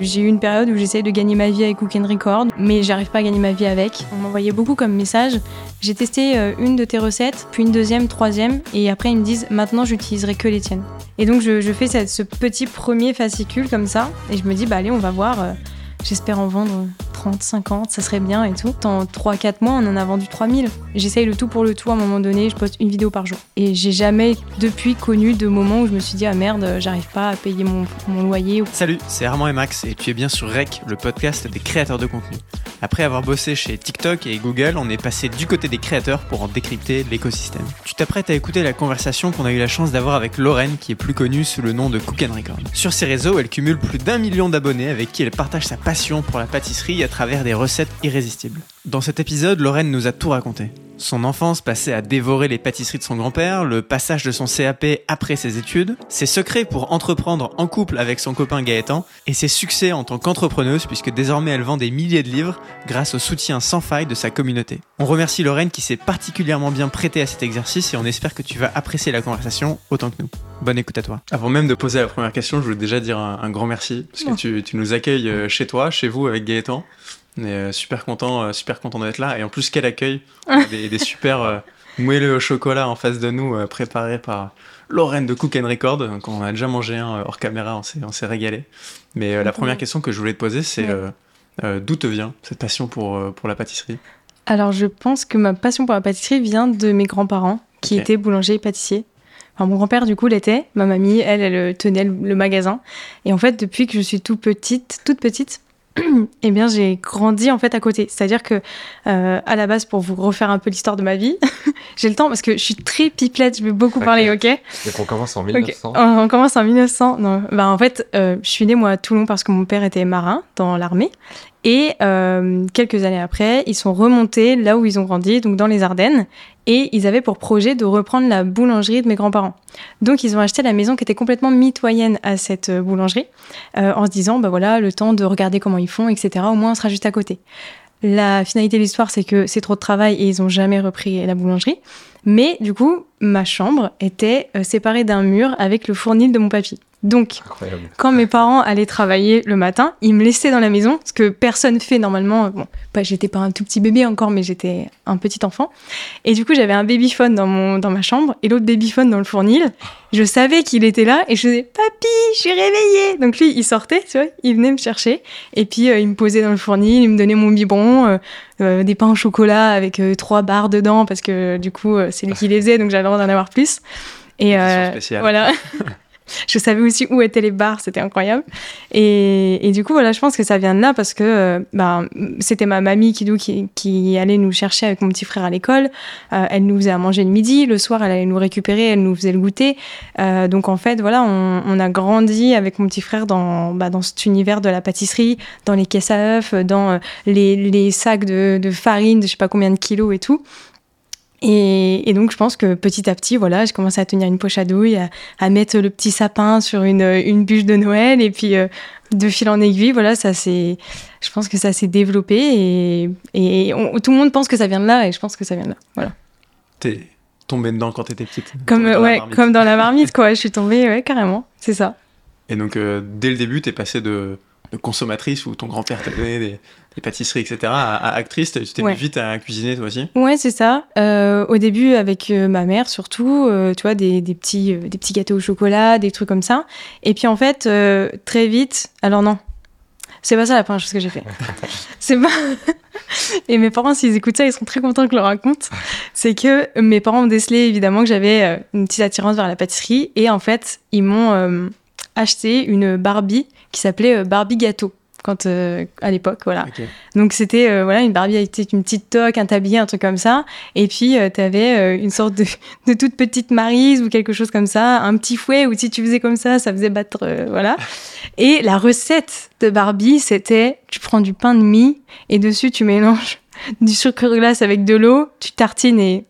J'ai eu une période où j'essayais de gagner ma vie avec Cook and Record, mais j'arrive pas à gagner ma vie avec. On m'envoyait beaucoup comme message. J'ai testé euh, une de tes recettes, puis une deuxième, troisième, et après ils me disent maintenant j'utiliserai que les tiennes. Et donc je, fais ce petit premier fascicule comme ça, et je me dis bah allez on va voir. J'espère en vendre 30, 50, ça serait bien et tout. En 3-4 mois, on en a vendu 3000. J'essaye le tout pour le tout à un moment donné, je poste une vidéo par jour. Et j'ai jamais depuis connu de moment où je me suis dit ah merde, j'arrive pas à payer mon, mon loyer. Salut, c'est Armand et Max et tu es bien sur Rec, le podcast des créateurs de contenu. Après avoir bossé chez TikTok et Google, on est passé du côté des créateurs pour en décrypter l'écosystème. Tu t'apprêtes à écouter la conversation qu'on a eu la chance d'avoir avec Lorraine, qui est plus connue sous le nom de Cook and Record. Sur ses réseaux, elle cumule plus d'un million d'abonnés avec qui elle partage sa passion pour la pâtisserie à travers des recettes irrésistibles. Dans cet épisode, Lorraine nous a tout raconté. Son enfance passée à dévorer les pâtisseries de son grand-père, le passage de son CAP après ses études, ses secrets pour entreprendre en couple avec son copain Gaëtan, et ses succès en tant qu'entrepreneuse puisque désormais elle vend des milliers de livres grâce au soutien sans faille de sa communauté. On remercie Lorraine qui s'est particulièrement bien prêtée à cet exercice et on espère que tu vas apprécier la conversation autant que nous. Bonne écoute à toi. Avant même de poser la première question, je voulais déjà dire un, un grand merci parce que Oh. tu, tu nous accueilles euh, chez toi, chez vous avec Gaëtan. Euh, super content, euh, super content d'être là et en plus quel accueil, des, des super euh, moelleux au chocolat en face de nous préparés par Lorraine de Cook and Record. Donc on a déjà mangé un euh, hors caméra, on s'est régalé. Mais euh, la première question que je voulais te poser, c'est Ouais. euh, euh, d'où te vient cette passion pour, pour la pâtisserie? Alors je pense que ma passion pour la pâtisserie vient de mes grands-parents qui étaient boulangers et pâtissiers. Enfin, mon grand-père du coup l'était, ma mamie elle elle tenait le, magasin et en fait depuis que je suis tout petite, toute petite, eh bien j'ai grandi en fait à côté. C'est-à-dire que euh, à la base pour vous refaire un peu l'histoire de ma vie, j'ai le temps parce que je suis très pipelette, je vais beaucoup parler, ok? Donc on commence en Ok, 1900. On, on commence en 1900. Non, bah en fait, euh, je suis née moi à Toulon parce que mon père était marin dans l'armée. Et euh, quelques années après, ils sont remontés là où ils ont grandi, donc dans les Ardennes. Et ils avaient pour projet de reprendre la boulangerie de mes grands-parents. Donc ils ont acheté la maison qui était complètement mitoyenne à cette euh, boulangerie, euh, en se disant, bah voilà, le temps de regarder comment ils font, etc. Au moins, on sera juste à côté. La finalité de l'histoire, c'est que c'est trop de travail et ils ont jamais repris la boulangerie. Mais du coup, ma chambre était euh, séparée d'un mur avec le fournil de mon papy. Donc, Incroyable. quand mes parents allaient travailler le matin, ils me laissaient dans la maison, ce que personne fait normalement. Bon, pas, j'étais pas un tout petit bébé encore, mais j'étais un petit enfant. Et du coup, j'avais un babyphone dans, mon, dans ma chambre et l'autre babyphone dans le fournil. Je savais qu'il était là et je disais Papy, je suis réveillée Donc lui, il sortait, tu vois, il venait me chercher. Et puis, euh, il me posait dans le fournil, il me donnait mon biberon, euh, euh, des pains au chocolat avec trois barres dedans, parce que du coup, c'est lui qui les faisait, donc j'avais le droit d'en avoir plus. Et voilà. je savais aussi où étaient les barres, c'était incroyable. Et, du coup, voilà, je pense que ça vient de là parce que euh, ben, c'était ma mamie qui, allait nous chercher avec mon petit frère à l'école. Euh, elle nous faisait à manger le midi. Le soir, elle allait nous récupérer, elle nous faisait le goûter. Euh, donc, en fait, voilà, on, a grandi avec mon petit frère dans, bah, dans cet univers de la pâtisserie, dans les caisses à œufs, dans les, les sacs de, de farine de je sais pas combien de kilos et tout. Et, et donc, je pense que petit à petit, voilà, j'ai commencé à tenir une poche à douille, à, à mettre le petit sapin sur une, une bûche de Noël. Et puis, euh, de fil en aiguille, voilà, ça s'est. Je pense que ça s'est développé. Et, et on- tout le monde pense que ça vient de là. Et je pense que ça vient de là. Voilà. T'es tombée dedans quand t'étais petite? Comme, euh, ouais, comme dans la marmite, quoi. Je suis tombée, ouais, carrément. C'est ça. Et donc, euh, dès le début, t'es passée de, de consommatrice où ton grand-père t'a donné des, des pâtisseries, etc., à, à actrice. Tu t'es Ouais. mis vite à cuisiner, toi aussi? Ouais, c'est ça. Euh, au début, avec euh, ma mère, surtout, euh, tu vois, des, des petits, euh, des petits gâteaux au chocolat, des trucs comme ça. Et puis, en fait, euh, très vite, alors non, c'est pas ça la première chose que j'ai fait. c'est pas. Et mes parents, s'ils écoutent ça, ils seront très contents que je le raconte. C'est que mes parents ont décelé évidemment que j'avais une petite attirance vers la pâtisserie. Et en fait, ils m'ont euh, acheté une Barbie qui s'appelait euh, Barbie Gâteau. Quand, euh, à l'époque, voilà. Donc c'était euh, voilà une Barbie avec une petite toque, un tablier, un truc comme ça. Et puis tu avais une sorte de, de toute petite marise ou quelque chose comme ça, un petit fouet où si tu faisais comme ça, ça faisait battre voilà. Et la recette de Barbie, c'était tu prends du pain de mie et dessus tu mélanges du sucre glace avec de l'eau, tu tartines et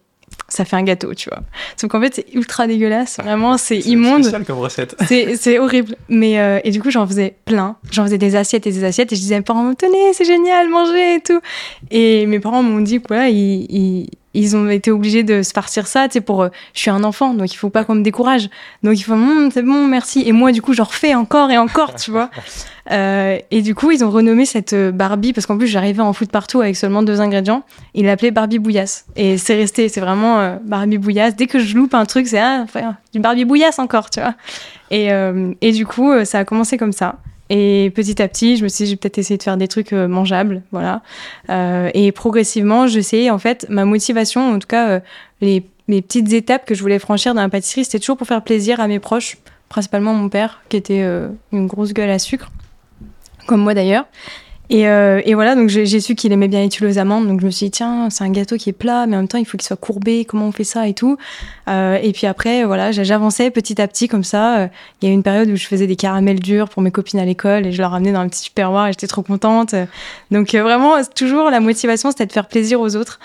ça fait un gâteau, tu vois. Sauf qu'en fait, c'est ultra dégueulasse, vraiment, c'est immonde. spécial comme recette. C'est c'est horrible. Mais, euh, et du coup, j'en faisais plein. J'en faisais des assiettes et des assiettes. Et je disais à mes parents, tenez, c'est génial, mangez et tout. Et mes parents m'ont dit, voilà, ils, ils, ils ont été obligés de se farcir ça, tu sais, pour, euh, je suis un enfant, donc il faut pas qu'on me décourage. Donc il faut, Hum, c'est bon, merci. Et moi, du coup, j'en refais encore et encore, tu vois. Euh, et du coup, ils ont renommé cette euh, Barbie, parce qu'en plus, j'arrivais en foot partout avec seulement deux ingrédients. Ils l'appelaient Barbie Bouillasse. Et c'est resté, c'est vraiment euh, Barbie Bouillasse. Dès que je loupe un truc, c'est ah, enfin, du Barbie Bouillasse encore, tu vois. Et, et du coup, ça a commencé comme ça. Et petit à petit, je me suis dit, je vais peut-être essayer de faire des trucs euh, mangeables, voilà. Euh, et progressivement, j'essayais, en fait, ma motivation, en tout cas, euh, les, les petites étapes que je voulais franchir dans la pâtisserie, c'était toujours pour faire plaisir à mes proches, principalement mon père, qui était euh, une grosse gueule à sucre, comme moi d'ailleurs. Et, euh, et voilà, donc j'ai su qu'il aimait bien les tuiles aux amandes, donc je me suis dit, tiens, c'est un gâteau qui est plat, mais en même temps, il faut qu'il soit courbé, comment on fait ça et tout. Euh, et puis après, voilà, j'a- j'avançais petit à petit comme ça. Euh, Il y a eu une période où je faisais des caramels durs pour mes copines à l'école et je leur ramenais dans un petit tupperware et j'étais trop contente. Donc euh, vraiment, toujours la motivation, c'était de faire plaisir aux autres.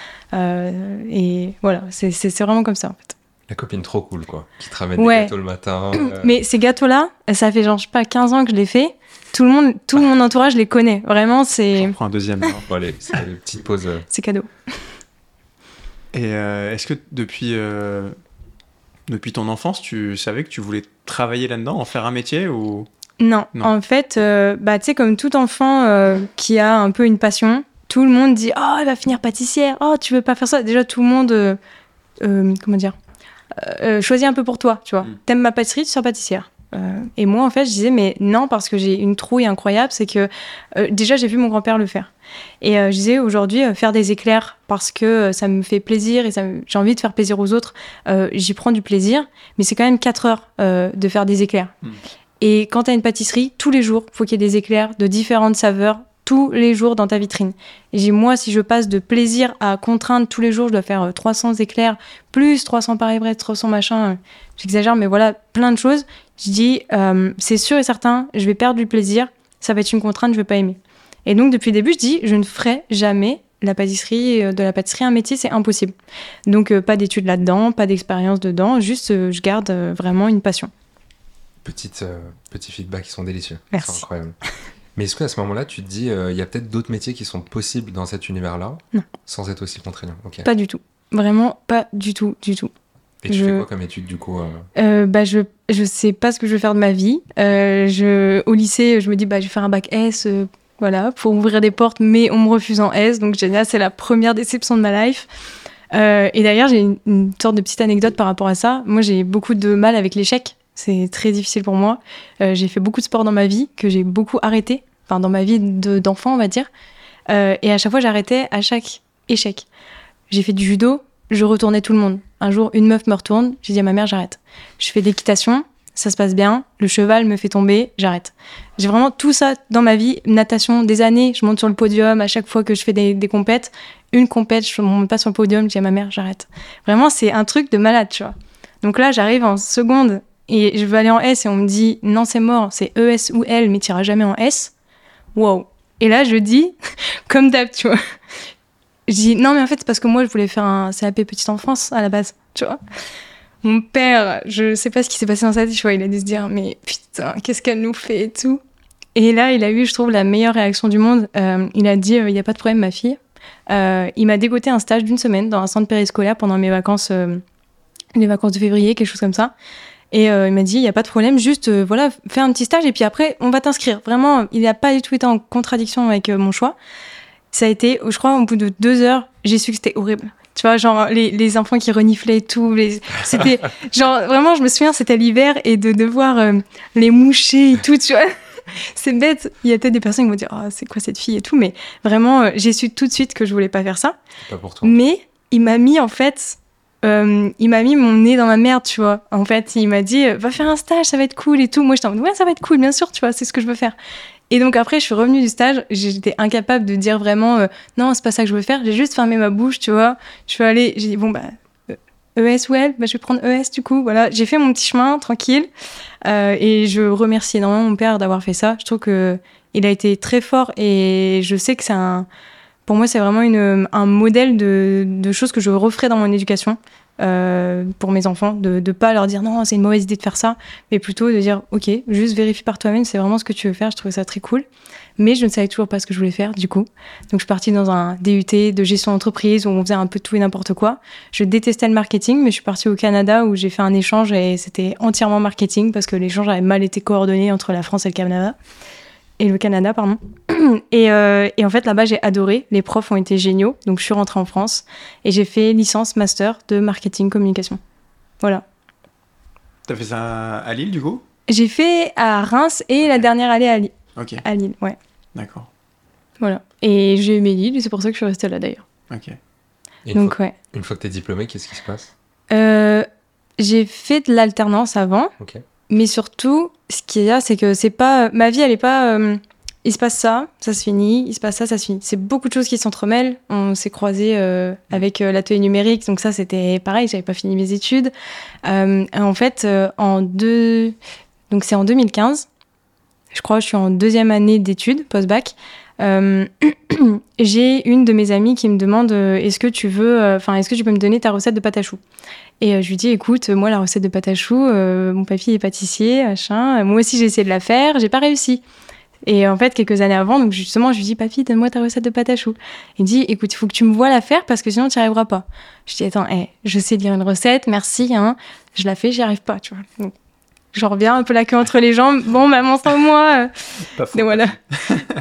Et voilà, c'est vraiment comme ça en fait. La copine trop cool, quoi. Qui te ramène Ouais. des gâteaux le matin. Mais ces gâteaux-là, ça fait genre, je sais pas, 15 ans que je les fais. Tout le monde, tout mon entourage les connaît. Vraiment, c'est J'en prends un deuxième. Bon, allez, c'est une petite pause. euh, c'est cadeau. Et euh, est-ce que depuis, euh, depuis ton enfance, tu savais que tu voulais travailler là-dedans, en faire un métier ou? Non, Non. en fait, euh, bah, tu sais, comme tout enfant euh, qui a un peu une passion, tout le monde dit Oh, elle va finir pâtissière. Oh, tu veux pas faire ça Déjà, tout le monde, euh, euh, comment dire, choisit un peu pour toi, tu vois. Mm. T'aimes ma pâtisserie, tu seras pâtissière. Euh, et moi, en fait, je disais Mais non, parce que j'ai une trouille incroyable, c'est que euh, déjà, j'ai vu mon grand-père le faire. Et euh, je disais aujourd'hui, faire des éclairs parce que ça me fait plaisir et me- j'ai envie de faire plaisir aux autres, j'y prends du plaisir, mais c'est quand même 4 heures de faire des éclairs. Et quand tu as une pâtisserie, tous les jours, faut qu'il y ait des éclairs de différentes saveurs, tous les jours dans ta vitrine. Et j'ai moi, si je passe de plaisir à contrainte tous les jours, je dois faire euh, 300 éclairs, plus 300 paris bread, 300 machin, j'exagère, mais voilà, plein de choses. Je dis, euh, c'est sûr et certain, je vais perdre du plaisir, ça va être une contrainte, je vais pas aimer. Et donc, depuis le début, je dis, je ne ferai jamais la pâtisserie, euh, de la pâtisserie un métier, c'est impossible. Donc, euh, pas d'études là-dedans, pas d'expérience dedans, juste, euh, je garde vraiment une passion. petites, euh, petits feedbacks qui sont délicieux. Merci. C'est incroyable. Mais est-ce qu'à ce moment-là, tu te dis, il y a peut-être d'autres métiers qui sont possibles dans cet univers-là? Sans être aussi contraignant? Pas du tout. Vraiment, pas du tout, du tout. Et tu je- fais quoi comme étude du coup euh, Euh, bah, je, je sais pas ce que je vais faire de ma vie. Euh, je, au lycée, je me dis, bah, je vais faire un bac S, euh, voilà, pour ouvrir des portes, mais on me refuse en S. Donc, génial, c'est la première déception de ma life. Et d'ailleurs, j'ai une, une sorte de petite anecdote par rapport à ça. Moi, j'ai beaucoup de mal avec l'échec. C'est très difficile pour moi. J'ai fait beaucoup de sport dans ma vie, que j'ai beaucoup arrêté, enfin, dans ma vie de- d'enfant, on va dire. Et à chaque fois, j'arrêtais à chaque échec. J'ai fait du judo, je retournais tout le monde. Un jour, une meuf me retourne, j'ai dit à ma mère, j'arrête. Je fais l'équitation, ça se passe bien, le cheval me fait tomber, j'arrête. J'ai vraiment tout ça dans ma vie, natation, des années, je monte sur le podium à chaque fois que je fais des, compètes. Une compète, je monte pas sur le podium, je dis à ma mère, j'arrête. Vraiment, c'est un truc de malade, tu vois. Donc là, j'arrive en seconde et je veux aller en S et on me dit, non, c'est mort, c'est ES ou L, mais tu iras jamais en S. Wow. Et là, je dis, comme d'hab, tu vois. Dis, non, mais en fait, c'est parce que moi, je voulais faire un CAP petite enfance à la base, tu vois. Mon père, je sais pas ce qui s'est passé dans sa tête, tu vois, il a dû se dire, mais putain, qu'est-ce qu'elle nous fait et tout. Et là, il a eu, je trouve, la meilleure réaction du monde. Euh, il a dit, il n'y a pas de problème, ma fille. Euh, il m'a dégoté un stage d'une semaine dans un centre périscolaire pendant mes vacances, euh, les vacances de février, quelque chose comme ça. Et euh, il m'a dit, il n'y a pas de problème, juste, euh, voilà, fais un petit stage et puis après, on va t'inscrire. Vraiment, il n'a pas du tout été en contradiction avec euh, mon choix. Ça a été, je crois, au bout de deux heures, j'ai su que c'était horrible. Tu vois, genre, les, les enfants qui reniflaient et tout. Les... C'était, genre, vraiment, je me souviens, c'était l'hiver et de devoir euh, les moucher et tout, tu vois. C'est bête. Il y a peut-être des personnes qui vont dire, oh, c'est quoi cette fille et tout. Mais vraiment, euh, j'ai su tout de suite que je voulais pas faire ça. Pas pour toi. Mais il m'a mis, en fait, euh, il m'a mis mon nez dans ma merde, tu vois. En fait, il m'a dit, va faire un stage, ça va être cool et tout. Moi, j'étais en mode, ouais, ça va être cool, bien sûr, tu vois, c'est ce que je veux faire. Et donc après, je suis revenue du stage, j'étais incapable de dire vraiment, euh, non, c'est pas ça que je veux faire. J'ai juste fermé ma bouche, tu vois. Je suis allée, j'ai dit, bon, bah, euh, ES ou L, bah, je vais prendre ES du coup. Voilà, j'ai fait mon petit chemin, tranquille. Euh, et je remercie énormément mon père d'avoir fait ça. Je trouve que il a été très fort et je sais que c'est un. Pour moi, c'est vraiment un modèle de, de choses que je referai dans mon éducation. Euh, pour mes enfants, de ne pas leur dire non, c'est une mauvaise idée de faire ça, mais plutôt de dire ok, juste vérifie par toi-même, c'est vraiment ce que tu veux faire. Je trouvais ça très cool. Mais je ne savais toujours pas ce que je voulais faire du coup. Donc je suis partie dans un DUT de gestion d'entreprise où on faisait un peu tout et n'importe quoi. Je détestais le marketing, mais je suis partie au Canada où j'ai fait un échange et c'était entièrement marketing parce que l'échange avait mal été coordonné entre la France et le Canada et le Canada, pardon. Et, euh, et en fait, là-bas, j'ai adoré. Les profs ont été géniaux. Donc, je suis rentrée en France et j'ai fait licence master de marketing communication. Voilà. T'as fait ça à Lille, du coup? J'ai fait à Reims et la dernière année à, Lille. Ok, à Lille. Ouais. d'accord. Voilà. Et j'ai aimé Lille et c'est pour ça que je suis restée là d'ailleurs. Ok. Et Donc, fois, ouais. une fois que t'es diplômé, qu'est-ce qui se passe? Euh, j'ai fait de l'alternance avant. Ok. Mais surtout, ce qu'il y a, c'est que c'est pas. Ma vie, elle est pas. euh, il se passe ça, ça se finit, il se passe ça, ça se finit. C'est beaucoup de choses qui s'entremêlent. On s'est croisés euh, avec euh, l'atelier numérique, donc ça, c'était pareil, j'avais pas fini mes études. Euh, en fait, en deux. Donc c'est en 2015. Je crois que je suis en deuxième année d'études, post-bac. J'ai une de mes amies qui me demande est-ce que tu veux, enfin, est-ce que tu peux me donner ta recette de pâte à choux? Et je lui dis écoute, moi la recette de pâte à choux, euh, mon papy est pâtissier, machin. Moi aussi j'ai essayé de la faire, j'ai pas réussi. Et en fait, quelques années avant, donc justement, je lui dis papy, donne-moi ta recette de pâte à choux. Il me dit écoute, il faut que tu me vois la faire parce que sinon tu n'y arriveras pas. Je dis attends, eh, je sais lire une recette, merci, hein. Je la fais, j'y arrive pas, tu vois. Donc, je reviens un peu la queue entre les jambes. Bon, maman, sans moi. Pas et voilà.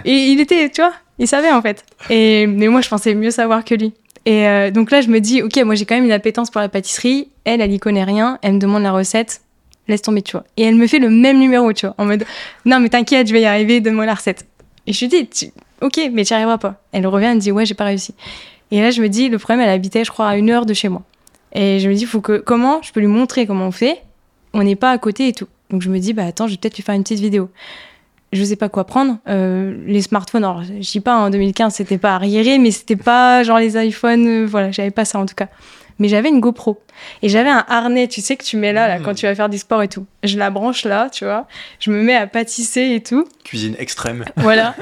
et il était, tu vois, il savait en fait. Et mais moi, je pensais mieux savoir que lui. Et euh, donc là, je me dis, ok, moi j'ai quand même une appétence pour la pâtisserie. Elle, elle y connaît rien. Elle me demande la recette. Laisse tomber, tu vois. Et elle me fait le même numéro, tu vois, en mode, non mais t'inquiète, je vais y arriver. Donne-moi la recette. Et je lui dis, ok, mais tu n'y arriveras pas. Elle revient, elle me dit, ouais, j'ai pas réussi. Et là, je me dis, le problème, elle habitait, je crois, à une heure de chez moi. Et je me dis, faut que, comment je peux lui montrer comment on fait? On n'est pas à côté et tout. Donc je me dis, bah attends, je vais peut-être lui faire une petite vidéo je sais pas quoi prendre. Euh, les smartphones, alors je dis pas en 2015 c'était pas arriéré, mais c'était pas genre les iPhones, euh, voilà, j'avais pas ça en tout cas. Mais j'avais une GoPro et j'avais un harnais, tu sais que tu mets là, là Mmh. quand tu vas faire du sport et tout. Je la branche là, tu vois. Je me mets à pâtisser et tout. Cuisine extrême. Voilà.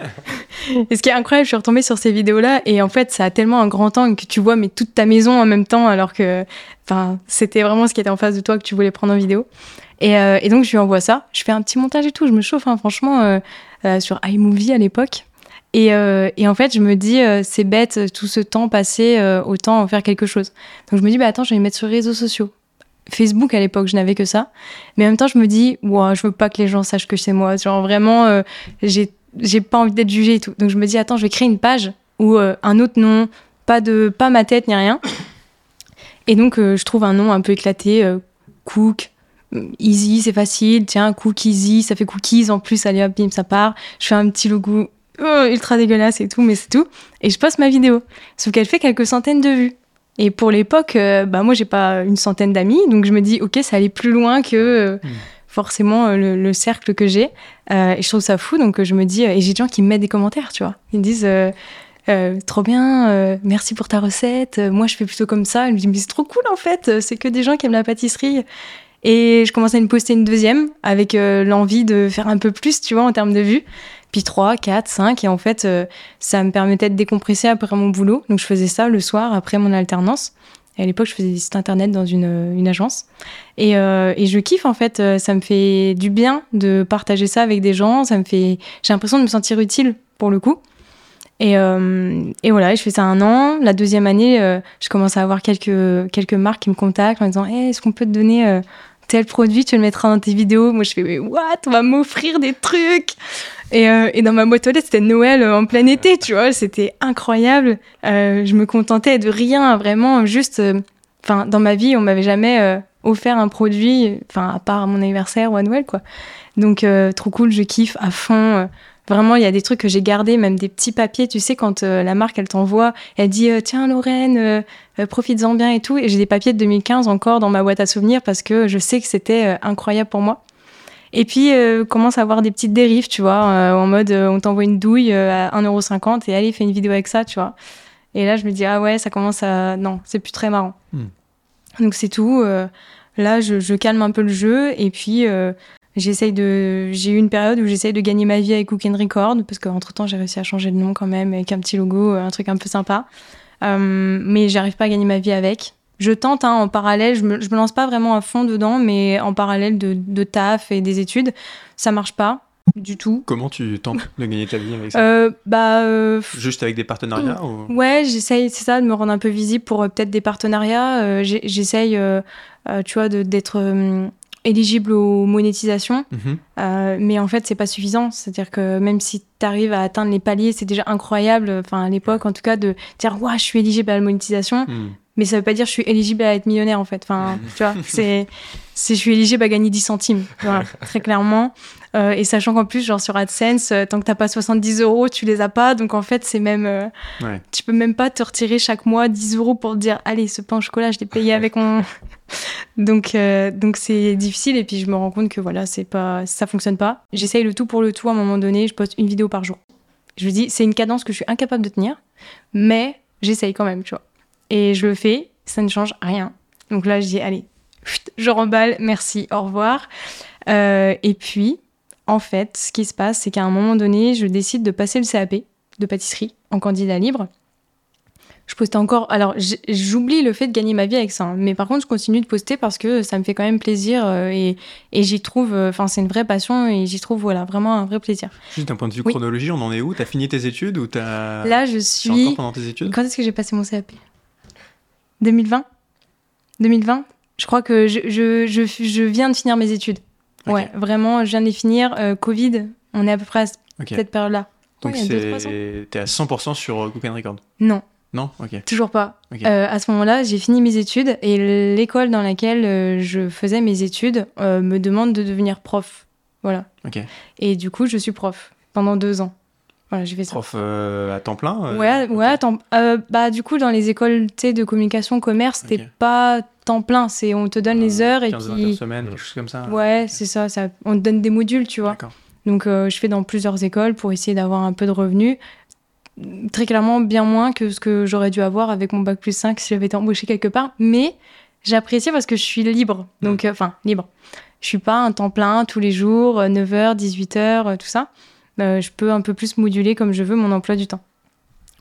et ce qui est incroyable, je suis retombée sur ces vidéos-là et en fait, ça a tellement un grand angle que tu vois mais toute ta maison en même temps alors que enfin, c'était vraiment ce qui était en face de toi que tu voulais prendre en vidéo. Et, euh, et donc, je lui envoie ça. Je fais un petit montage et tout. Je me chauffe, hein, franchement, euh, euh, sur iMovie à l'époque. Et, euh, et en fait, je me dis, euh, c'est bête, euh, tout ce temps passé, autant en faire quelque chose. Donc, je me dis, bah attends, je vais me mettre sur les réseaux sociaux. Facebook à l'époque, je n'avais que ça. Mais en même temps, je me dis, ouah, je veux pas que les gens sachent que c'est moi. Genre, vraiment, j'ai j'ai pas envie d'être jugée et tout. Donc, je me dis, attends, je vais créer une page euh, un autre nom, pas, de, pas ma tête ni rien. Et donc, je trouve un nom un peu éclaté, Cook, Easy, c'est facile. Tiens, Cook Easy, ça fait cookies en plus. Allez hop, bim, ça part. Je fais un petit logo oh, ultra dégueulasse et tout, mais c'est tout. Et je poste ma vidéo. Sauf qu'elle fait quelques centaines de vues. Et pour l'époque, euh, bah moi j'ai pas une centaine d'amis, donc je me dis ok, ça allait plus loin que euh, Mm. forcément euh, le, le cercle que j'ai. Euh, et je trouve ça fou, donc je me dis, et j'ai des gens qui me mettent des commentaires, tu vois. Ils me disent trop bien, merci pour ta recette. Moi je fais plutôt comme ça. Je me dis mais c'est trop cool en fait. C'est que des gens qui aiment la pâtisserie. Et je commence à me poster une deuxième avec l'envie de faire un peu plus, tu vois, en termes de vues. Puis 3, 4, 5. Et en fait, euh, ça me permettait de décompresser après mon boulot. Donc je faisais ça le soir après mon alternance. Et à l'époque, je faisais des sites internet dans une, euh, une agence. Et, euh, et je kiffe en fait. Ça me fait du bien de partager ça avec des gens. Ça me fait. J'ai l'impression de me sentir utile pour le coup. Et, et voilà, je fais ça un an. La deuxième année, je commence à avoir quelques, quelques marques qui me contactent en me disant hey, Est-ce qu'on peut te donner tel produit? Tu le mettras dans tes vidéos Moi, je fais Mais what? On va m'offrir des trucs et, euh, et dans ma boîte aux lettres, c'était Noël euh, en plein été, tu vois. C'était incroyable. Euh, je me contentais de rien, vraiment, juste. euh, Enfin, dans ma vie, on m'avait jamais euh, offert un produit, enfin, à part à mon anniversaire ou à Noël, quoi. Donc, euh, trop cool, je kiffe à fond. Vraiment, il y a des trucs que j'ai gardés, même des petits papiers, tu sais, quand la marque, elle t'envoie, elle dit Tiens, Lorraine, profites-en bien et tout. Et j'ai des papiers de 2015 encore dans ma boîte à souvenirs parce que je sais que c'était incroyable pour moi. Et puis, euh, commence à avoir des petites dérives, tu vois, euh, en mode euh, on t'envoie une douille euh, à 1,50€ et allez, fais une vidéo avec ça, tu vois. Et là, je me dis Ah ouais, ça commence à. Non, c'est plus très marrant. Hmm. Donc, c'est tout. euh, là, je, je calme un peu le jeu et puis. euh, J'essaye de. J'ai eu une période où j'essaye de gagner ma vie avec Cook and Record parce qu'entre temps j'ai réussi à changer de nom quand même avec un petit logo, un truc un peu sympa. Euh, mais j'arrive pas à gagner ma vie avec. Je tente hein, en parallèle, je me, je me lance pas vraiment à fond dedans, mais en parallèle de, de taf et des études, ça marche pas du tout. Comment tu tentes de gagner ta vie avec ça? Euh, bah, euh, Juste avec des partenariats ou... Ouais, j'essaye, c'est ça, de me rendre un peu visible pour euh, peut-être des partenariats. J'essaye, tu vois, d'être éligible aux monétisations. Mhm. Euh, mais en fait, c'est pas suffisant. C'est-à-dire que même si tu arrives à atteindre les paliers, c'est déjà incroyable. Enfin, à l'époque, en tout cas, de dire, ouais, je suis éligible à la monétisation. Hmm. Mais ça veut pas dire je suis éligible à être millionnaire, en fait. Enfin, tu vois, c'est, c'est je suis éligible à gagner 10 centimes. Voilà, très clairement. Euh, et sachant qu'en plus, genre sur AdSense, euh, tant que t'as pas 70 euros, tu les as pas. Donc en fait, c'est même. euh, Ouais. Tu peux même pas te retirer chaque mois 10 euros pour te dire allez, ce pain au chocolat, je l'ai payé avec mon. donc donc c'est difficile. Et puis je me rends compte que voilà, c'est pas, ça fonctionne pas. J'essaye le tout pour le tout. À un moment donné, je poste une vidéo par jour. Je me dis, c'est une cadence que je suis incapable de tenir, mais j'essaye quand même, tu vois. Et je le fais, ça ne change rien. Donc là, je dis allez, je remballe, merci, au revoir. Euh, et puis, en fait, ce qui se passe, c'est qu'à un moment donné, je décide de passer le CAP de pâtisserie en candidat libre. Je postais encore. Alors, j'oublie le fait de gagner ma vie avec ça. hein. Mais par contre, je continue de poster parce que ça me fait quand même plaisir euh, et, et j'y trouve. euh, Enfin, c'est une vraie passion et j'y trouve, voilà, vraiment un vrai plaisir. Juste d'un point de vue Oui. chronologie, on en est où? T'as fini tes études ou t'as. Là, je encore suis. pendant tes études? Quand est-ce que j'ai passé mon CAP 2020 2020 Je crois que je, je, je, je viens de finir mes études. Ouais, vraiment, je viens de les finir. Euh, Covid, on est à peu près à Ok. cette période-là. Donc Ouais, c'est... t'es à 100% sur euh, Cook and Record Non, Non? Ok. toujours pas. Ok. Euh, à ce moment-là, j'ai fini mes études et l'école dans laquelle je faisais mes études euh, me demande de devenir prof. Voilà. Ok. Et du coup, je suis prof pendant deux ans. Voilà, j'ai fait ça. Prof euh, à temps plein Ouais, ouais, euh, bah, du coup, dans les écoles de communication, commerce, t'es pas temps plein. C'est on te donne les Euh, heures et 15 heures par puis. semaine, quelque chose comme ça. Ouais, c'est ça, ça. On te donne des modules, tu vois. Donc, euh, je fais dans plusieurs écoles pour essayer d'avoir un peu de revenus. Très clairement, bien moins que ce que j'aurais dû avoir avec mon bac plus 5 si j'avais été embauchée quelque part. Mais j'apprécie parce que je suis libre. Donc, euh, enfin, libre. Je suis pas un temps plein tous les jours, 9h, 18h, tout ça. Je peux un peu plus moduler comme je veux mon emploi du temps.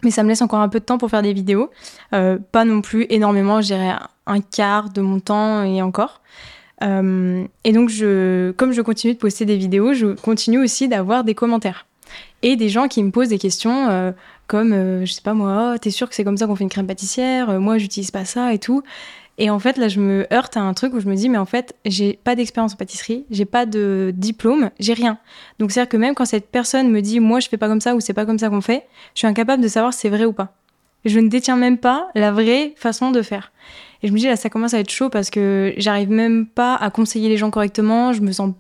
Mais ça me laisse encore un peu de temps pour faire des vidéos. Euh, pas non plus énormément, je dirais un- quart de mon temps et encore. Euh, et donc, je, comme je continue de poster des vidéos, je continue aussi d'avoir des commentaires. Et des gens qui me posent des questions euh, comme, euh, je sais pas moi, oh, t'es sûr que c'est comme ça qu'on fait une crème pâtissière? Euh, Moi, j'utilise pas ça et tout. Et en fait, là, je me heurte à un truc où je me dis, mais en fait, j'ai pas d'expérience en pâtisserie, j'ai pas de diplôme, j'ai rien. Donc, c'est-à-dire que même quand cette personne me dit, moi, je fais pas comme ça ou c'est pas comme ça qu'on fait, je suis incapable de savoir si c'est vrai ou pas. Je ne détiens même pas la vraie façon de faire. Et je me dis, là, ça commence à être chaud parce que j'arrive même pas à conseiller les gens correctement. Je me sens,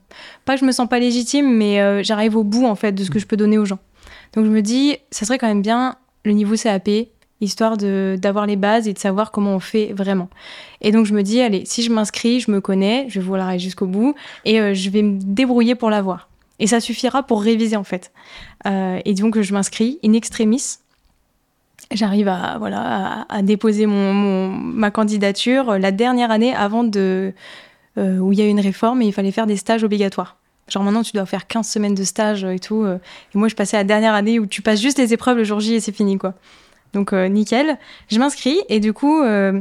pas que je me sens pas légitime, mais euh, j'arrive au bout, en fait, de ce que je peux donner aux gens. Donc, je me dis, ça serait quand même bien le niveau CAP, histoire d'avoir les bases et de savoir comment on fait vraiment. Et donc, je me dis, allez, si je m'inscris, je me connais, je vais vouloir aller jusqu'au bout et euh, je vais me débrouiller pour l'avoir. Et ça suffira pour réviser, en fait. Euh, et donc, je m'inscris in extremis. J'arrive à, voilà, à, déposer mon, mon- ma candidature euh, la dernière année avant de, euh, où il y a eu une réforme et il fallait faire des stages obligatoires. Genre maintenant, tu dois faire 15 semaines de stage et tout. euh, Et moi, je passais la dernière année où tu passes juste les épreuves le jour J et c'est fini, quoi. Donc, euh, nickel. Je m'inscris et du coup, euh,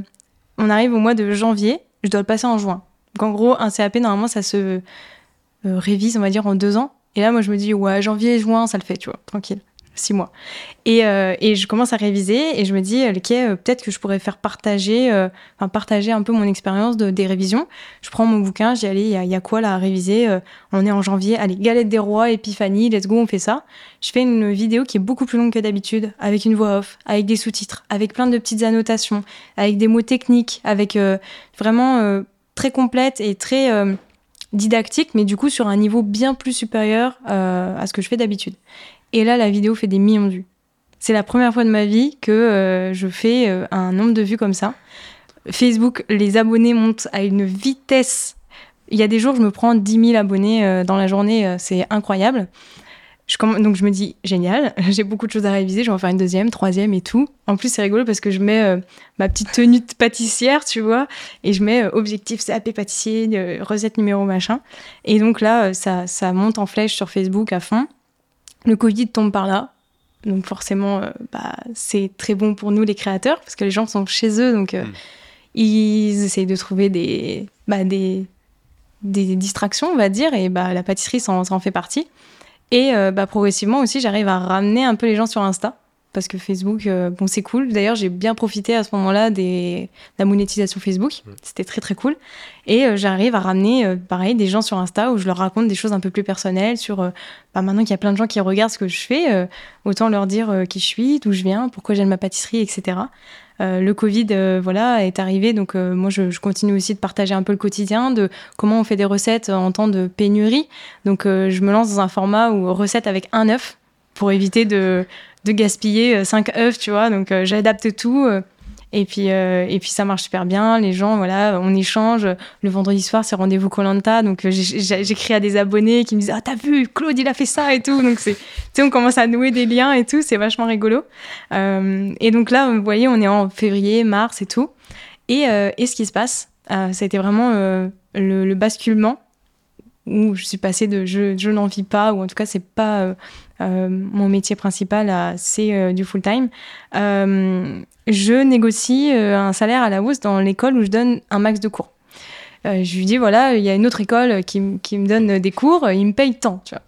on arrive au mois de janvier. Je dois le passer en juin. Donc, en gros, un CAP, normalement, ça se euh, révise, on va dire, en deux ans. Et là, moi, je me dis, ouais, janvier, juin, ça le fait, tu vois, tranquille. Six mois. Et, euh, et je commence à réviser et je me dis, ok, euh, peut-être que je pourrais faire partager, euh, enfin, partager un peu mon expérience de, des révisions. Je prends mon bouquin, dis, allez, il y, a- quoi là à réviser Euh, On est en janvier, allez, galette des rois, épiphanie, let's go, on fait ça. Je fais une vidéo qui est beaucoup plus longue que d'habitude, avec une voix off, avec des sous-titres, avec plein de petites annotations, avec des mots techniques, avec euh, vraiment euh, très complète et très euh, didactique, mais du coup sur un niveau bien plus supérieur euh, à ce que je fais d'habitude. Et là, la vidéo fait des millions de vues. C'est la première fois de ma vie que euh, je fais euh, un nombre de vues comme ça. Facebook, les abonnés montent à une vitesse. Il y a des jours, je me prends 10 000 abonnés euh, dans la journée, c'est incroyable. Je donc je me dis, génial, j'ai beaucoup de choses à réviser, je vais en faire une deuxième, troisième et tout. En plus, c'est rigolo parce que je mets ma petite tenue de pâtissière, tu vois, et je mets objectif CAP pâtissier, recette numéro machin. Et donc là, ça, ça monte en flèche sur Facebook à fond. Le Covid tombe par là. Donc forcément, euh, bah, c'est très bon pour nous les créateurs parce que les gens sont chez eux, donc euh, Mm. ils essayent de trouver des, bah, des, des distractions, on va dire, et bah, la pâtisserie s'en s'en fait partie. Et euh, bah, progressivement aussi, j'arrive à ramener un peu les gens sur Insta. Parce que Facebook, euh, bon, c'est cool. D'ailleurs, j'ai bien profité à ce moment-là des... de la monétisation Facebook. Mm. C'était très, très cool. Et euh, j'arrive à ramener, euh, pareil, des gens sur Insta où je leur raconte des choses un peu plus personnelles sur, bah, maintenant qu'il y a plein de gens qui regardent ce que je fais, autant leur dire qui je suis, d'où je viens, pourquoi j'aime ma pâtisserie, etc. Le Covid, voilà, est arrivé, donc moi je, je continue aussi de partager un peu le quotidien, de comment on fait des recettes en temps de pénurie. Donc je me lance dans un format où recette avec un œuf pour éviter de, de gaspiller 5 œufs, tu vois. Donc euh, j'adapte tout. euh, et puis, euh, et puis ça marche super bien. Les gens, voilà, on échange. Le vendredi soir, c'est rendez-vous Colanta. Donc euh, j'écris à des abonnés qui me disent Ah, t'as vu, Claude, il a fait ça et tout. Donc tu sais, on commence à nouer des liens et tout. C'est vachement rigolo. Euh, et donc là, vous voyez, on est en février, mars et tout. Et, euh, et ce qui se passe, euh, ça a été vraiment euh, le, le basculement où je suis passée de je, je n'en vis pas, ou en tout cas, c'est pas euh, euh, mon métier principal, c'est euh, du full-time. Euh, je négocie euh, un salaire à la hausse dans l'école où je donne un max de cours. Euh, je lui dis, voilà, il y a une autre école qui, me donne des cours, euh, il me paye tant, tu vois.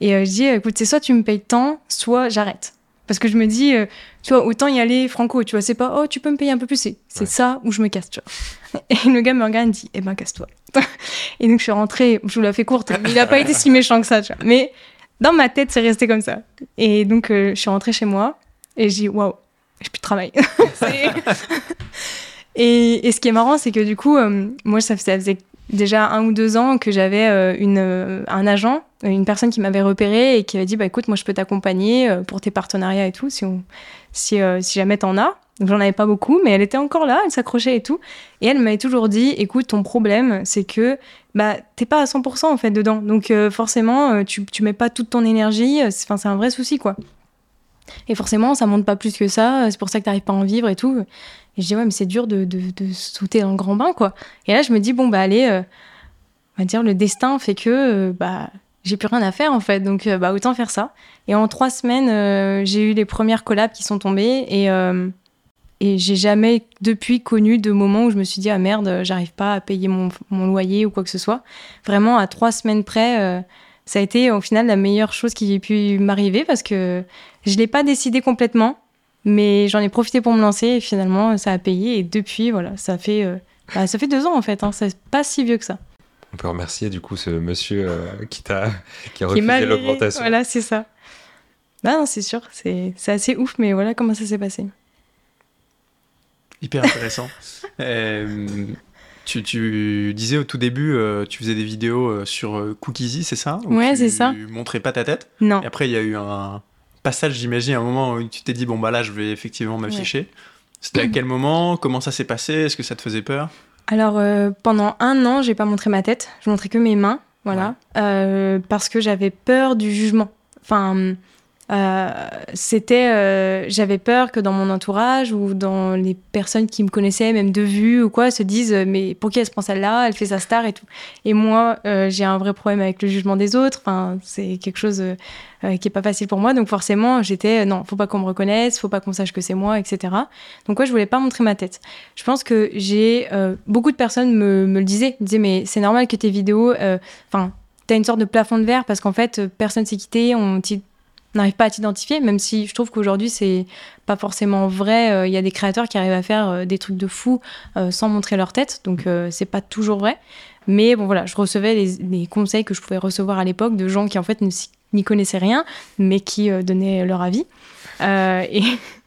Et euh, je dis, écoute, c'est soit tu me payes tant, soit j'arrête. Parce que je me dis, euh, tu vois, autant y aller franco, tu vois, c'est pas, oh, tu peux me payer un peu plus, c'est Ouais. ça ou je me casse, tu vois. Et le gars me regarde et me dit, eh ben, casse-toi. et donc, je suis rentrée, je vous la fais courte, mais il a pas été si méchant que ça, tu vois. Mais dans ma tête, c'est resté comme ça. Et donc, euh, je suis rentrée chez moi et je dis, waouh, j'ai plus de travail. Et, et ce qui est marrant, c'est que du coup, euh, moi, ça, ça faisait déjà un ou deux ans que j'avais euh, une, un agent, une personne qui m'avait repéré et qui avait dit, bah écoute, moi, je peux t'accompagner pour tes partenariats et tout, si, on, si, si jamais t'en as. Donc, j'en avais pas beaucoup, mais elle était encore là, elle s'accrochait et tout. Et elle m'avait toujours dit, écoute, ton problème, c'est que bah, t'es pas à 100% en fait dedans. Donc, euh, forcément, euh, tu, tu mets pas toute ton énergie. euh, Enfin, c'est un vrai souci, quoi. Et forcément, ça monte pas plus que ça. C'est pour ça que t'arrives pas à en vivre et tout. Et je dis, ouais, mais c'est dur de, de, sauter dans le grand bain, quoi. Et là, je me dis, bon, bah, allez, on va dire, le destin fait que, bah, j'ai plus rien à faire, en fait. Donc, bah, autant faire ça. Et en trois semaines, j'ai eu les premières collabs qui sont tombées. Et, et j'ai jamais, depuis, connu de moment où je me suis dit, ah merde, j'arrive pas à payer mon, mon loyer ou quoi que ce soit. Vraiment, à trois semaines près, euh, ça a été, au final, la meilleure chose qui ait pu m'arriver parce que je l'ai pas décidé complètement. Mais j'en ai profité pour me lancer et finalement ça a payé et depuis voilà ça fait euh, bah, ça fait deux ans en fait hein, c'est pas si vieux que ça. On peut remercier du coup ce monsieur euh, qui t'a qui a Qui refusé l'augmentation. Voilà c'est ça. Bah c'est sûr c'est assez ouf mais voilà comment ça s'est passé. Hyper intéressant. Euh, tu, tu disais au tout début, euh, tu faisais des vidéos euh, sur Cookiesy, c'est ça? Où Ouais, tu c'est ça. montrais pas ta tête? Non Et après, il y a eu un passage, j'imagine, un moment où tu t'es dit, bon, bah là, je vais effectivement m'afficher. C'était à quel moment? Comment ça s'est passé? Est-ce que ça te faisait peur? Alors euh, pendant un an, j'ai pas montré ma tête, je montrais que mes mains, voilà, Euh, parce que j'avais peur du jugement. Enfin, euh, c'était, euh, j'avais peur que dans mon entourage ou dans les personnes qui me connaissaient, même de vue ou quoi, se disent euh, mais pour qui elle se prend celle-là? Elle fait sa star et tout. Et moi, euh, j'ai un vrai problème avec le jugement des autres. Enfin, c'est quelque chose euh, euh, qui est pas facile pour moi. Donc forcément, j'étais euh, non, faut pas qu'on me reconnaisse, faut pas qu'on sache que c'est moi, etc. Donc ouais, je voulais pas montrer ma tête. Je pense que j'ai euh, beaucoup de personnes me, le disaient, me disaient mais c'est normal que tes vidéos, euh, enfin, t'as une sorte de plafond de verre parce qu'en fait euh, personne s'est quitté, on n'arrive pas à t'identifier, même si je trouve qu'aujourd'hui c'est pas forcément vrai. Euh, Il y a des créateurs qui arrivent à faire euh, des trucs de fou euh, sans montrer leur tête, donc euh, c'est pas toujours vrai. Mais bon voilà, je recevais les, les conseils que je pouvais recevoir à l'époque de gens qui en fait n'y connaissaient rien, mais qui donnaient leur avis. Et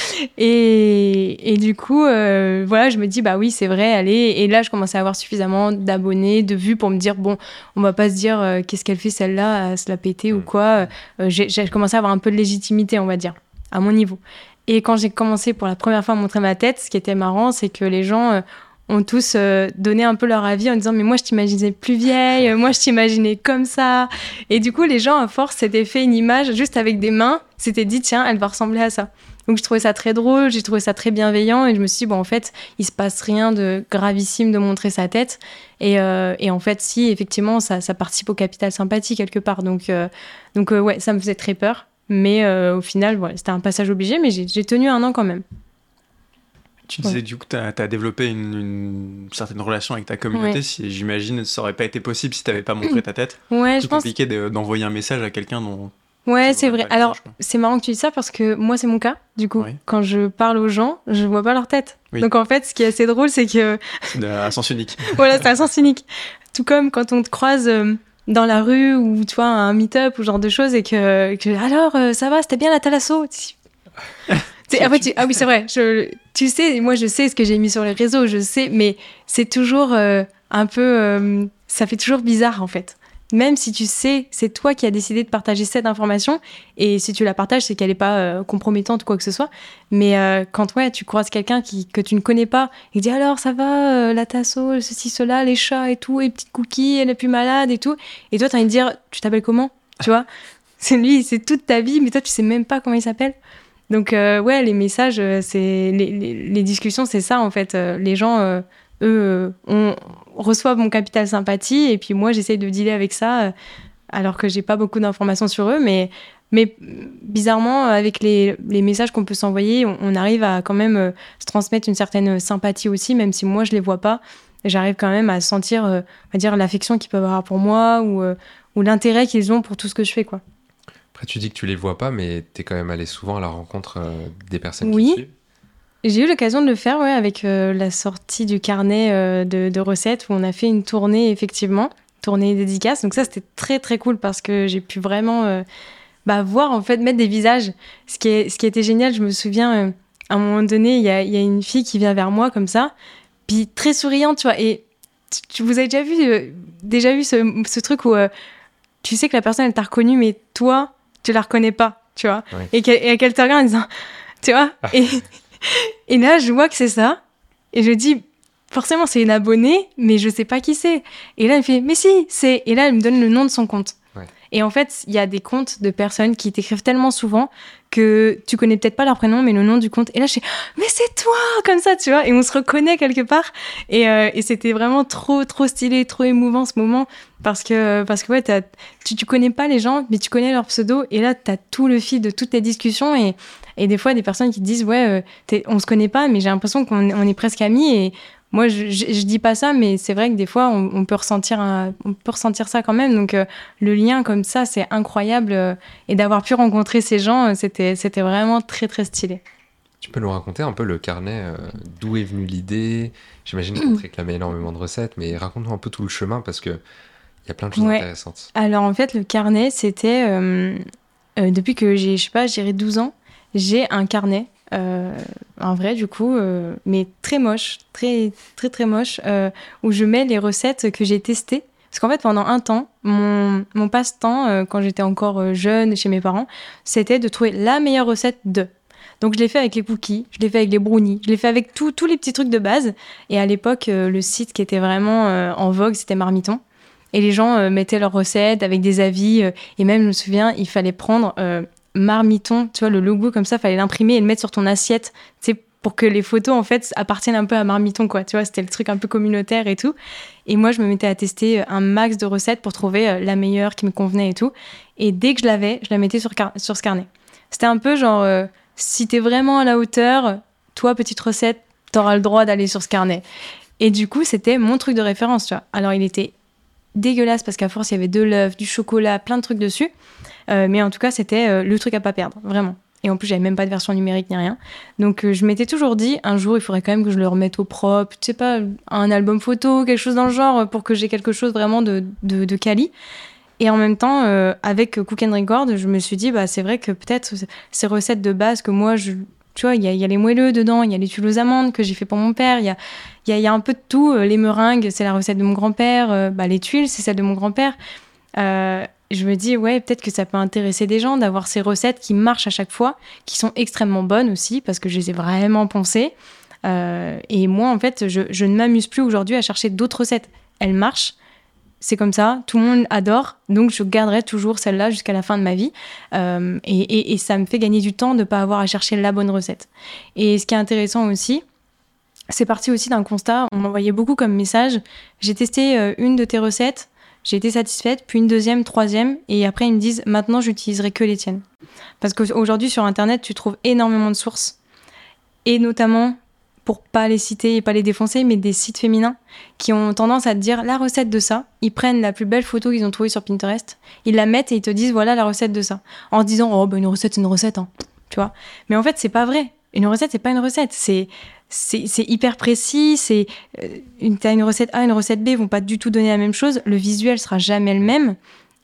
et, et du coup, euh, voilà, je me dis, bah oui, c'est vrai, allez. Et là, je commençais à avoir suffisamment d'abonnés, de vues pour me dire, bon, on va pas se dire, euh, qu'est-ce qu'elle fait celle-là, à se la péter ou Mm. quoi. Euh, j'ai commencé à avoir un peu de légitimité, on va dire, à mon niveau. Et quand j'ai commencé pour la première fois à montrer ma tête, ce qui était marrant, c'est que les gens ont tous euh, donné un peu leur avis en disant, mais moi, je t'imaginais plus vieille, moi, je t'imaginais comme ça. Et du coup, les gens, à force, s'étaient fait une image juste avec des mains, s'étaient dit, tiens, elle va ressembler à ça. Donc je trouvais ça très drôle, j'ai trouvé ça très bienveillant et je me suis dit, bon, en fait, il se passe rien de gravissime de montrer sa tête. Et, euh, et en fait, si, effectivement, ça, ça participe au capital sympathie quelque part. Donc, euh, donc euh, ouais, ça me faisait très peur. Mais euh, au final, voilà, c'était un passage obligé, mais j'ai tenu un an quand même. Tu disais du coup, tu as, développé une, une, certaine relation avec ta communauté. Si J'imagine ça aurait pas été possible si tu n'avais pas montré ta tête. Ouais, je pense. compliqué d'envoyer un message à quelqu'un dont. Ouais, c'est vrai. Alors, c'est marrant que tu dis ça parce que moi, c'est mon cas. Du coup, quand je parle aux gens, je vois pas leur tête. Donc, en fait, ce qui est assez drôle, c'est que. C'est un sens unique. voilà, c'est un sens unique. Tout comme quand on te croise. Euh, dans la rue ou tu vois un meet-up ou genre de choses et que, que alors euh, ça va c'était bien la thalasso? Ah oui, c'est vrai. Je, tu sais, moi, je sais ce que j'ai mis sur les réseaux, je sais, mais c'est toujours euh, un peu. Euh, ça fait toujours bizarre, en fait. Même si tu sais, c'est toi qui as décidé de partager cette information, et si tu la partages, c'est qu'elle n'est pas euh, compromettante ou quoi que ce soit. Mais quand ouais, tu croises quelqu'un que tu ne connais pas, et dit alors ça va, la tasso, ceci, cela, les chats et tout, et petites cookies, elle est plus malade et tout. Et toi, tu as envie de dire, tu t'appelles comment? Tu vois? C'est lui, c'est toute ta vie, mais toi, tu sais même pas comment il s'appelle. Donc, euh, ouais, les messages, euh, c'est les, discussions, c'est ça en fait. Euh, les gens, eux, on reçoivent mon capital sympathie et puis moi, j'essaye de dealer avec ça alors que j'ai pas beaucoup d'informations sur eux. Mais, mais bizarrement, avec les, les messages qu'on peut s'envoyer, on, arrive à quand même se transmettre une certaine sympathie aussi, même si moi, je les vois pas. J'arrive quand même à sentir, on va dire, l'affection qu'ils peuvent avoir pour moi ou, ou l'intérêt qu'ils ont pour tout ce que je fais, quoi. Après, tu dis que tu les vois pas, mais tu es quand même allé souvent à la rencontre euh, des personnes oui. qui suivent. J'ai eu l'occasion de le faire ouais, avec euh, la sortie du carnet euh, de, recettes où on a fait une tournée, effectivement, tournée dédicace. Donc ça, c'était très très cool parce que j'ai pu vraiment bah, voir, en fait, mettre des visages. Ce qui, est, ce qui était génial, je me souviens, à un moment donné, il y a, y a, une fille qui vient vers moi comme ça, puis très souriante, tu vois. Et tu, vous avez déjà vu, déjà vu ce, ce truc où tu sais que la personne, elle t'a reconnu, mais toi, tu la reconnais pas, tu vois. Et qu'elle te regarde en disant, tu vois. Et, et là, je vois que c'est ça. Et je dis, forcément, c'est une abonnée, mais je sais pas qui c'est. Et là, elle me fait, mais si, c'est. Et là, elle me donne le nom de son compte. Et en fait, il y a des comptes de personnes qui t'écrivent tellement souvent que tu connais peut-être pas leur prénom, mais le nom du compte. Et là, je suis, mais c'est toi, comme ça, tu vois. Et on se reconnaît quelque part. Et, euh, et c'était vraiment trop, trop stylé, trop émouvant ce moment. Parce que, parce que ouais, tu, tu connais pas les gens, mais tu connais leur pseudo. Et là, tu as tout le fil de toutes les discussions. Et, et des fois, des personnes qui disent, ouais, euh, on se connaît pas, mais j'ai l'impression qu'on on est presque amis. Et moi, je, je, dis pas ça, mais c'est vrai que des fois, on, peut ressentir, on peut ressentir ça quand même. Donc, euh, le lien comme ça, c'est incroyable. Euh, et d'avoir pu rencontrer ces gens, euh, c'était, c'était vraiment très, très stylé. Tu peux nous raconter un peu le carnet, d'où est venue l'idée? J'imagine qu'on te réclamait énormément de recettes, mais raconte-nous un peu tout le chemin parce que il y a plein de choses intéressantes. Alors, en fait, le carnet, c'était depuis que j'ai, je sais pas, j'ai 12 ans, j'ai un carnet euh, un vrai du coup, euh, mais très moche, très très très moche, euh, où je mets les recettes que j'ai testées. Parce qu'en fait, pendant un temps, mon, mon passe-temps, quand j'étais encore jeune chez mes parents, c'était de trouver la meilleure recette de. Donc je l'ai fait avec les cookies, je l'ai fait avec les brownies, je l'ai fait avec tous les petits trucs de base. Et à l'époque, le site qui était vraiment en vogue, c'était Marmiton. Et les gens mettaient leurs recettes avec des avis. et même, je me souviens, il fallait prendre marmiton, tu vois, le logo comme ça, fallait l'imprimer et le mettre sur ton assiette, tu sais, pour que les photos, en fait, appartiennent un peu à marmiton, quoi. Tu vois, c'était le truc un peu communautaire et tout. Et moi, je me mettais à tester euh, un max de recettes pour trouver euh, la meilleure qui me convenait et tout. Et dès que je l'avais, je la mettais sur, ce carnet. C'était un peu genre, euh, si t'es vraiment à la hauteur, toi, petite recette, t'auras le droit d'aller sur ce carnet. Et du coup, c'était mon truc de référence, tu vois. Alors, il était dégueulasse parce qu'à force, il y avait de l'œuf, du chocolat, plein de trucs dessus. Euh, mais en tout cas, c'était euh, le truc à pas perdre, vraiment. Et en plus, j'avais même pas de version numérique ni rien. Donc, euh, je m'étais toujours dit, un jour, il faudrait quand même que je le remette au propre. Tu sais pas, un album photo, quelque chose dans le genre, pour que j'ai quelque chose vraiment de, de, quali. Et en même temps, avec Cook and Record, je me suis dit, bah, c'est vrai que peut-être ces recettes de base que moi, tu vois, il y, a, les moelleux dedans, il y a les tuiles aux amandes que j'ai fait pour mon père, il y a, y, y a, un peu de tout. Les meringues, c'est la recette de mon grand-père, bah, les tuiles, c'est celle de mon grand-père. Je me dis, ouais, peut-être que ça peut intéresser des gens d'avoir ces recettes qui marchent à chaque fois, qui sont extrêmement bonnes aussi, parce que je les ai vraiment pensées. Euh, et moi, en fait, je, ne m'amuse plus aujourd'hui à chercher d'autres recettes. Elles marchent, c'est comme ça, tout le monde adore, donc je garderai toujours celle-là jusqu'à la fin de ma vie. Euh, et, et, et, ça me fait gagner du temps de ne pas avoir à chercher la bonne recette. Et ce qui est intéressant aussi, c'est parti aussi d'un constat, on m'envoyait beaucoup comme message, j'ai testé euh, une de tes recettes, j'ai été satisfaite, puis une deuxième, troisième, et après ils me disent maintenant j'utiliserai que les tiennes. Parce qu'aujourd'hui sur Internet, tu trouves énormément de sources, et notamment pour pas les citer et pas les défoncer, mais des sites féminins qui ont tendance à te dire la recette de ça. Ils prennent la plus belle photo qu'ils ont trouvée sur Pinterest, ils la mettent et ils te disent voilà la recette de ça. En disant oh bah une recette c'est une recette, hein. tu vois. Mais en fait c'est pas vrai. Une recette c'est pas une recette. C'est c'est hyper précis. C'est euh, une, as une recette A, une recette B, vont pas du tout donner la même chose. Le visuel sera jamais le même.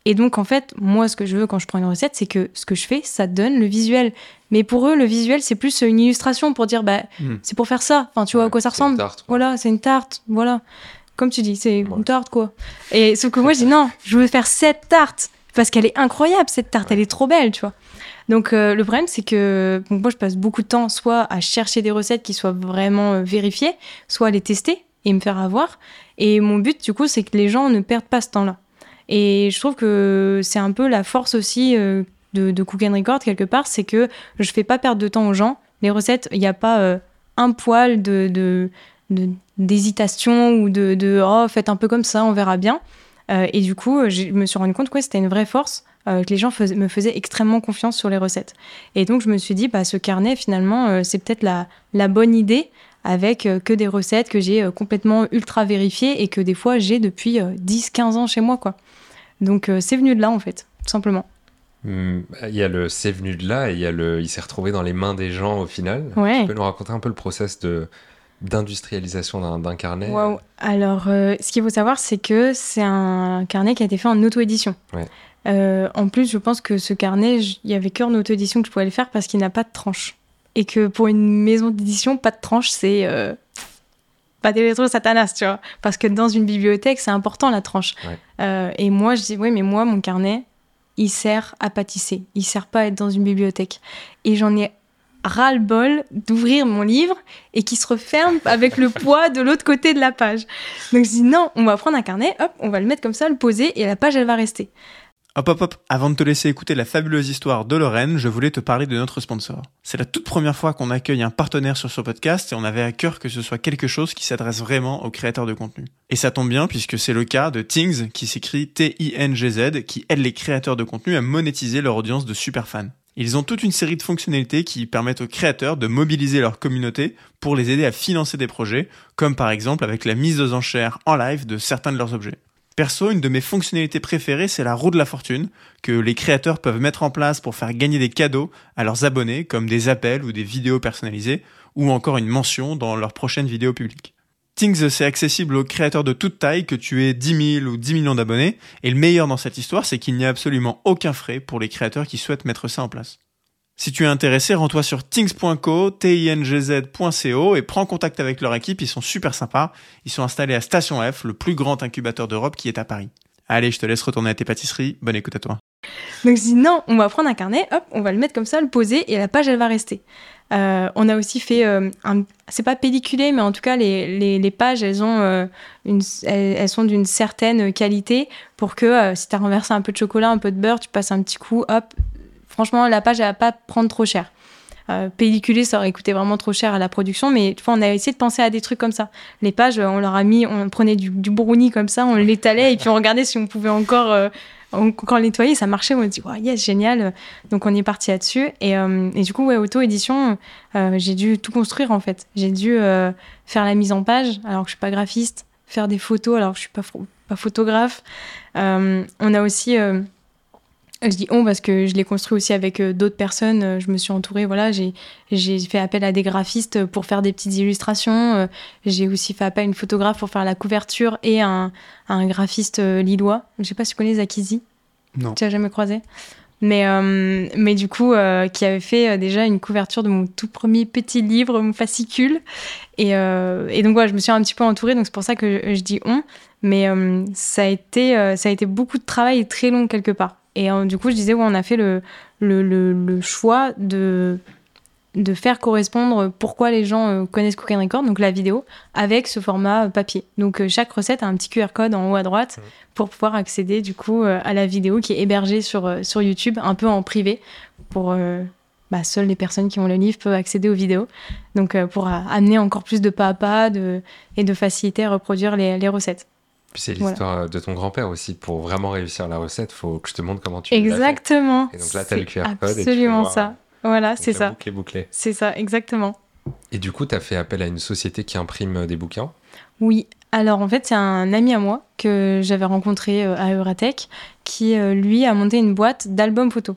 Et donc, en fait, moi, ce que je veux quand je prends une recette, c'est que ce que je fais, ça donne le visuel. Mais pour eux, le visuel, c'est plus une illustration pour dire, bah, hmm. c'est pour faire ça. Enfin, tu vois à quoi ça ressemble. Tarte, voilà, c'est une tarte. Voilà. Comme tu dis, c'est une tarte, quoi. Et sauf que moi, je dis, non, je veux faire cette tarte. Parce qu'elle est incroyable, cette tarte. Elle est trop belle, tu vois. Donc, euh, le problème, c'est que moi, je passe beaucoup de temps soit à chercher des recettes qui soient vraiment euh, vérifiées, soit à les tester et me faire avoir. Et mon but, du coup, c'est que les gens ne perdent pas ce temps-là. Et je trouve que c'est un peu la force aussi euh, de, de, Record quelque part, c'est que je fais pas perdre de temps aux gens. Les recettes, il n'y a pas un poil de, d'hésitation ou de, de oh faites un peu comme ça, on verra bien. Euh, et du coup, je me suis rendu compte que c'était une vraie force, que les gens me faisaient extrêmement confiance sur les recettes. Et donc je me suis dit, bah, ce carnet finalement, c'est peut-être la, la bonne idée avec que des recettes que j'ai complètement ultra vérifiées et que des fois j'ai depuis 10-15 ans chez moi. quoi. Donc euh, c'est venu de là en fait, tout simplement. Hmm, il y a le c'est venu de là et il y a le il s'est retrouvé dans les mains des gens au final. Tu peux nous raconter un peu le process de d'industrialisation d'un carnet Waouh Alors, euh, ce qu'il faut savoir, c'est que c'est un carnet qui a été fait en auto-édition. Euh, en plus, je pense que ce carnet, il y avait qu'en auto-édition que je pouvais le faire parce qu'il n'a pas de tranche. Et que pour une maison d'édition, pas de tranche, c'est pas des rétros satanas, tu vois. Parce que dans une bibliothèque, c'est important la tranche. Euh, et moi, je dis, oui, mais moi, mon carnet, il sert à pâtisser. Il sert pas à être dans une bibliothèque. Et j'en ai ras-le-bol d'ouvrir mon livre et qui se referme avec le poids de l'autre côté de la page. Donc je dis non, on va prendre un carnet, hop, on va le mettre comme ça, le poser et la page elle va rester. Hop hop hop, avant de te laisser écouter la fabuleuse histoire de Lorraine, je voulais te parler de notre sponsor. C'est la toute première fois qu'on accueille un partenaire sur ce podcast et on avait à cœur que ce soit quelque chose qui s'adresse vraiment aux créateurs de contenu. Et ça tombe bien puisque c'est le cas de Things qui s'écrit T-I-N-G-Z qui aide les créateurs de contenu à monétiser leur audience de super fans. Ils ont toute une série de fonctionnalités qui permettent aux créateurs de mobiliser leur communauté pour les aider à financer des projets, comme par exemple avec la mise aux enchères en live de certains de leurs objets. Perso, une de mes fonctionnalités préférées, c'est la roue de la fortune, que les créateurs peuvent mettre en place pour faire gagner des cadeaux à leurs abonnés, comme des appels ou des vidéos personnalisées, ou encore une mention dans leurs prochaines vidéos publiques. Things, c'est accessible aux créateurs de toute taille, que tu aies 10 000 ou 10 millions d'abonnés, et le meilleur dans cette histoire, c'est qu'il n'y a absolument aucun frais pour les créateurs qui souhaitent mettre ça en place. Si tu es intéressé, rends-toi sur things.co, tingz.co et prends contact avec leur équipe, ils sont super sympas. Ils sont installés à Station F, le plus grand incubateur d'Europe qui est à Paris. Allez, je te laisse retourner à tes pâtisseries. Bonne écoute à toi. Donc je dis non, on va prendre un carnet, hop, on va le mettre comme ça, le poser et la page elle va rester. Euh, on a aussi fait euh, c'est pas pelliculé, mais en tout cas les, pages elles ont euh, elles, sont d'une certaine qualité pour que si tu as renversé un peu de chocolat, un peu de beurre, tu passes un petit coup, hop, Franchement, la page, elle va pas prendre trop cher. Pelliculer, ça aurait coûté vraiment trop cher à la production, mais on a essayé de penser à des trucs comme ça. Les pages, on leur a mis, on prenait du, du brownie comme ça, on l'étalait et puis on regardait si on pouvait encore, euh, encore nettoyer. Ça marchait, on dit, ouais, yes, génial. Donc on est parti là-dessus. Et, euh, du coup, auto-édition, euh, j'ai dû tout construire en fait. J'ai dû euh, faire la mise en page alors que je suis pas graphiste, faire des photos alors que je suis pas, pas photographe. on a aussi je dis on parce que je l'ai construit aussi avec euh, d'autres personnes. Euh, je me suis entourée, voilà, j'ai fait appel à des graphistes pour faire des petites illustrations. Euh, j'ai aussi fait appel à une photographe pour faire la couverture et un, un graphiste lillois. Je sais pas si tu connais Zakizi. Non. Tu as jamais croisé? Mais, mais du coup, qui avait fait déjà une couverture de mon tout premier petit livre, mon fascicule. Et, et donc, voilà, je me suis un petit peu entourée, donc c'est pour ça que je, dis on. Mais ça, a été, ça a été beaucoup de travail et très long quelque part. Et euh, du coup, je disais, ouais, on a fait le, le, le, choix de, de faire correspondre pourquoi les gens euh, connaissent Cook Record, donc la vidéo, avec ce format papier. Donc euh, chaque recette a un petit QR code en haut à droite pour pouvoir accéder du coup à la vidéo qui est hébergée sur, sur YouTube, un peu en privé, pour bah, seules les personnes qui ont le livre peuvent accéder aux vidéos. Donc pour amener encore plus de pas à pas de, et de faciliter à reproduire les, les recettes. Puis c'est l'histoire de ton grand-père aussi. Pour vraiment réussir la recette, il faut que je te montre comment tu Exactement. Et donc là, tu as le QR code. Absolument ça. Voilà, c'est ça. C'est ça, exactement. Et du coup, tu as fait appel à une société qui imprime des bouquins? Oui. Alors en fait, c'est un ami à moi que j'avais rencontré euh, à Euratech qui, euh, lui, a monté une boîte d'albums photos.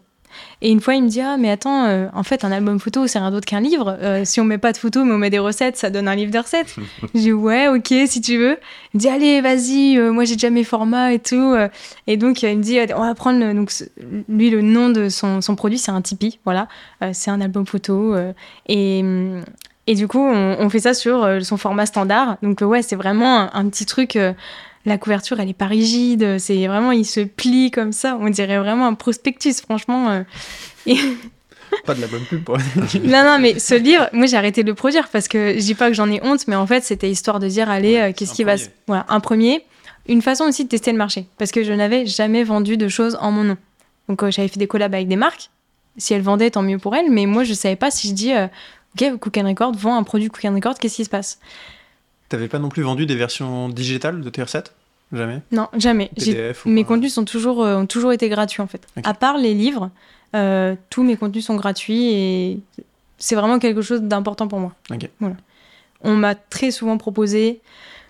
Et une fois, il me dit Ah, mais attends, euh, en fait, un album photo, c'est rien d'autre qu'un livre. Euh, si on met pas de photos, mais on met des recettes, ça donne un livre de recettes. J'ai dit Ouais, ok, si tu veux. Il me dit Allez, vas-y, euh, moi j'ai déjà mes formats et tout. Et donc, il me dit On va prendre. le- donc, lui, le nom de son, son produit, c'est un Tipeee. Voilà. C'est un album photo. et. et du coup, on, on fait ça sur son format standard. Donc, ouais, c'est vraiment un, un petit truc. La couverture, elle est pas rigide. C'est vraiment, il se plie comme ça. On dirait vraiment un prospectus, franchement. euh. Et- Pas de la bonne pub pour non, non, mais ce livre, moi, j'ai arrêté de le produire parce que je dis pas que j'en ai honte, mais en fait, c'était histoire de dire, allez, Ouais, euh, qu'est-ce qui va se. premier. Voilà, un premier. Une façon aussi de tester le marché parce que je n'avais jamais vendu de choses en mon nom. Donc, euh, j'avais fait des collabs avec des marques. Si elles vendaient, tant mieux pour elles. Mais moi, je savais pas si je dis, euh, OK, Cook and Record vend un produit Cook and Record, qu'est-ce qui se passe? T'avais pas non plus vendu des versions digitales de TR7 Jamais? Non, jamais. J'ai PDF ou Mes contenus sont toujours, euh, ont toujours été gratuits en fait. À part les livres, euh, tous mes contenus sont gratuits et c'est vraiment quelque chose d'important pour moi. Ok. Voilà. On m'a très souvent proposé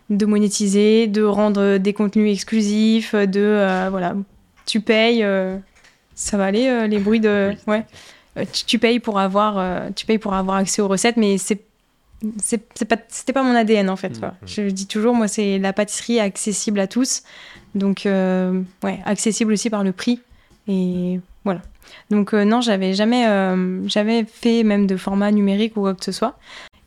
de monétiser, de rendre des contenus exclusifs, de euh, voilà, tu payes, euh, ça va aller euh, les bruits de, Oui. ouais, Euh, tu, tu payes pour avoir, euh, tu payes pour avoir accès aux recettes, mais c'est c'est pas c'était pas mon ADN en fait. Mhm. voilà. Je dis toujours, moi c'est la pâtisserie accessible à tous, donc euh, ouais, accessible aussi par le prix et voilà. Donc euh, non, j'avais jamais euh, jamais fait même de format numérique ou quoi que ce soit.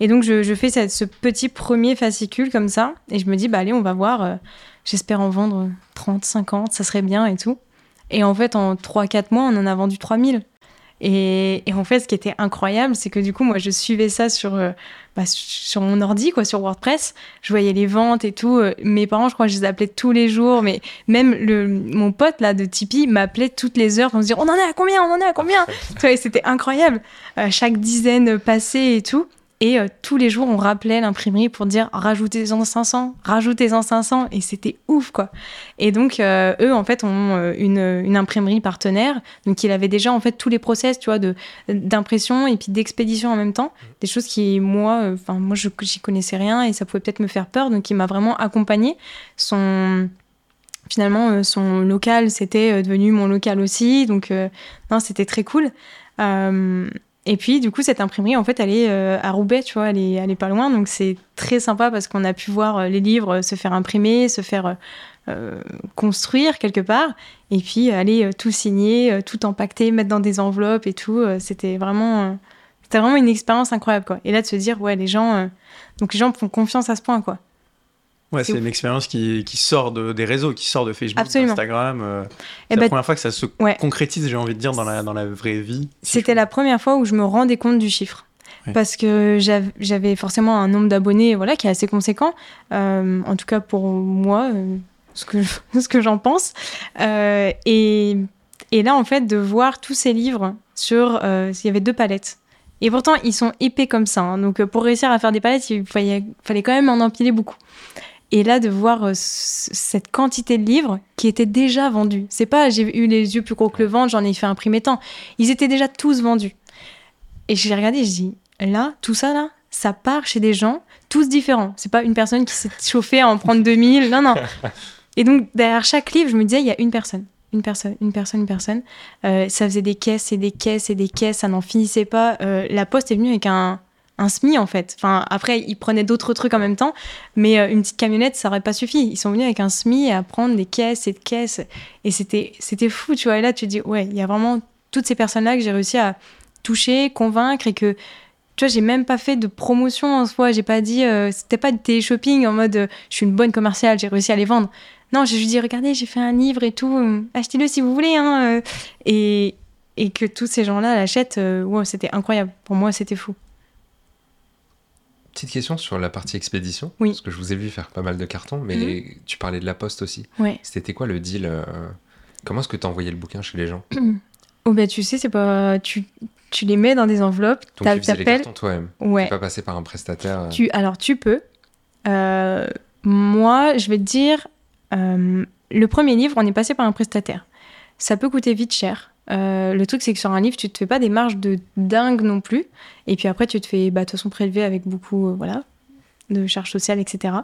Et donc je, je fais cette- ce petit premier fascicule comme ça et je me dis bah allez on va voir. J'espère en vendre 30, 50, ça serait bien et tout. Et en fait en 3-4 mois on en a vendu 3000. Et, et en fait, ce qui était incroyable, c'est que du coup, moi, je suivais ça sur, euh, bah, sur mon ordi, quoi, sur WordPress. Je voyais les ventes et tout. Euh, Mes parents, je crois, je les appelais tous les jours. Mais même le, mon pote là de Tipeee m'appelait toutes les heures pour me dire on en est à combien, on en est à combien? Tu vois, et C'était incroyable. Euh, chaque dizaine passée et tout. Et euh, tous les jours, on rappelait l'imprimerie pour dire rajoutez-en 500, rajoutez-en 500. Et c'était ouf, quoi. Et donc, euh, eux, en fait, ont euh, une, une imprimerie partenaire. Donc, il avait déjà, en fait, tous les process, tu vois, de, d'impression et puis d'expédition en même temps. Des choses qui, moi, enfin, moi, je, j'y connaissais rien et ça pouvait peut-être me faire peur. Donc, il m'a vraiment accompagné. Son. Finalement, son local, c'était devenu mon local aussi. Donc, euh, non, c'était très cool. Euh, et puis, du coup, cette imprimerie, en fait, elle est euh, à Roubaix, tu vois, elle est, pas loin. Donc, c'est très sympa parce qu'on a pu voir euh, les livres euh, se faire imprimer, se faire construire quelque part. Et puis, aller tout signer, tout empaqueter, mettre dans des enveloppes et tout. c'était vraiment, c'était vraiment une expérience incroyable, quoi. Et là, de se dire, ouais, les gens, donc les gens font confiance à ce point, quoi. Ouais, C'est une expérience qui, qui sort de, des réseaux, qui sort de Facebook, d'Instagram. euh, Eh c'est la ben, première fois que ça se ouais. concrétise, j'ai envie de dire, dans la, dans la vraie vie. C'était la première fois où je me rendais compte du chiffre. Parce que j'av- j'avais forcément un nombre d'abonnés voilà, qui est assez conséquent, euh, en tout cas pour moi, euh, ce que ce que j'en pense. Euh, et, et là, en fait, de voir tous ces livres sur... il y avait deux palettes. Et pourtant, ils sont épais comme ça. hein. Donc, pour réussir à faire des palettes, il fallait, fallait quand même en empiler beaucoup. Et là, de voir euh, cette quantité de livres qui étaient déjà vendus. C'est pas j'ai eu les yeux plus gros que le ventre, j'en ai fait imprimer tant. Ils étaient déjà tous vendus. Et j'ai regardé, je dis là, tout ça là, ça part chez des gens, tous différents. C'est pas une personne qui s'est chauffée à en prendre 2000. Non, non. Et donc, derrière chaque livre, je me disais, il y a une personne. Une personne, une personne, une personne. Euh, ça faisait des caisses et des caisses et des caisses, ça n'en finissait pas. Euh, la poste est venue avec un, un SMI en fait. Enfin, après, ils prenaient d'autres trucs en même temps, mais euh, une petite camionnette, ça aurait pas suffi. Ils sont venus avec un SMI à prendre des caisses et des caisses. Et c'était, fou, tu vois. Et là, tu te dis, ouais, il y a vraiment toutes ces personnes-là que j'ai réussi à toucher, convaincre et que tu vois, j'ai même pas fait de promotion en soi. J'ai pas dit, euh, c'était pas du télé-shopping en mode, euh, je suis une bonne commerciale, j'ai réussi à les vendre. Non, j'ai juste dit, regardez, j'ai fait un livre et tout, achetez-le si vous voulez. Hein, et, et que tous ces gens-là l'achètent, wow, c'était incroyable. Pour moi, c'était fou. Petite question sur la partie expédition. Oui. Parce que je vous ai vu faire pas mal de cartons, mais tu parlais de la poste aussi. Ouais. C'était quoi le deal euh, Comment est-ce que tu envoyais le bouquin chez les gens Oh, bah, tu sais, c'est pas. Tu, tu les mets dans des enveloppes, Donc tu faisais les cartons toi-même. Ouais. T'es pas passé par un prestataire. euh, Tu, alors, tu peux. Euh, moi, je vais te dire, euh, le premier livre, on est passé par un prestataire. Ça peut coûter vite cher. Euh, le truc, c'est que sur un livre, tu te fais pas des marges de dingue non plus. Et puis après, tu te fais, bah, de toute façon, prélever avec beaucoup, euh, voilà, de charges sociales, etc.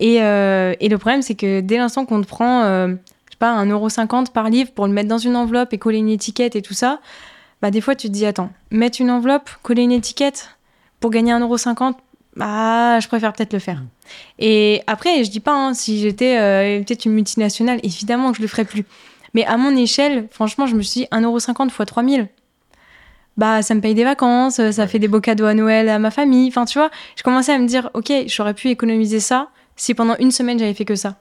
Et, euh, et le problème, c'est que dès l'instant qu'on te prend, je sais pas, 1,50€ par livre pour le mettre dans une enveloppe et coller une étiquette et tout ça, bah, des fois, tu te dis, attends, mettre une enveloppe, coller une étiquette pour gagner 1,50€, bah, je préfère peut-être le faire. Et après, je dis pas, hein, si j'étais peut-être une multinationale, évidemment que je le ferais plus. Mais à mon échelle, franchement, je me suis dit 1,50€ x 3000. Bah, ça me paye des vacances, ça fait des beaux cadeaux à Noël à ma famille. Enfin, tu vois, je commençais à me dire, ok, j'aurais pu économiser ça si pendant une semaine j'avais fait que ça.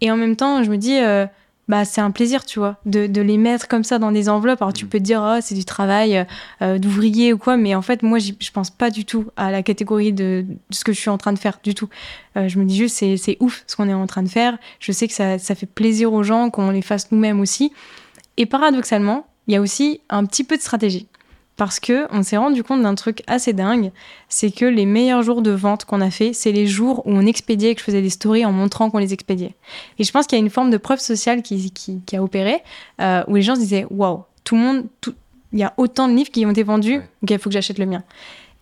Et en même temps, je me dis, euh, bah, c'est un plaisir, tu vois, de, de, les mettre comme ça dans des enveloppes. Alors, tu mm. peux te dire, oh, c'est du travail euh, euh, d'ouvrier ou quoi, mais en fait, moi, je pense pas du tout à la catégorie de, ce que je suis en train de faire, du tout. Euh, je me dis juste, c'est ouf ce qu'on est en train de faire. Je sais que ça, ça fait plaisir aux gens, qu'on les fasse nous-mêmes aussi. Et paradoxalement, il y a aussi un petit peu de stratégie parce que on s'est rendu compte d'un truc assez dingue, c'est que les meilleurs jours de vente qu'on a fait, c'est les jours où on expédiait et que je faisais des stories en montrant qu'on les expédiait. Et je pense qu'il y a une forme de preuve sociale qui, qui, a opéré, euh, où les gens se disaient waouh, tout le monde, il y a autant de livres qui ont été vendus, ok, il faut que j'achète le mien.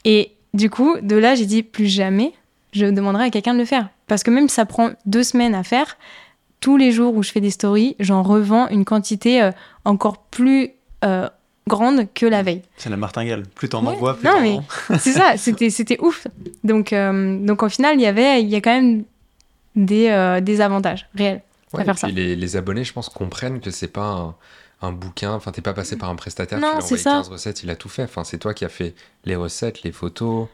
Et du coup, de là, j'ai dit plus jamais, je demanderai à quelqu'un de le faire, parce que même si ça prend deux semaines à faire, tous les jours où je fais des stories, j'en revends une quantité euh, encore plus euh, grande que la veille. C'est la martingale. Plus t'en envoies, plus Non, mais c'est ça, c'était, c'était ouf. Donc, euh, donc, au final, il y avait, il y a quand même des, euh, des avantages réels à faire ça. Les, les, abonnés, je pense, comprennent que c'est pas un, bouquin. Enfin, t'es pas passé par un prestataire non, qui a 15 recettes, il a tout fait. Enfin, c'est toi qui as fait les recettes, les photos,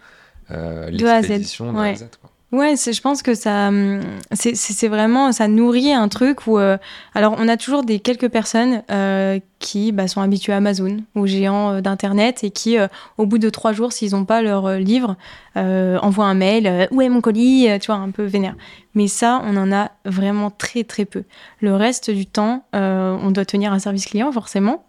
euh, l'expédition de A Z. Ouais, je pense que ça, hum, c'est vraiment, ça nourrit un truc où, euh, alors on a toujours des quelques personnes euh, qui bah, sont habituées à Amazon, aux géants euh, d'internet, et qui, au bout de trois jours, s'ils n'ont pas leur livre, envoient un mail, où est mon colis, tu vois, un peu vénère. Mais ça, on en a vraiment très très peu. Le reste du temps, on doit tenir un service client forcément.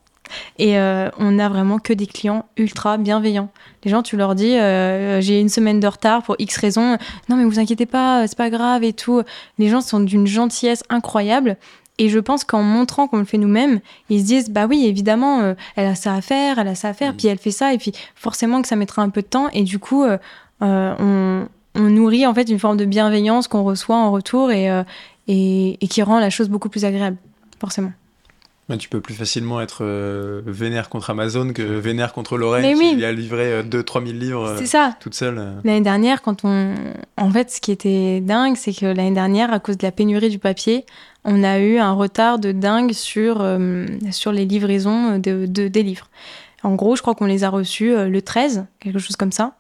Et euh, on n'a vraiment que des clients ultra bienveillants. Les gens, tu leur dis, euh, j'ai une semaine de retard pour X raisons. Non, mais vous inquiétez pas, c'est pas grave et tout. Les gens sont d'une gentillesse incroyable. Et je pense qu'en montrant qu'on le fait nous-mêmes, ils se disent, bah oui, évidemment, euh, elle a ça à faire, elle a ça à faire, mmh. puis elle fait ça, et puis forcément que ça mettra un peu de temps. Et du coup, on, nourrit en fait une forme de bienveillance qu'on reçoit en retour et, et qui rend la chose beaucoup plus agréable, forcément tu peux plus facilement être euh, vénère contre Amazon que vénère contre Lorraine qui a livré 2-3 000 livres euh, ça. toute seule. L'année dernière, quand on... En fait, ce qui était dingue, c'est que l'année dernière, à cause de la pénurie du papier, on a eu un retard de dingue sur, euh, sur les livraisons de, des livres. En gros, je crois qu'on les a reçus le 13, quelque chose comme ça.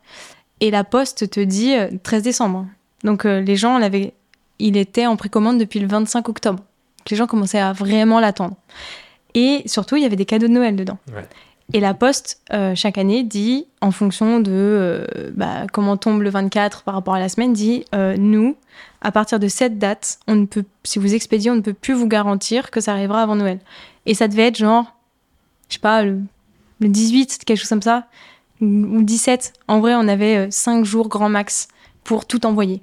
Et la poste te dit 13 décembre. Donc les gens l'avaient... Il était en précommande depuis le 25 octobre les gens commençaient à vraiment l'attendre. Et surtout, il y avait des cadeaux de Noël dedans. Et la Poste, euh, chaque année, dit, en fonction de euh, bah, comment tombe le 24 par rapport à la semaine, dit euh, nous, à partir de cette date, on ne peut, si vous expédiez, on ne peut plus vous garantir que ça arrivera avant Noël. Et ça devait être genre, je sais pas, le, 18, quelque chose comme ça, ou 17. En vrai, on avait 5 jours grand max pour tout envoyer.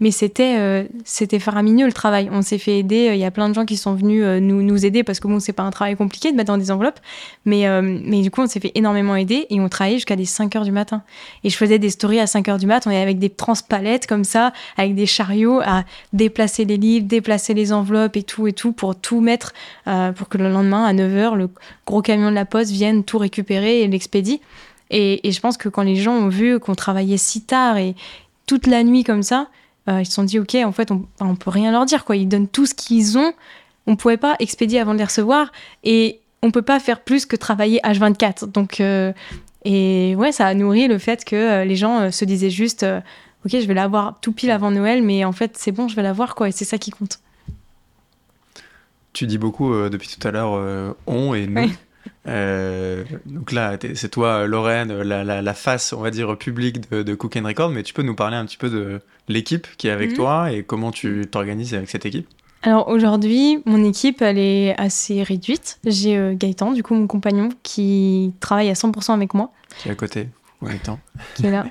Mais c'était euh, c'était faramineux le travail. On s'est fait aider. Il y a plein de gens qui sont venus euh, nous, nous aider parce que bon, c'est pas un travail compliqué de mettre dans des enveloppes. Mais, euh, mais du coup, on s'est fait énormément aider et on travaillait jusqu'à des 5 heures du matin. Et je faisais des stories à 5 heures du matin. On est avec des transpalettes comme ça, avec des chariots à déplacer les livres, déplacer les enveloppes et tout et tout pour tout mettre pour que le lendemain, à 9 heures, le gros camion de la poste vienne tout récupérer et l'expédie. Et je pense que quand les gens ont vu qu'on travaillait si tard et toute la nuit comme ça, euh, ils se sont dit, OK, en fait, on, on peut rien leur dire, quoi. Ils donnent tout ce qu'ils ont. On pouvait pas expédier avant de les recevoir et on peut pas faire plus que travailler H24. Donc, euh, et ouais, ça a nourri le fait que euh, les gens se disaient juste, OK, je vais l'avoir tout pile avant Noël, mais en fait, c'est bon, je vais l'avoir, quoi. Et c'est ça qui compte. Tu dis beaucoup depuis tout à l'heure on et nous. Euh, donc là, c'est toi, Lorraine, la, face, on va dire, publique de, Cook and Record, mais tu peux nous parler un petit peu de l'équipe qui est avec mhm. toi et comment tu t'organises avec cette équipe? Alors aujourd'hui, mon équipe, elle est assez réduite. J'ai euh, Gaëtan, du coup, mon compagnon, qui travaille à 100% avec moi. Qui est à côté, Gaëtan. Qui est là.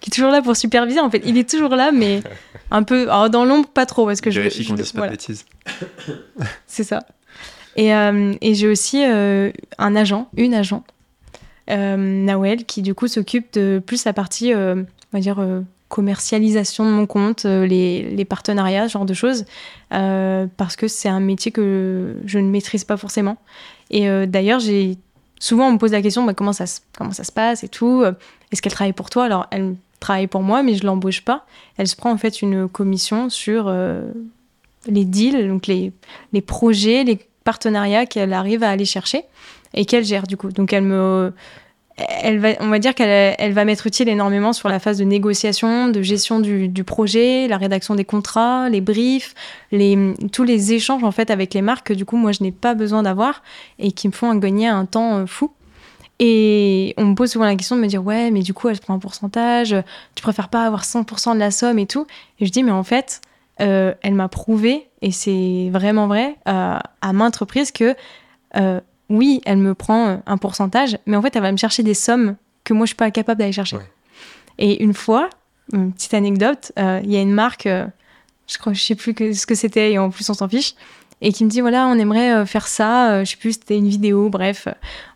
qui est toujours là pour superviser. En fait, il est toujours là, mais un peu. Alors, dans l'ombre, pas trop. Parce que je vérifie qu'on dise pas de bêtises. C'est ça. Et, et j'ai aussi un agent, une agent, Nawel, qui du coup s'occupe de plus la partie, on va dire, commercialisation de mon compte, les, partenariats, ce genre de choses, parce que c'est un métier que je ne maîtrise pas forcément. Et d'ailleurs, souvent on me pose la question bah, comment, ça, comment ça se passe et tout. Est-ce qu'elle travaille pour toi? Alors, elle travaille pour moi, mais je l'embauche pas. Elle se prend en fait une commission sur euh, les deals, donc les, les projets, les partenariats qu'elle arrive à aller chercher et qu'elle gère du coup. Donc elle me, elle va, on va dire qu'elle elle va m'être utile énormément sur la phase de négociation, de gestion du, projet, la rédaction des contrats, les briefs, les, tous les échanges en fait avec les marques que du coup moi je n'ai pas besoin d'avoir et qui me font gagner un temps euh, fou. Et on me pose souvent la question de me dire ouais mais du coup elle prend un pourcentage, tu préfères pas avoir 100% de la somme et tout. Et je dis mais en fait euh, elle m'a prouvé et c'est vraiment vrai euh, à maintes reprises que euh, oui, elle me prend un pourcentage, mais en fait, elle va me chercher des sommes que moi, je suis pas capable d'aller chercher. Et une fois, une petite anecdote, il y a une marque, je crois, je sais plus ce que c'était, et en plus, on s'en fiche, et qui me dit voilà, on aimerait faire ça, je sais plus, c'était une vidéo, bref,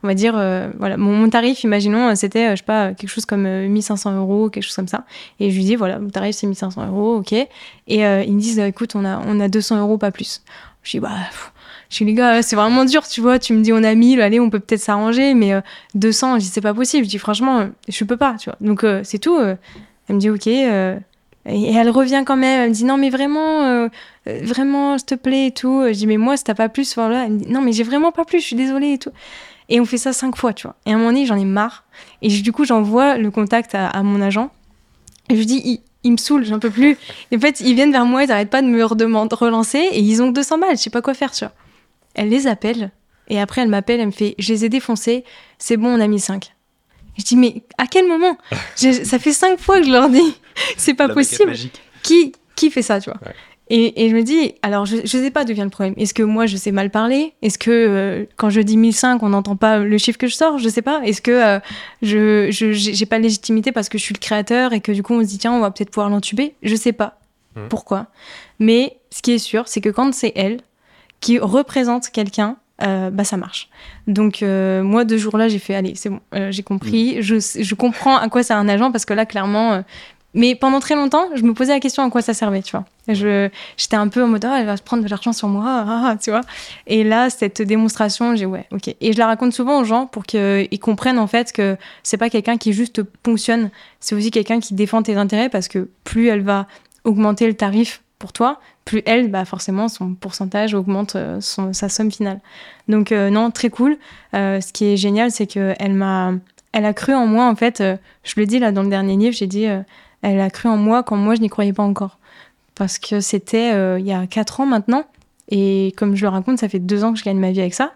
on va dire, voilà, mon, tarif, imaginons, c'était, je sais pas, quelque chose comme 1500 euros, quelque chose comme ça. Et je lui dis voilà, mon tarif, c'est 1500 euros, ok. Et ils me disent écoute, on a, on a 200 euros, pas plus. Je dis bah. Je dis, les gars, c'est vraiment dur, tu vois. Tu me dis, on a 1000, allez, on peut peut-être s'arranger, mais 200, euh, je dis, c'est pas possible. Je dis, franchement, je peux pas, tu vois. Donc, euh, c'est tout. Euh. elle me dit, ok. Et elle revient quand même. Elle me dit, non, mais vraiment, vraiment, s'il te plaît et tout. Je dis, mais moi, si t'as pas plus, voilà. Elle me dit, non, mais j'ai vraiment pas plus, je suis désolée et tout. Et on fait ça cinq fois, tu vois. Et à un moment donné, j'en ai marre. Et du coup, j'envoie le contact à, mon agent. Et je dis, il, me saoule, j'en peux plus. Et en fait, ils viennent vers moi, ils n'arrêtent pas de me redemander, relancer, et ils ont 200 balles, je sais pas quoi faire, tu vois. Elle les appelle et après elle m'appelle, elle me fait Je les ai défoncés, c'est bon, on a mis 5. Je dis Mais à quel moment Ça fait 5 fois que je leur dis C'est pas possible. Qui, qui fait ça, tu vois et, et, je me dis, alors je, ne sais pas d'où vient le problème. Est-ce que moi je sais mal parler Est-ce que euh, quand je dis 1005, on n'entend pas le chiffre que je sors Je sais pas. Est-ce que euh, je j'ai pas de légitimité parce que je suis le créateur et que du coup on se dit tiens, on va peut-être pouvoir l'entuber Je sais pas mmh. pourquoi? Mais ce qui est sûr, c'est que quand c'est elle, qui représente quelqu'un, euh, bah ça marche. Donc euh, moi deux jours là j'ai fait allez c'est bon euh, j'ai compris. Mm. je, je, comprends à quoi c'est un agent parce que là clairement mais pendant très longtemps je me posais la question à quoi ça servait tu vois. Je j'étais un peu en mode ah, elle va se prendre de l'argent sur moi ah, ah, tu vois. Et là cette démonstration j'ai ouais ok. Et je la raconte souvent aux gens pour qu'ils comprennent en fait que c'est pas quelqu'un qui juste ponctionne. C'est aussi quelqu'un qui défend tes intérêts parce que plus elle va augmenter le tarif pour toi, plus elle, bah forcément, son pourcentage augmente euh, sa somme finale. Donc euh, non, très cool. Euh, ce qui est génial, c'est qu'elle m'a, elle a cru en moi, en fait, je le dis là dans le dernier livre, j'ai dit, elle a cru en moi quand moi, je n'y croyais pas encore. Parce que c'était il y a quatre ans maintenant, et comme je le raconte, ça fait deux ans que je gagne ma vie avec ça.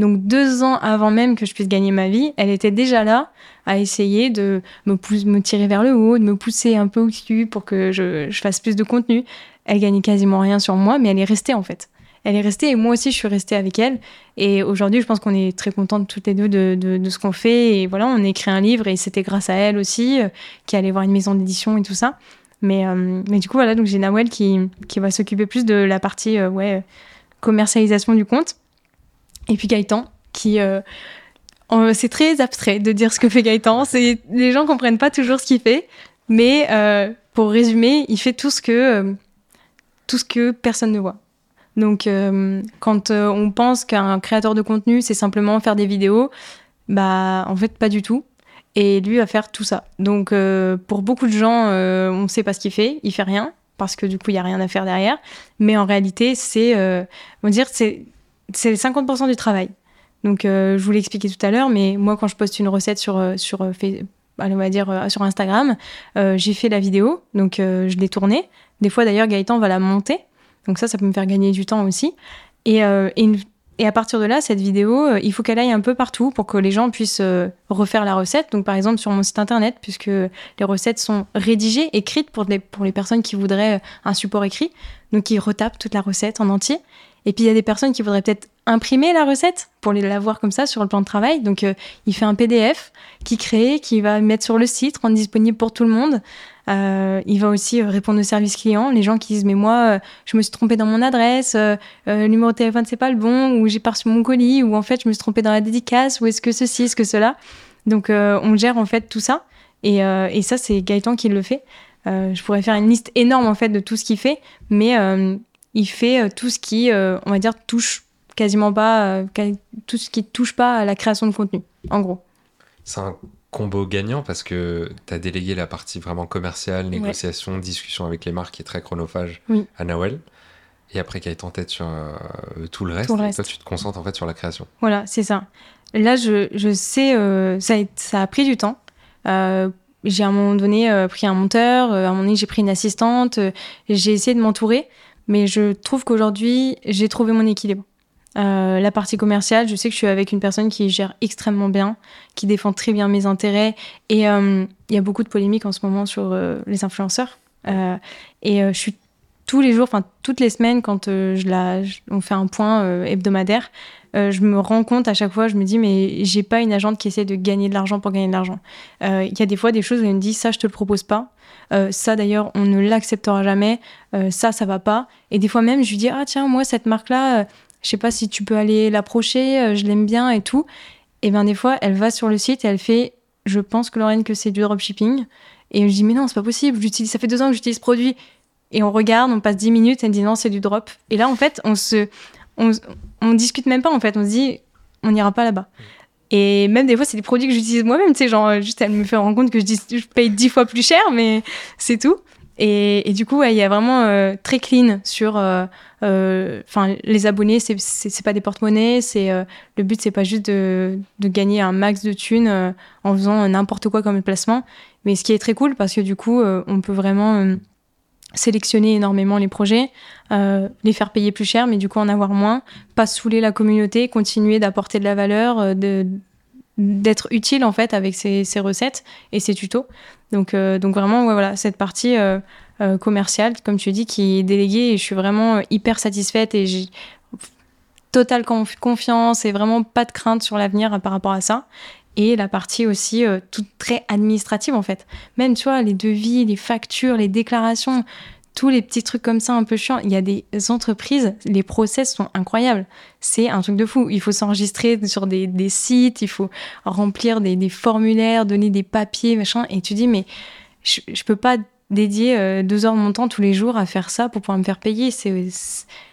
Donc deux ans avant même que je puisse gagner ma vie, elle était déjà là à essayer de me, me tirer vers le haut, de me pousser un peu au-dessus pour que je, fasse plus de contenu elle gagnait quasiment rien sur moi, mais elle est restée en fait. Elle est restée et moi aussi je suis restée avec elle. Et aujourd'hui, je pense qu'on est très contentes toutes les deux de, de, ce qu'on fait. Et voilà, on a écrit un livre et c'était grâce à elle aussi, euh, qui allait voir une maison d'édition et tout ça. Mais, euh, mais du coup, voilà, donc j'ai Nawel qui, qui va s'occuper plus de la partie euh, ouais, commercialisation du compte. Et puis Gaëtan, qui. c'est très abstrait de dire ce que fait Gaëtan. Les gens comprennent pas toujours ce qu'il fait. Mais pour résumer, il fait tout ce que tout ce que personne ne voit. Donc, euh, quand euh, on pense qu'un créateur de contenu, c'est simplement faire des vidéos, bah, en fait, pas du tout. Et lui va faire tout ça. Donc, euh, pour beaucoup de gens, on ne sait pas ce qu'il fait. Il fait rien parce que du coup, il y a rien à faire derrière. Mais en réalité, c'est, on va dire, c'est, c'est 50% du travail. Donc, je vous l'ai expliqué tout à l'heure, mais moi, quand je poste une recette sur sur on va dire sur Instagram, j'ai fait la vidéo, donc je l'ai tournée. Des fois, d'ailleurs, Gaëtan va la monter. Donc ça, ça peut me faire gagner du temps aussi. Et, euh, à partir de là, cette vidéo, euh, il faut qu'elle aille un peu partout pour que les gens puissent euh, refaire la recette. Donc par exemple sur mon site internet, puisque les recettes sont rédigées, écrites pour les, pour les personnes qui voudraient un support écrit. Donc ils retapent toute la recette en entier. Et puis il y a des personnes qui voudraient peut-être imprimer la recette pour l'avoir comme ça sur le plan de travail. Donc, euh, il fait un PDF qui crée, qui va mettre sur le site, rendre disponible pour tout le monde. Euh, il va aussi répondre aux services clients. Les gens qui disent mais moi je me suis trompé dans mon adresse, le numéro de téléphone c'est pas le bon, ou j'ai pas reçu mon colis, ou en fait je me suis trompé dans la dédicace, ou est-ce que ceci, est-ce que cela. Donc on gère en fait tout ça. Et ça c'est Gaëtan qui le fait. je pourrais faire une liste énorme en fait de tout ce qu'il fait, mais il fait tout ce qui, on va dire, touche quasiment pas euh, tout ce qui touche pas à la création de contenu, en gros. C'est un combo gagnant parce que tu as délégué la partie vraiment commerciale, négociation, discussion avec les marques qui est très chronophage à Nawel. Et après, qui a été en tête sur euh, tout le reste, toi, tu te concentres en fait sur la création. Voilà, c'est ça. Là, je, je sais, euh, ça, a, ça, a, pris du temps. j'ai à un moment donné pris un monteur, à un moment donné, j'ai pris une assistante, j'ai essayé de m'entourer, mais je trouve qu'aujourd'hui, j'ai trouvé mon équilibre. Euh, la partie commerciale, je sais que je suis avec une personne qui gère extrêmement bien, qui défend très bien mes intérêts. Et euh, il y a beaucoup de polémiques en ce moment sur euh, les influenceurs. et je suis tous les jours, enfin toutes les semaines, quand je la, on fait un point hebdomadaire, je me rends compte à chaque fois, je me dis, mais j'ai pas une agente qui essaie de gagner de l'argent pour gagner de l'argent. Il y a des fois des choses où elle me dit, ça, je te le propose pas. ça, d'ailleurs, on ne l'acceptera jamais. ça, ça va pas. Et des fois même, je lui dis, ah tiens, moi, cette marque-là je sais pas si tu peux aller l'approcher, euh, je l'aime bien et tout. Et bien des fois, elle va sur le site et elle fait, je pense que Lorraine que c'est du dropshipping. Et je dis mais non, c'est pas possible. J'utilise, ça fait deux ans que j'utilise ce produit. Et on regarde, on passe dix minutes, elle dit non, c'est du drop. Et là en fait, on se, on, on discute même pas en fait. On se dit, on n'ira pas là-bas. Et même des fois, c'est des produits que j'utilise moi-même, tu sais, genre, juste elle me fait rendre compte que je, dis, je paye dix fois plus cher, mais c'est tout. Et, du coup, il y a vraiment euh, très clean sur. Euh, euh, enfin, les abonnés, c'est pas des porte-monnaies. C'est le but, c'est pas juste de, gagner un max de thunes en faisant n'importe quoi comme placement. Mais ce qui est très cool, parce que du coup, on peut vraiment sélectionner énormément les projets, les faire payer plus cher, mais du coup en avoir moins, pas saouler la communauté, continuer d'apporter de la valeur, d'être utile en fait avec ces, recettes et ces tutos. Donc, euh, donc vraiment, voilà, cette partie euh, euh, commerciale, comme tu dis, qui est déléguée et je suis vraiment hyper satisfaite et j'ai totale confiance et vraiment pas de crainte sur l'avenir par rapport à ça. Et la partie aussi toute très administrative en fait. Même, tu vois, les devis, les factures, les déclarations, tous les petits trucs comme ça un peu chiants. Il y a des entreprises, les process sont incroyables. C'est un truc de fou. Il faut s'enregistrer sur des, sites, il faut remplir des, formulaires, donner des papiers, machin. Et tu dis, mais je, je peux pas dédier euh, deux heures de mon temps tous les jours à faire ça pour pouvoir me faire payer. C'est,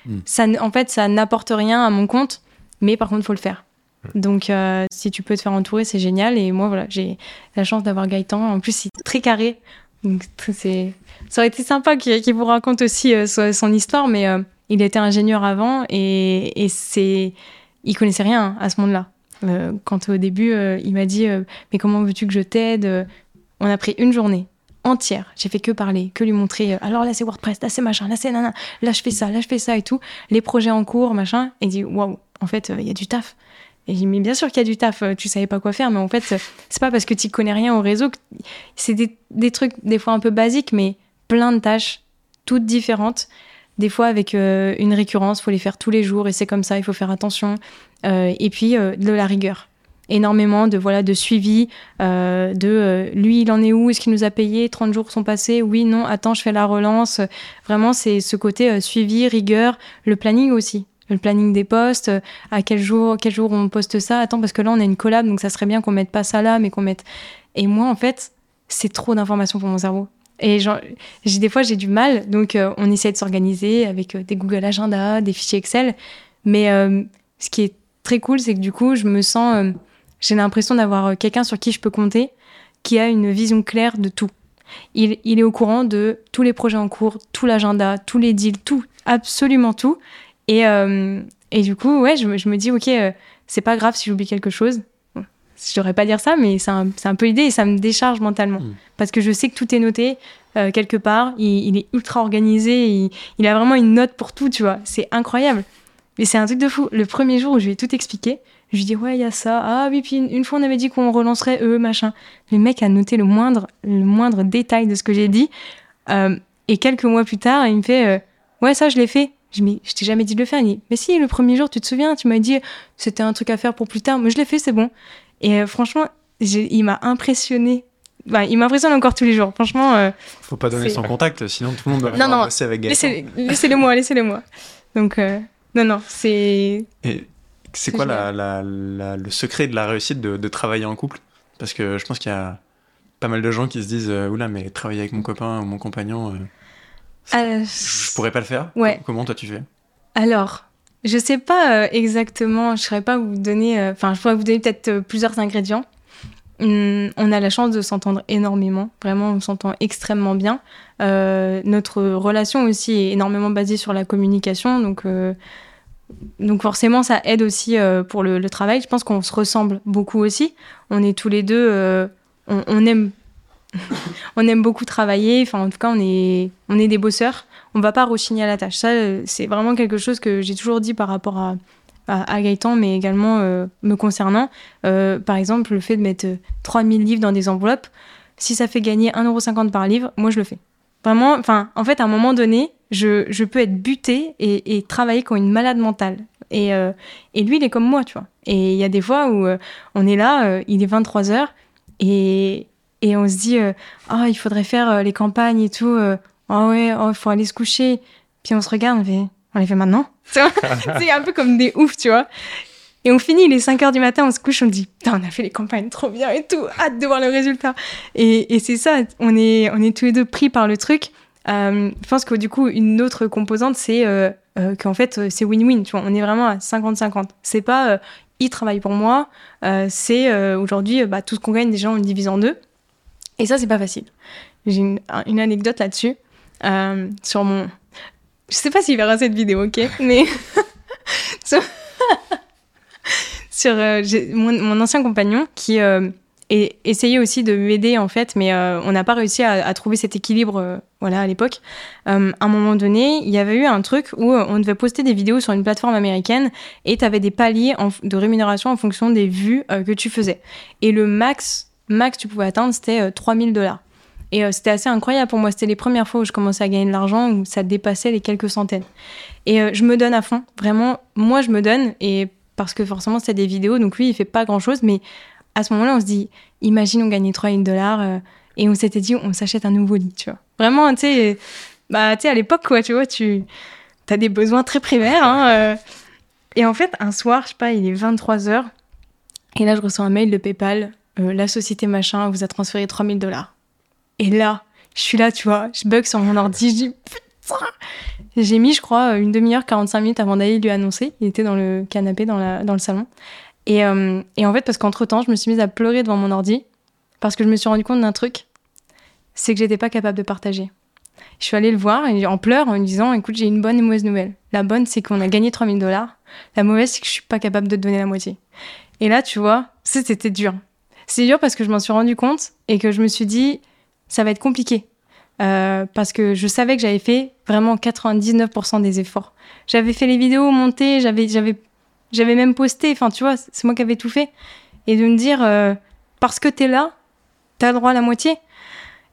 hmm. ça, en fait, ça n'apporte rien à mon compte, mais par contre, il faut le faire. Hmm. Donc, euh, si tu peux te faire entourer, c'est génial. Et moi, voilà, j'ai la chance d'avoir Gaëtan. En plus, il est très carré. Ça aurait été sympa qu'il vous raconte aussi euh, son, histoire, mais euh, il était ingénieur avant et, et c'est, il connaissait rien à ce monde-là. Euh, quand au début, il m'a dit Mais comment veux-tu que je t'aide? On a pris une journée entière. J'ai fait que parler, que lui montrer Alors là, c'est WordPress, là, c'est machin, là, c'est nana, là, je fais ça, là, je fais ça et tout. Les projets en cours, machin. Et il dit Waouh, en fait, il y a du taf. Et j'ai dit, mais bien sûr qu'il y a du taf, tu savais pas quoi faire, mais en fait, c'est pas parce que tu connais rien au réseau c'est des, trucs des fois un peu basiques, mais plein de tâches, toutes différentes. Des fois avec euh, une récurrence, faut les faire tous les jours et c'est comme ça, il faut faire attention. Euh, et puis euh, de la rigueur, énormément de voilà de suivi, de lui il en est où, est-ce qu'il nous a payé, 30 jours sont passés, oui non, attends je fais la relance. Vraiment c'est ce côté suivi, rigueur, le planning aussi le planning des postes, à quel jour, quel jour on poste ça. Attends, parce que là, on a une collab, donc ça serait bien qu'on mette pas ça là, mais qu'on mette. Et moi, en fait, c'est trop d'informations pour mon cerveau. Et j'ai des fois, j'ai du mal. Donc, euh, on essaie de s'organiser avec euh, des Google Agenda, des fichiers Excel. Mais euh, ce qui est très cool, c'est que du coup, je me sens. j'ai l'impression d'avoir quelqu'un sur qui je peux compter, qui a une vision claire de tout. Il, il est au courant de tous les projets en cours, tout l'agenda, tous les deals, tout, absolument tout. Et, et du coup, ouais, je, je me dis, ok, c'est pas grave si j'oublie quelque chose je devrais pas dire ça, mais c'est un, un, peu l'idée et ça me décharge mentalement. Mm. Parce que je sais que tout est noté euh, quelque part, il, il, est ultra organisé, il, il, a vraiment une note pour tout, tu vois. C'est incroyable. Mais c'est un truc de fou. Le premier jour où je lui ai tout expliqué, je lui dis ouais, il y a ça. Ah oui, puis une, fois on avait dit qu'on relancerait eux, machin. Le mec a noté le moindre, le moindre détail de ce que j'ai dit. Euh, et quelques mois plus tard, il me fait euh, ouais, ça je l'ai fait. Je je t'ai jamais dit de le faire. Il dit, mais si, le premier jour, tu te souviens, tu m'as dit, c'était un truc à faire pour plus tard. Mais je l'ai fait, c'est bon. Et euh, franchement, il m'a impressionné. Il m'impressionne encore tous les jours. Franchement. Euh, Faut pas donner son contact, sinon tout le monde va non, bosser avec Gaëtan. Laissez-le moi, laissez-le moi. Donc, euh, non, non, c'est. Et c'est quoi la, la, le secret de la réussite de, de travailler en couple? Parce que je pense qu'il y a pas mal de gens qui se disent Oula, mais travailler avec mon copain ou mon compagnon. Euh, je pourrais pas le faire. Ouais. Comment toi tu fais? Alors, je sais pas euh, exactement. Je saurais pas vous donner. Euh, enfin, je pourrais vous donner peut-être plusieurs ingrédients. Hum, on a la chance de s'entendre énormément. Vraiment, on s'entend extrêmement bien. notre relation aussi est énormément basée sur la communication, donc. Donc forcément, ça aide aussi pour le, travail. Je pense qu'on se ressemble beaucoup aussi. On est tous les deux, on, on, aime on aime beaucoup travailler. Enfin, en tout cas, on est, des bosseurs. On va pas rechigner à la tâche. Ça, euh, c'est vraiment quelque chose que j'ai toujours dit par rapport à, Gaëtan, mais également euh, me concernant. Euh, par exemple, le fait de mettre 3000 livres dans des enveloppes, si ça fait gagner 1,50€ par livre, moi, je le fais. Vraiment, enfin, en fait, à un moment donné, je, peux être butée et, et, travailler comme une malade mentale. Et, et lui, il est comme moi, tu vois. Et il y a des fois où on est là, il est 23h, et, et on se dit, oh, il faudrait faire euh, les campagnes et tout. oh ouais, oh, il faut aller se coucher. Puis on se regarde, on, fait, on les fait maintenant. c'est un peu comme des oufs, tu vois. Et on finit, les 5 heures du matin, on se couche, on dit, on a fait les campagnes trop bien et tout, hâte de voir le résultat. Et, et c'est ça, on est, on est tous les deux pris par le truc. je pense que du coup, une autre composante, c'est euh, qu'en fait, c'est win-win, tu vois. On est vraiment à 50-50. C'est pas, il travaille pour moi, c'est aujourd'hui, bah, tout ce qu'on gagne, déjà, on le divise en deux. Et ça, c'est pas facile. J'ai une, anecdote là-dessus. Euh, sur mon. Je sais pas s'il verra cette vidéo, ok Mais. sur, euh, mon, ancien compagnon qui euh, essayait aussi de m'aider, en fait, mais on n'a pas réussi à, trouver cet équilibre voilà, à l'époque. à un moment donné, il y avait eu un truc où on devait poster des vidéos sur une plateforme américaine et tu avais des paliers de rémunération en fonction des vues que tu faisais. Et le max max tu pouvais atteindre, c'était 3000 euh, dollars. Et euh, c'était assez incroyable pour moi. C'était les premières fois où je commençais à gagner de l'argent, où ça dépassait les quelques centaines. Et euh, je me donne à fond. Vraiment, moi, je me donne. Et parce que forcément, c'était des vidéos, donc lui, il fait pas grand-chose. Mais à ce moment-là, on se dit, imagine, on gagnait 3000 dollars. et on s'était dit, on s'achète un nouveau lit, tu vois. Vraiment, tu sais, bah, à l'époque, quoi, tu vois, tu as des besoins très primaires. Hein, et en fait, un soir, je sais pas, il est 23h. Et là, je reçois un mail de PayPal euh, la société machin vous a transféré 3000 dollars. Et là, je suis là, tu vois, je bug sur mon ordi, je dis putain J'ai mis, je crois, une demi-heure, 45 minutes avant d'aller lui annoncer. Il était dans le canapé, dans, la, dans le salon. Et, euh, et en fait, parce qu'entre-temps, je me suis mise à pleurer devant mon ordi, parce que je me suis rendu compte d'un truc, c'est que j'étais pas capable de partager. Je suis allée le voir en pleurs en lui disant écoute, j'ai une bonne et mauvaise nouvelle. La bonne, c'est qu'on a gagné 3000 dollars. La mauvaise, c'est que je suis pas capable de te donner la moitié. Et là, tu vois, c'était dur. C'est dur parce que je m'en suis rendu compte et que je me suis dit, ça va être compliqué. Euh, parce que je savais que j'avais fait vraiment 99% des efforts. J'avais fait les vidéos montées, j'avais, j'avais, j'avais même posté, enfin tu vois, c'est moi qui avais tout fait. Et de me dire, euh, parce que t'es là, t'as droit à la moitié.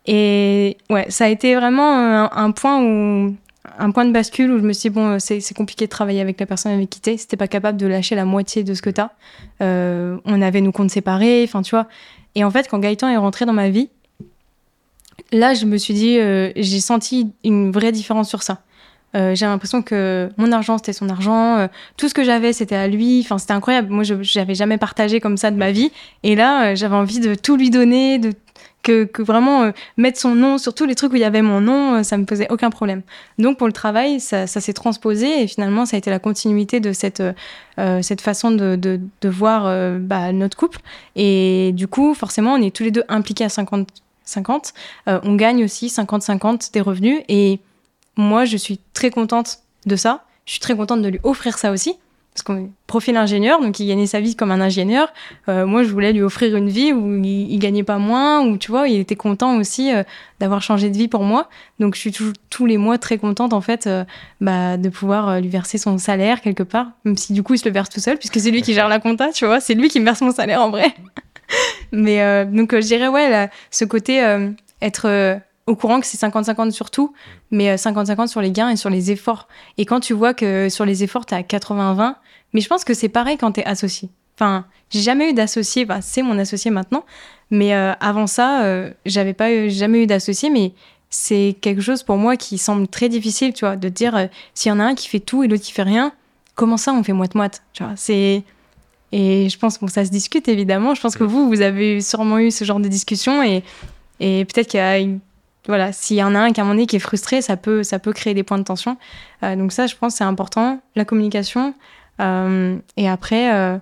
Et ouais, ça a été vraiment un point où un point de bascule où je me suis dit, bon, c'est compliqué de travailler avec la personne avec qui t'es, si t'es pas capable de lâcher la moitié de ce que t'as. Euh, on avait nos comptes séparés, enfin, tu vois. Et en fait, quand Gaëtan est rentré dans ma vie, là, je me suis dit, euh, j'ai senti une vraie différence sur ça. Euh, j'ai l'impression que mon argent, c'était son argent. tout ce que j'avais, c'était à lui. Enfin, c'était incroyable. Moi, je n'avais jamais partagé comme ça de ma vie. Et là, j'avais envie de tout lui donner, de que, vraiment euh, mettre son nom sur tous les trucs où il y avait mon nom, euh, ça me posait aucun problème. Donc pour le travail, ça, s'est transposé et finalement ça a été la continuité de cette, euh, cette façon de, de, voir bah, notre couple. Et du coup, forcément, on est tous les deux impliqués à 50-50. on gagne aussi 50-50 des revenus et moi, je suis très contente de ça. Je suis très contente de lui offrir ça aussi parce qu'on profil ingénieur, donc il gagnait sa vie comme un ingénieur. Euh, moi, je voulais lui offrir une vie où il, gagnait pas moins, où tu vois, il était content aussi euh, d'avoir changé de vie pour moi. Donc, je suis tous les mois très contente en fait euh, bah, de pouvoir lui verser son salaire quelque part, même si du coup il se le verse tout seul, puisque c'est lui qui gère la compta, tu vois, c'est lui qui me verse mon salaire en vrai. Mais donc, je dirais ouais, ce côté être au courant que c'est 50-50 sur tout, mais 50-50 sur les gains et sur les efforts. Et quand tu vois que sur les efforts, tu as 80-20, mais je pense que c'est pareil quand tu es associé. Enfin, j'ai jamais eu d'associé, c'est mon associé maintenant, mais avant ça, j'avais pas jamais eu d'associé, mais c'est quelque chose pour moi qui semble très difficile, tu vois, de dire euh, s'il y en a un qui fait tout et l'autre qui fait rien, comment ça on fait moite-moite, tu vois, c'est... Et je pense que ça se discute évidemment. Je pense que vous, vous avez sûrement eu ce genre de discussion et, et peut-être qu'il y. Voilà, s'il y en a un qui à un moment donné qui est frustré, ça peut, ça peut créer des points de tension. Euh, donc ça, je pense, c'est important. La communication. Euh, et après,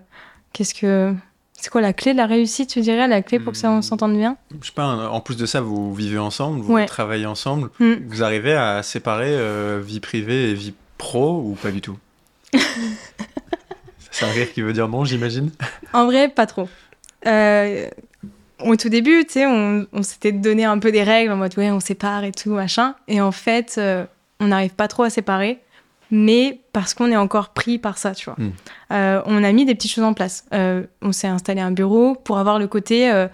qu'est-ce que... C'est quoi la clé de la réussite, tu dirais, la clé pour que ça on hmm. s'entende bien? Je sais pas, en plus de ça, vous vivez ensemble, vous travaillez ensemble, hmm. vous arrivez à séparer euh, vie privée et vie pro ou pas du tout? C'est un rire qui veut dire non, j'imagine En vrai, pas trop. Euh, au tout début, tu sais, on, s'était donné un peu des règles en mode ouais, on sépare et tout, machin. Et en fait, euh, on n'arrive pas trop à séparer mais parce qu'on est encore pris par ça, tu vois. Hmm. Euh, on a mis des petites choses en place. Euh, on s'est installé un bureau pour avoir le côté, euh,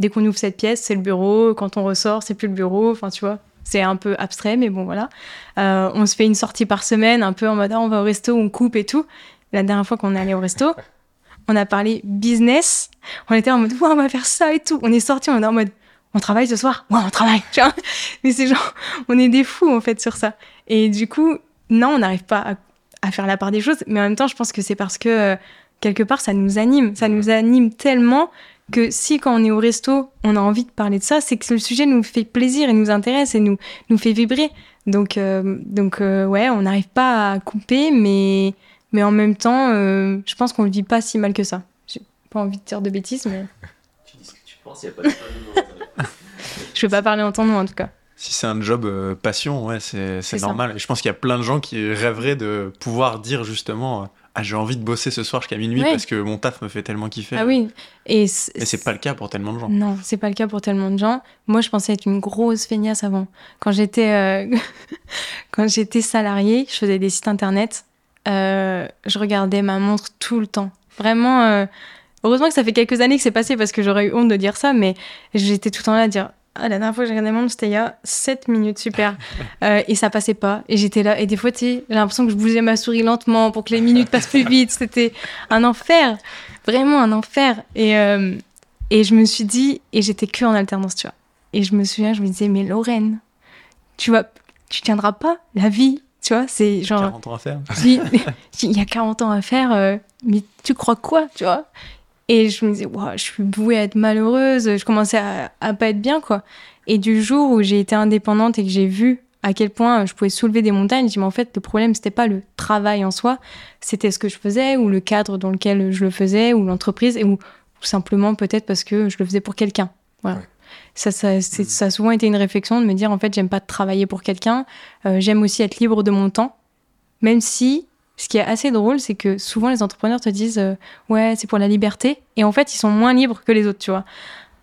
dès qu'on ouvre cette pièce, c'est le bureau, quand on ressort, c'est plus le bureau, enfin, tu vois. C'est un peu abstrait, mais bon, voilà. on se fait une sortie par semaine, un peu en mode, ah, on va au resto, on coupe et tout. La dernière fois qu'on est allé au resto, on a parlé business. On était en mode, ouais, on va faire ça et tout. On est sorti, on est en mode, on travaille ce soir? Ouais, on travaille. Tu vois Mais c'est genre, on est des fous en fait sur ça. Et du coup, non, on n'arrive pas à, faire la part des choses, mais en même temps, je pense que c'est parce que euh, quelque part, ça nous anime. Ça nous anime tellement que si, quand on est au resto, on a envie de parler de ça, c'est que le sujet nous fait plaisir et nous intéresse et nous, nous fait vibrer. Donc, euh, donc euh, ouais, on n'arrive pas à couper, mais, mais en même temps, je pense qu'on ne vit pas si mal que ça. J'ai pas envie de dire de bêtises, mais. tu dis ce que tu penses, il n'y a pas de Je vais pas parler en ton nom, en tout cas si c'est un job euh, passion, ouais, c'est normal. Et je pense qu'il y a plein de gens qui rêveraient de pouvoir dire justement euh, Ah, j'ai envie de bosser ce soir jusqu'à minuit parce que mon taf me fait tellement kiffer. Ah oui. Et Mais c'est pas le cas pour tellement de gens. Non, c'est pas le cas pour tellement de gens. Moi, je pensais être une grosse feignasse avant. Quand j'étais euh, quand j'étais salariée, je faisais des sites internet. je regardais ma montre tout le temps. Vraiment. Heureusement que ça fait quelques années que c'est passé parce que j'aurais eu honte de dire ça, mais j'étais tout le temps là à dire la dernière fois que j'ai regardé Monde, c'était il y a 7 minutes, super. Euh, et ça passait pas. Et j'étais là. Et des fois, j'ai l'impression que je bougeais ma souris lentement pour que les minutes passent plus vite. C'était un enfer. Vraiment un enfer. Et, euh, et je me suis dit, et j'étais que en alternance, tu vois. Et je me souviens, je me disais, mais Lorraine, tu vas, tu tiendras pas la vie. Tu vois, c'est genre. 40 ans à faire. Il y a 40 ans à faire, euh, mais tu crois quoi, tu vois? Et je me disais, wow, je suis vouée à être malheureuse, je commençais à, à pas être bien, quoi. Et du jour où j'ai été indépendante et que j'ai vu à quel point je pouvais soulever des montagnes, je dis, mais en fait, le problème, c'était pas le travail en soi, c'était ce que je faisais, ou le cadre dans lequel je le faisais, ou l'entreprise, ou tout simplement peut-être parce que je le faisais pour quelqu'un. Voilà. Ça, ça, ça, a souvent été une réflexion de me dire, en fait, j'aime pas travailler pour quelqu'un, euh, j'aime aussi être libre de mon temps, même si ce qui est assez drôle, c'est que souvent les entrepreneurs te disent euh, ouais, c'est pour la liberté, et en fait, ils sont moins libres que les autres, tu vois.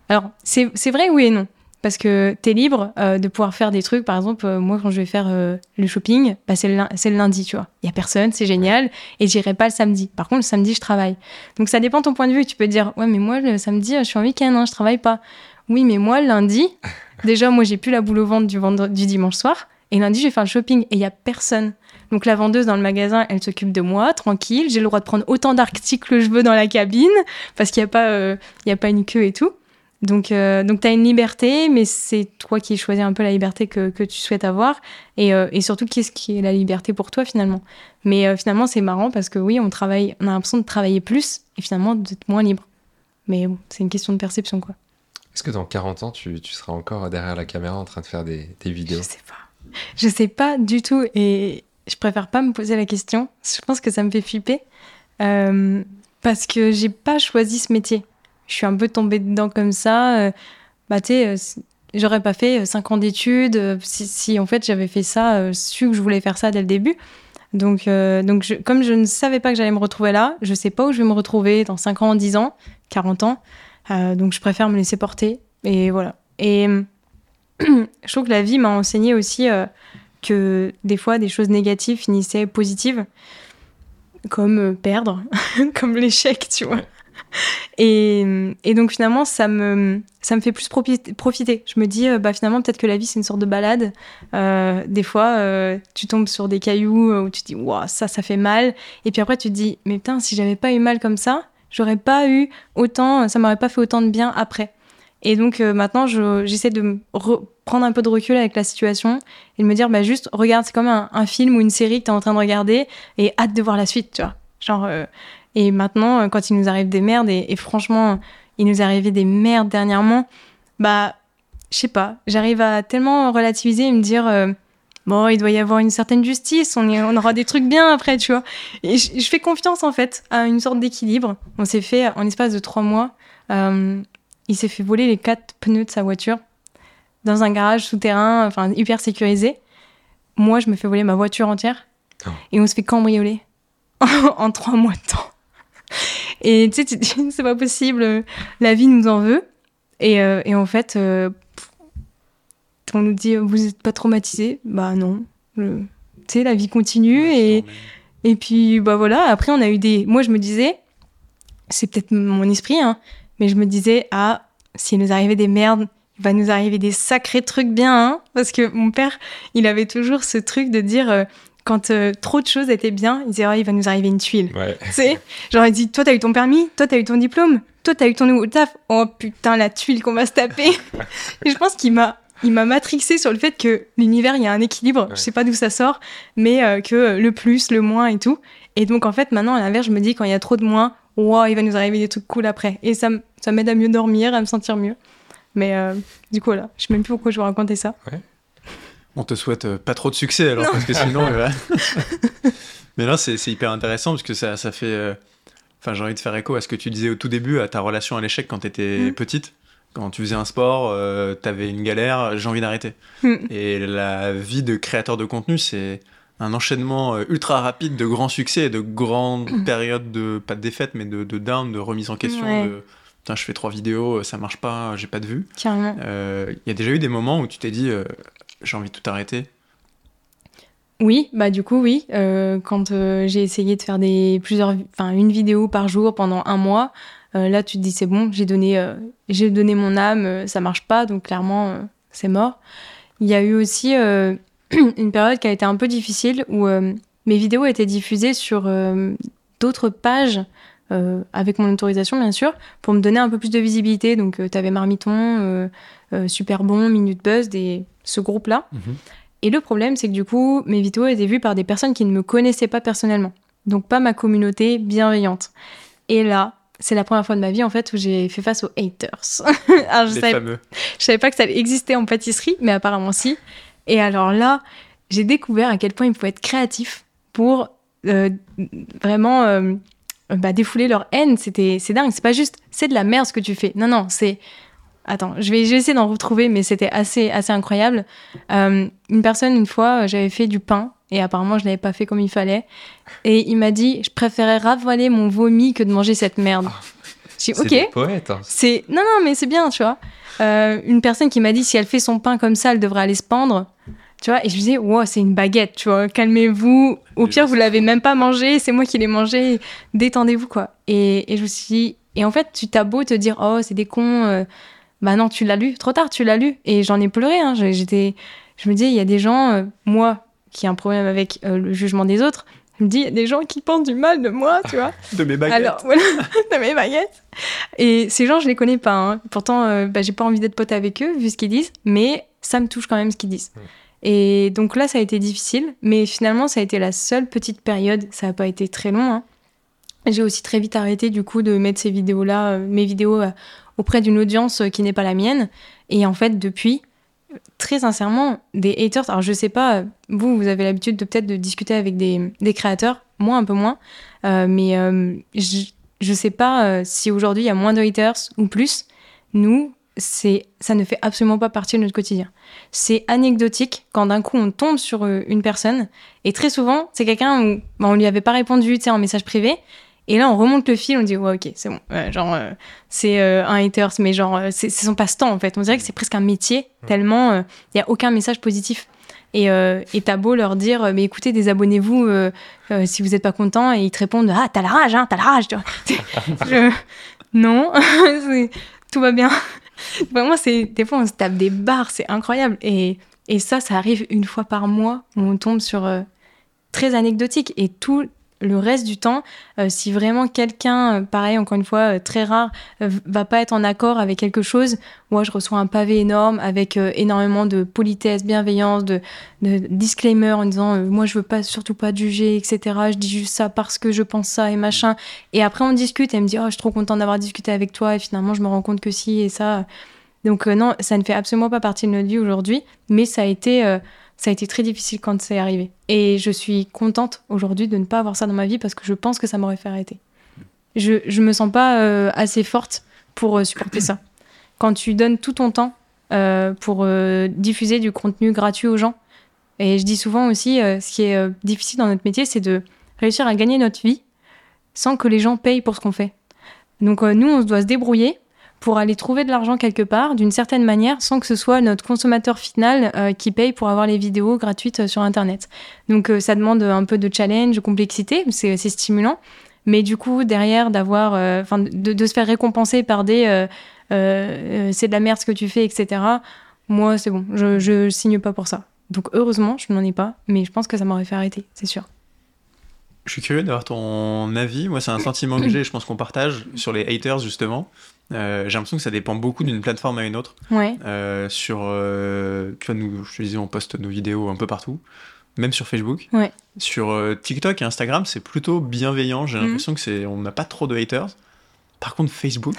Alors, c'est vrai, oui et non. Parce que tu es libre euh, de pouvoir faire des trucs. Par exemple, euh, moi, quand je vais faire le shopping, bah, c'est le, le, lundi, tu vois. Il y a personne, c'est génial. Et j'irai pas le samedi. Par contre, le samedi, je travaille. Donc, ça dépend de ton point de vue. Tu peux dire, ouais, mais moi, le samedi, je suis en week-end, hein, je travaille pas. Oui, mais moi, le lundi, déjà, moi, j'ai plus la boule au ventre du, du dimanche soir. Et lundi, je vais faire le shopping et il y a personne. Donc la vendeuse dans le magasin, elle s'occupe de moi, tranquille. J'ai le droit de prendre autant d'articles que je veux dans la cabine parce qu'il n'y a, pas, euh, il y a pas une queue et tout. Donc, euh, donc tu as une liberté, mais c'est toi qui choisis un peu la liberté que, que tu souhaites avoir. Et, euh, et surtout, qu'est-ce qui est la liberté pour toi finalement? Mais finalement, c'est marrant parce que oui, on, travaille, on a l'impression de travailler plus et finalement d'être moins libre. Mais bon, c'est une question de perception, quoi. Est-ce que dans 40 ans, tu, tu, seras encore derrière la caméra en train de faire des, des vidéos? Je sais pas. Je sais pas du tout. Et, je préfère pas me poser la question. Je pense que ça me fait flipper. Euh, parce que j'ai pas choisi ce métier. Je suis un peu tombée dedans comme ça. Euh, bah, tu sais, euh, j'aurais pas fait 5 ans d'études si, en fait j'avais fait ça, su que je voulais faire ça dès le début. Donc, donc comme je ne savais pas que j'allais me retrouver là, je sais pas où je vais me retrouver dans 5 ans, 10 ans, 40 ans. donc je préfère me laisser porter. Et voilà. Et je trouve que la vie m'a enseigné aussi que des fois des choses négatives finissaient positives, comme euh, perdre, comme l'échec, tu vois. et, et, donc finalement, ça me, ça me fait plus profiter. Je me dis, bah finalement, peut-être que la vie, c'est une sorte de balade. Euh, des fois, euh, tu tombes sur des cailloux où tu te dis, waouh, ça, ça fait mal. Et puis après, tu te dis, mais putain, si j'avais pas eu mal comme ça, j'aurais pas eu autant, ça m'aurait pas fait autant de bien après. Et donc euh, maintenant, j'essaie de prendre un peu de recul avec la situation et de me dire, bah juste, regarde, c'est comme un, film ou une série que tu es en train de regarder et hâte de voir la suite, tu vois. Genre, euh, et maintenant, euh, quand il nous arrive des merdes, et, franchement, il nous arrivé des merdes dernièrement, bah, je sais pas, j'arrive à tellement relativiser et me dire, bon, il doit y avoir une certaine justice, on, on aura des trucs bien après, tu vois. Et je, fais confiance en fait à une sorte d'équilibre. On s'est fait en espace de trois mois il s'est fait voler les quatre pneus de sa voiture dans un garage souterrain, enfin hyper sécurisé. Moi, je me fais voler ma voiture entière oh. et on se fait cambrioler en trois mois de temps. Et tu sais, c'est pas possible, la vie nous en veut. Et, euh, en fait, euh, on nous dit, vous n'êtes pas traumatisé Bah non. Tu sais, la vie continue et, et puis, bah voilà, après, on a eu des. Moi, je me disais, c'est peut-être mon esprit, hein, mais je me disais, ah, s'il nous arrivait des merdes, il va nous arriver des sacrés trucs bien, hein Parce que mon père, il avait toujours ce truc de dire, euh, quand euh, trop de choses étaient bien, il disait, oh, il va nous arriver une tuile. Ouais. Tu sais Genre, il dit, toi, t'as eu ton permis, toi, t'as eu ton diplôme, toi, t'as eu ton nouveau taf? Oh putain, la tuile qu'on va se taper. et je pense qu'il m'a il m'a matrixé sur le fait que l'univers, il y a un équilibre. Je sais pas d'où ça sort, mais euh, que le plus, le moins et tout. Et donc, en fait, maintenant, à l'inverse, je me dis, quand il y a trop de moins, wow, il va nous arriver des trucs cool après. Et ça, ça m'aide à mieux dormir, à me sentir mieux. Mais euh, du coup, voilà, je sais même plus pourquoi je vous raconter ça. On te souhaite euh, pas trop de succès alors, parce que sinon. Euh, mais là, c'est hyper intéressant parce que ça, ça fait. Enfin, j'ai envie de faire écho à ce que tu disais au tout début, à ta relation à l'échec quand tu étais mm. petite. Quand tu faisais un sport, tu avais une galère, j'ai envie d'arrêter. Mm. Et la vie de créateur de contenu, c'est un enchaînement euh, ultra rapide de grands succès et de grandes périodes de, pas de défaite, mais de, de down, de remise en question. De, Putain, je fais trois vidéos, ça marche pas, j'ai pas de vue. Il euh, y a déjà eu des moments où tu t'es dit, euh, j'ai envie de tout arrêter oui, bah du coup oui. quand j'ai essayé de faire des plusieurs, enfin une vidéo par jour pendant un mois, là tu te dis c'est bon, j'ai donné, j'ai donné mon âme, ça marche pas, donc clairement c'est mort. Il y a eu aussi une période qui a été un peu difficile où euh, mes vidéos étaient diffusées sur euh, d'autres pages, euh, avec mon autorisation bien sûr, pour me donner un peu plus de visibilité. Donc tu avais Marmiton, Super Bon, Minute Buzz, des... ce groupe-là. Mhm. Et le problème, c'est que du coup, mes vidéos étaient vues par des personnes qui ne me connaissaient pas personnellement. Donc pas ma communauté bienveillante. Et là, c'est la première fois de ma vie en fait où j'ai fait face aux haters. Alors, je, savais, je savais pas que ça existait en pâtisserie, mais apparemment si. Et alors là, j'ai découvert à quel point il faut être créatif pour euh, vraiment euh, bah, défouler leur haine. C'était, c'est dingue. C'est pas juste, c'est de la merde ce que tu fais. Non, non, c'est. Attends, je vais, essayer d'en retrouver, mais c'était assez, assez incroyable. Euh, une personne, une fois, j'avais fait du pain et apparemment, je l'avais pas fait comme il fallait. Et il m'a dit, je préférais ravaler mon vomi que de manger cette merde. J'ai dit, ok. Poète. Hein. C'est non, non, mais c'est bien, tu vois. une personne qui m'a dit, si elle fait son pain comme ça, elle devrait aller se pendre. Tu vois, et je me disais, wow, c'est une baguette, tu vois, calmez-vous. Au pire, vous l'avez même pas mangé, c'est moi qui l'ai mangé, détendez-vous, quoi. Et, et, je me suis dit, et en fait, tu t'as beau te dire, oh, c'est des cons, euh, bah non, tu l'as lu, trop tard, tu l'as lu. Et j'en ai pleuré, hein. j'étais, je me disais, il y a des gens, euh, moi, qui ai un problème avec euh, le jugement des autres, je me dis, il y a des gens qui pensent du mal de moi, tu vois. de mes baguettes. Alors, voilà, de mes baguettes. Et ces gens, je les connais pas. Hein. Pourtant, bah, j'ai pas envie d'être pote avec eux, vu ce qu'ils disent, mais ça me touche quand même ce qu'ils disent. Et donc là, ça a été difficile, mais finalement, ça a été la seule petite période. Ça n'a pas été très long. Hein. J'ai aussi très vite arrêté du coup de mettre ces vidéos-là, euh, mes vidéos euh, auprès d'une audience euh, qui n'est pas la mienne. Et en fait, depuis, très sincèrement, des haters. Alors je sais pas, vous, vous avez l'habitude de peut-être de discuter avec des, créateurs, moi un peu moins, mais je, je sais pas si aujourd'hui il y a moins de haters ou plus. Nous, c'est ça ne fait absolument pas partie de notre quotidien. C'est anecdotique quand d'un coup on tombe sur euh, une personne et très souvent c'est quelqu'un où bah, on lui avait pas répondu en message privé et là on remonte le fil on dit ouais ok c'est bon genre euh, c'est euh, un haters mais genre c'est son passe-temps en fait on dirait que c'est presque un métier tellement il y a aucun message positif et t'as beau leur dire mais écoutez désabonnez-vous si vous êtes pas content et ils te répondent ah t'as la rage hein t'as la rage Non, tout va bien. Vraiment, c'est des fois on se tape des barres, c'est incroyable. Et, et, ça, ça arrive une fois par mois où on tombe sur euh, très anecdotique. Et tout le reste du temps, euh, si vraiment quelqu'un, euh, pareil, encore une fois, très rare, va pas être en accord avec quelque chose, moi je reçois un pavé énorme avec énormément de politesse, bienveillance, de, de disclaimer en disant moi je veux pas surtout pas juger, etc. Je dis juste ça parce que je pense ça et machin. Et après on discute et elle me dit oh je suis trop content d'avoir discuté avec toi et finalement je me rends compte que si et ça. Donc non, ça ne fait absolument pas partie de notre vie aujourd'hui, mais ça a été ça a été très difficile quand c'est arrivé. Et je suis contente aujourd'hui de ne pas avoir ça dans ma vie parce que je pense que ça m'aurait fait arrêter. Je, je me sens pas euh, assez forte pour euh, supporter ça. Quand tu donnes tout ton temps euh, pour diffuser du contenu gratuit aux gens, et je dis souvent aussi, ce qui est difficile dans notre métier, c'est de réussir à gagner notre vie sans que les gens payent pour ce qu'on fait. Donc nous, on doit se débrouiller pour aller trouver de l'argent quelque part, d'une certaine manière, sans que ce soit notre consommateur final euh, qui paye pour avoir les vidéos gratuites euh, sur Internet. Donc euh, ça demande un peu de challenge, de complexité, c'est stimulant. Mais du coup, derrière, d'avoir, enfin, de, se faire récompenser par des c'est de la merde ce que tu fais, etc. Moi, c'est bon, je, je signe pas pour ça. Donc heureusement, je n'en ai pas, mais je pense que ça m'aurait fait arrêter, c'est sûr. Je suis curieux d'avoir ton avis. Moi, c'est un sentiment que j'ai, je pense qu'on partage sur les haters, justement. Euh, j'ai l'impression que ça dépend beaucoup d'une plateforme à une autre. Ouais. Euh, sur, euh, tu vois, nous, je te disais, on poste nos vidéos un peu partout, même sur Facebook. Ouais. Sur TikTok et Instagram, c'est plutôt bienveillant. J'ai mhm. l'impression que c'est, on n'a pas trop de haters. Par contre, Facebook,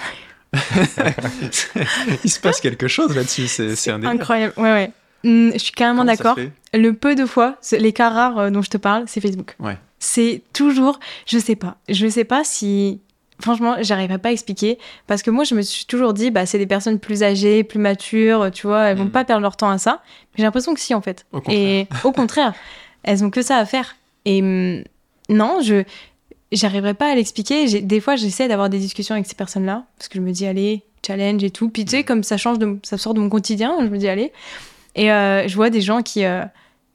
il se passe quelque chose là-dessus. C'est, un Incroyable. Ouais, ouais. Mm, je suis carrément d'accord. Le peu de fois, les cas rares dont je te parle, c'est Facebook. Ouais. C'est toujours, je sais pas, je sais pas si, franchement, j'arriverai pas à expliquer parce que moi, je me suis toujours dit, bah, c'est des personnes plus âgées, plus matures, tu vois, elles vont mm. pas perdre leur temps à ça. J'ai l'impression que si, en fait. Et au contraire, elles ont que ça à faire. Et mm, non, je, j'arriverai pas à l'expliquer. Des fois, j'essaie d'avoir des discussions avec ces personnes-là parce que je me dis, allez, challenge et tout. Puis tu sais, mm. comme ça change, de, ça sort de mon quotidien, je me dis, allez. Et euh, je vois des gens qui, euh,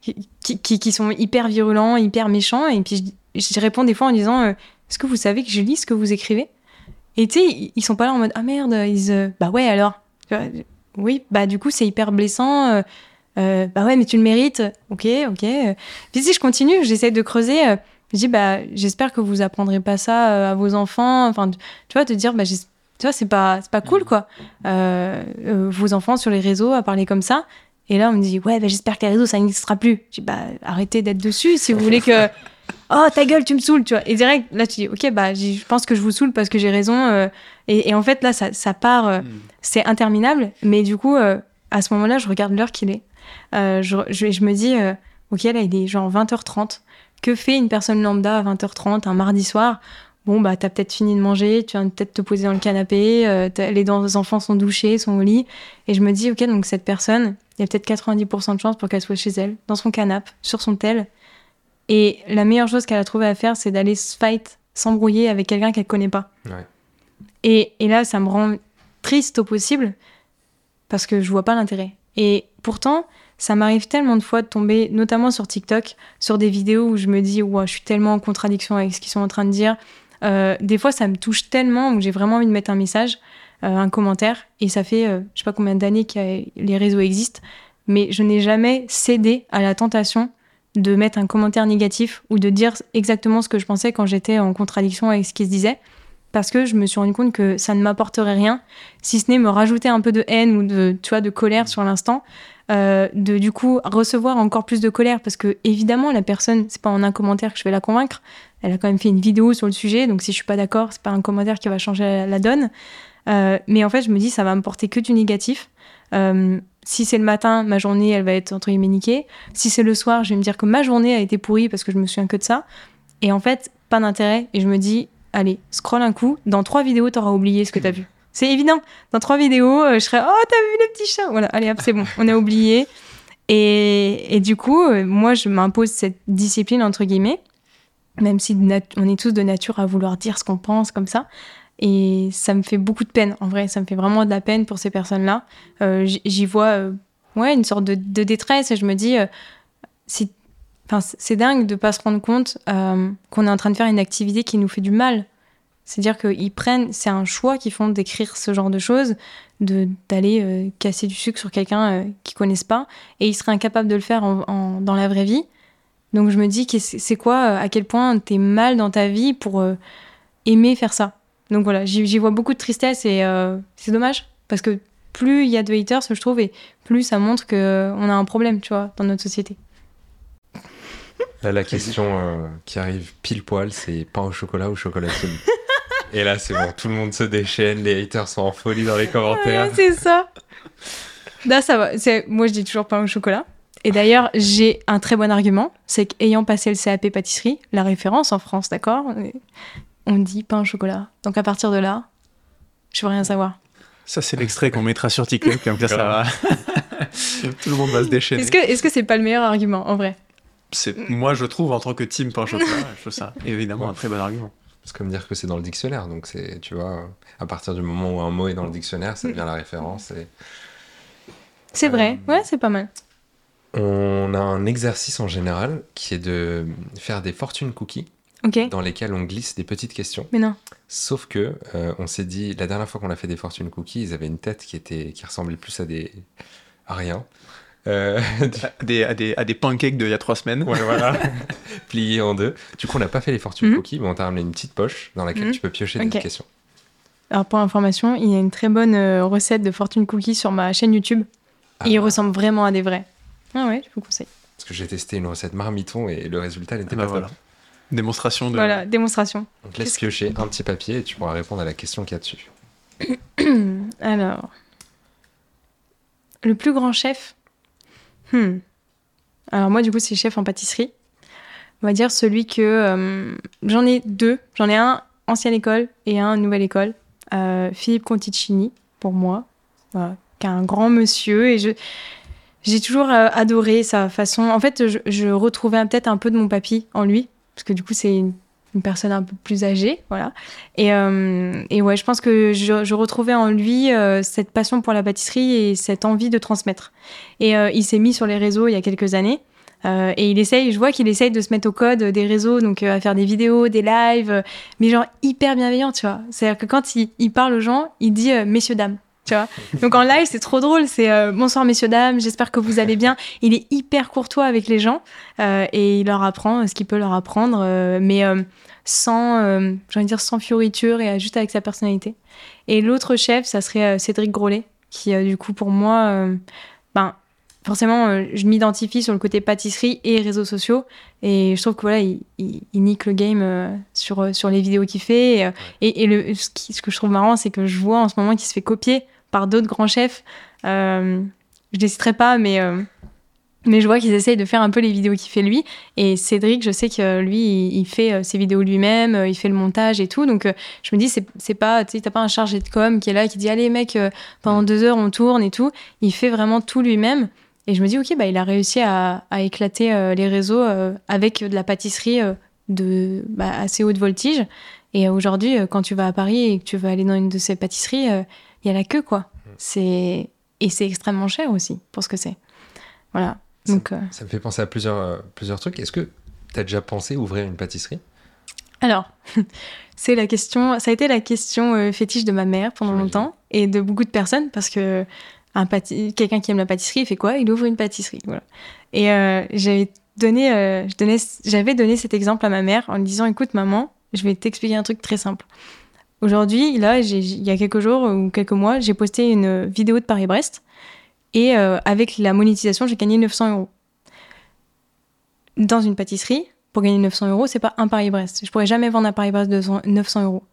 qui, qui, sont hyper virulents, hyper méchants. Et puis je, je réponds des fois en disant euh, Est-ce que vous savez que je lis ce que vous écrivez Et tu sais, ils sont pas là en mode Ah merde, ils, bah ouais, alors. Oui, bah du coup, c'est hyper blessant. Euh, euh, bah ouais, mais tu le mérites. Ok, ok. Puis si je continue, j'essaie de creuser. je dis Bah j'espère que vous apprendrez pas ça à vos enfants. Enfin, tu vois, te dire Bah tu vois, c'est pas, pas cool, quoi. vos enfants sur les réseaux à parler comme ça. Et là, on me dit, ouais, bah, j'espère que les réseaux, ça n'existera plus. Je dis, bah, arrêtez d'être dessus si vous voulez que. Oh, ta gueule, tu me saoules, tu vois. Et direct, là, tu dis, ok, bah, je pense que je vous saoule parce que j'ai raison. Euh. et, en fait, là, ça, ça part, euh, hmm. c'est interminable. Mais du coup, euh, à ce moment-là, je regarde l'heure qu'il est. je, je, je, me dis, ok, là, il est genre 20h30. Que fait une personne lambda à 20h30 un mardi soir? Bon, bah, t'as peut-être fini de manger, tu viens peut-être te poser dans le canapé, les enfants sont douchés, sont au lit. Et je me dis, ok, donc cette personne, il y a peut-être 90% de chances pour qu'elle soit chez elle, dans son canapé, sur son tel. Et la meilleure chose qu'elle a trouvé à faire, c'est d'aller se fight, s'embrouiller avec quelqu'un qu'elle connaît pas. Et, et, là, ça me rend triste au possible parce que je vois pas l'intérêt. Et pourtant, ça m'arrive tellement de fois de tomber, notamment sur TikTok, sur des vidéos où je me dis, ouais, je suis tellement en contradiction avec ce qu'ils sont en train de dire. Euh, des fois, ça me touche tellement où j'ai vraiment envie de mettre un message. Euh, un commentaire. Et ça fait, euh, je sais pas combien d'années que les réseaux existent, mais je n'ai jamais cédé à la tentation de mettre un commentaire négatif ou de dire exactement ce que je pensais quand j'étais en contradiction avec ce qui se disait. Parce que je me suis rendu compte que ça ne m'apporterait rien, si ce n'est me rajouter un peu de haine ou de, tu vois, de colère sur l'instant. Euh, de du coup recevoir encore plus de colère parce que évidemment la personne c'est pas en un commentaire que je vais la convaincre elle a quand même fait une vidéo sur le sujet donc si je suis pas d'accord c'est pas un commentaire qui va changer la donne euh, mais en fait, je me dis, ça va me porter que du négatif. Euh, si c'est le matin, ma journée, elle va être entre guillemets niquée. Si c'est le soir, je vais me dire que ma journée a été pourrie parce que je me souviens que de ça. Et en fait, pas d'intérêt. Et je me dis, allez, scroll un coup. Dans trois vidéos, t'auras oublié ce que t'as vu. C'est évident. Dans trois vidéos, euh, je serai, oh, t'as vu le petit chat? Voilà, allez hop, c'est bon, on a oublié. Et, et du coup, moi, je m'impose cette discipline, entre guillemets, même si on est tous de nature à vouloir dire ce qu'on pense comme ça. Et ça me fait beaucoup de peine, en vrai, ça me fait vraiment de la peine pour ces personnes-là. Euh, j'y vois euh, ouais, une sorte de, détresse et je me dis, euh, c'est dingue de pas se rendre compte qu'on est en train de faire une activité qui nous fait du mal. C'est-à-dire qu'ils prennent, c'est un choix qu'ils font d'écrire ce genre de choses, d'aller casser du sucre sur quelqu'un qu'ils connaissent pas, et ils seraient incapables de le faire en, dans la vraie vie. Donc je me dis c'est quoi, à quel point t'es mal dans ta vie pour aimer faire ça? Donc voilà, j'y vois beaucoup de tristesse et c'est dommage parce que plus il y a de haters, je trouve, et plus ça montre qu'on a un problème, tu vois, dans notre société. Là, la question qui arrive pile poil, c'est pain au chocolat ou chocolat semi Et là, c'est bon, tout le monde se déchaîne, les haters sont en folie dans les commentaires. c'est ça. Là, ça va. Moi, je dis toujours pain au chocolat. Et d'ailleurs, j'ai un très bon argument, c'est qu'ayant passé le CAP pâtisserie, la référence en France, d'accord On dit pain au chocolat. Donc à partir de là, je veux rien savoir. Ça, c'est l'extrait qu'on mettra sur TikTok, comme ça, ça va. Tout le monde va se déchaîner. Est-ce que que c'est pas le meilleur argument, en vrai? Moi, je trouve, en tant que team pain au chocolat, je trouve ça évidemment un très bon argument. C'est comme dire que c'est dans le dictionnaire. Donc, c'est, tu vois, à partir du moment où un mot est dans le dictionnaire, ça devient la référence. Et... C'est vrai, euh, ouais, c'est pas mal. On a un exercice en général qui est de faire des fortune cookies. Dans lesquels on glisse des petites questions. Mais non. Sauf que euh, on s'est dit la dernière fois qu'on a fait des fortune cookies, ils avaient une tête qui était qui ressemblait plus à des à rien. Euh, à, des, à, des, à, des, pancakes d'il y a trois semaines. Ouais, voilà. Pliés en deux. Du coup, on n'a pas fait les fortune mhm. cookies, mais on t'a ramené une petite poche dans laquelle mhm. tu peux piocher des questions. Alors, pour information, il y a une très bonne euh, recette de fortune cookies sur ma chaîne YouTube. Et il ah. ressemble vraiment à des vrais. Ah ouais, je vous conseille. Parce que j'ai testé une recette marmiton et le résultat n'était bah pas voilà. Démonstration de. Voilà, démonstration. Donc laisse piocher un petit papier et tu pourras répondre à la question qu'il y a dessus. Alors. Le plus grand chef Hmm. Alors moi, du coup, c'est chef en pâtisserie. On va dire celui que... Euh, j'en ai deux. J'en ai un ancienne école et un nouvelle école. Euh, Philippe Conticini, pour moi, qui est un grand monsieur. Et je, j'ai toujours euh, adoré sa façon. En fait, je, je retrouvais peut-être un peu de mon papy en lui. Parce que du coup, c'est une personne un peu plus âgée, voilà. Et, euh, et ouais, je pense que je, je retrouvais en lui euh, cette passion pour la pâtisserie et cette envie de transmettre. Et euh, il s'est mis sur les réseaux il y a quelques années. et il essaye, je vois qu'il essaye de se mettre au code des réseaux, donc à faire des vidéos, des lives, mais genre hyper bienveillant, tu vois. C'est-à-dire que quand il, il, parle aux gens, il dit messieurs, dames. Tu vois Donc en live, c'est trop drôle. C'est bonsoir messieurs dames, j'espère que vous allez bien. Il est hyper courtois avec les gens et il leur apprend ce qu'il peut leur apprendre. mais sans, euh, j'ai dire, sans fioriture et juste avec sa personnalité. Et l'autre chef, ça serait euh, Cédric Grolet, qui, euh, du coup, pour moi, ben, forcément, je m'identifie sur le côté pâtisserie et réseaux sociaux. Et je trouve que voilà, il, nique le game sur, sur les vidéos qu'il fait. Et, et, le, ce, ce, que je trouve marrant, c'est que je vois en ce moment qu'il se fait copier par d'autres grands chefs. je ne les citerai pas, mais mais je vois qu'ils essayent de faire un peu les vidéos qu'il fait lui. Et Cédric, je sais que lui, il, fait euh, ses vidéos lui-même, euh, il fait le montage et tout. Donc euh, je me dis, c'est pas, tu t'as pas un chargé de com qui est là, qui dit, allez mec, pendant deux heures on tourne et tout. Il fait vraiment tout lui-même. Et je me dis, ok, bah, il a réussi à, à éclater les réseaux avec de la pâtisserie de bah, assez haute voltige. Et aujourd'hui, quand tu vas à Paris et que tu veux aller dans une de ces pâtisseries, il y a la queue, quoi. C'est et c'est extrêmement cher aussi pour ce que c'est. Voilà. Euh, ça, me fait penser à plusieurs, euh, plusieurs trucs. Est-ce que tu as déjà pensé ouvrir une pâtisserie? Alors, c'est la question, ça a été la question euh, fétiche de ma mère pendant longtemps et de beaucoup de personnes parce que un quelqu'un qui aime la pâtisserie, il fait quoi? Il ouvre une pâtisserie. Voilà. Et j'avais donné, j'avais donné cet exemple à ma mère en lui disant écoute, maman, je vais t'expliquer un truc très simple. Aujourd'hui, là, il y a quelques jours ou quelques mois, j'ai posté une vidéo de Paris-Brest et euh, avec la monétisation, j'ai gagné 900 euros. Dans une pâtisserie, pour gagner 900 euros, c'est pas un Paris-Brest. Je pourrais jamais vendre un Paris-Brest de 900 euros.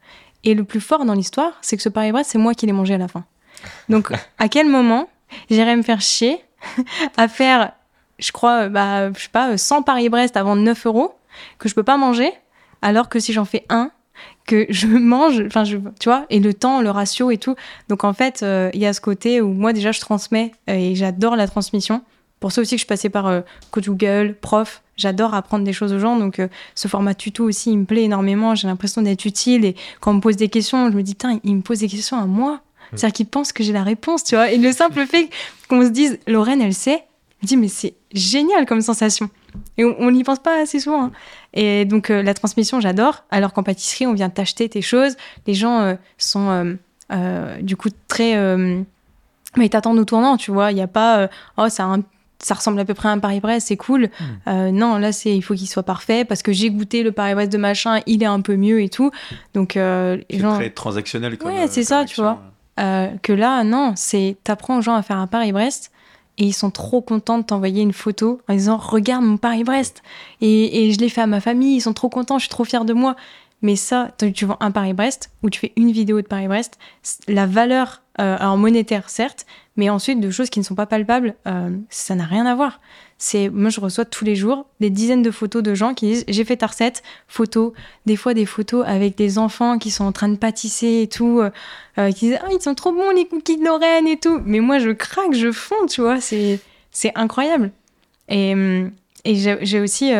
Et le plus fort dans l'histoire, c'est que ce Paris-Brest, c'est moi qui l'ai mangé à la fin. Donc, à quel moment j'irais me faire chier à faire, je crois, bah, je sais pas, 100 Paris-Brest à vendre 9 euros que je peux pas manger, alors que si j'en fais un, que je mange, enfin, tu vois, et le temps, le ratio et tout. Donc, en fait, euh, il y a ce côté où moi, déjà, je transmets euh, et j'adore la transmission. Pour ça aussi que je suis passée par euh, Coach Google, prof, j'adore apprendre des choses aux gens. Donc, ce format tuto aussi, il me plaît énormément. J'ai l'impression d'être utile. Et quand on me pose des questions, je me dis, putain, il me pose des questions à moi. Mmh. C'est-à-dire qu'il pense que j'ai la réponse, tu vois. Et le simple fait qu'on se dise, Lorraine, elle sait, je me dis, mais c'est génial comme sensation. Et on n'y pense pas assez souvent. Hein. Et donc, la transmission, j'adore. Alors qu'en pâtisserie, on vient t'acheter tes choses. Les gens sont du coup très. mais t'attendent au tournant, tu vois. Il n'y a pas. oh, ça un ça ressemble à peu près à un Paris-Brest, c'est cool. Hmm. Euh, non, là, c'est il faut qu'il soit parfait parce que j'ai goûté le Paris-Brest de machin, il est un peu mieux et tout. Donc, euh, c'est très transactionnel. Comme, ouais, c'est ça, tu vois. Euh, que là, non, c'est t'apprends aux gens à faire un Paris-Brest et ils sont trop contents de t'envoyer une photo en disant regarde mon Paris-Brest et, et, je l'ai fait à ma famille, ils sont trop contents, je suis trop fière de moi. Mais ça, tu vends un Paris-Brest ou tu fais une vidéo de Paris-Brest, la valeur, euh, alors monétaire certes, mais ensuite de choses qui ne sont pas palpables, euh, ça n'a rien à voir. C'est moi je reçois tous les jours des dizaines de photos de gens qui disent j'ai fait ta recette, photos, des fois des photos avec des enfants qui sont en train de pâtisser et tout, euh, qui disent ah ils sont trop bons les cookies de Lorraine et tout. Mais moi je craque, je fonds, tu vois, c'est c'est incroyable. Et, et j'ai aussi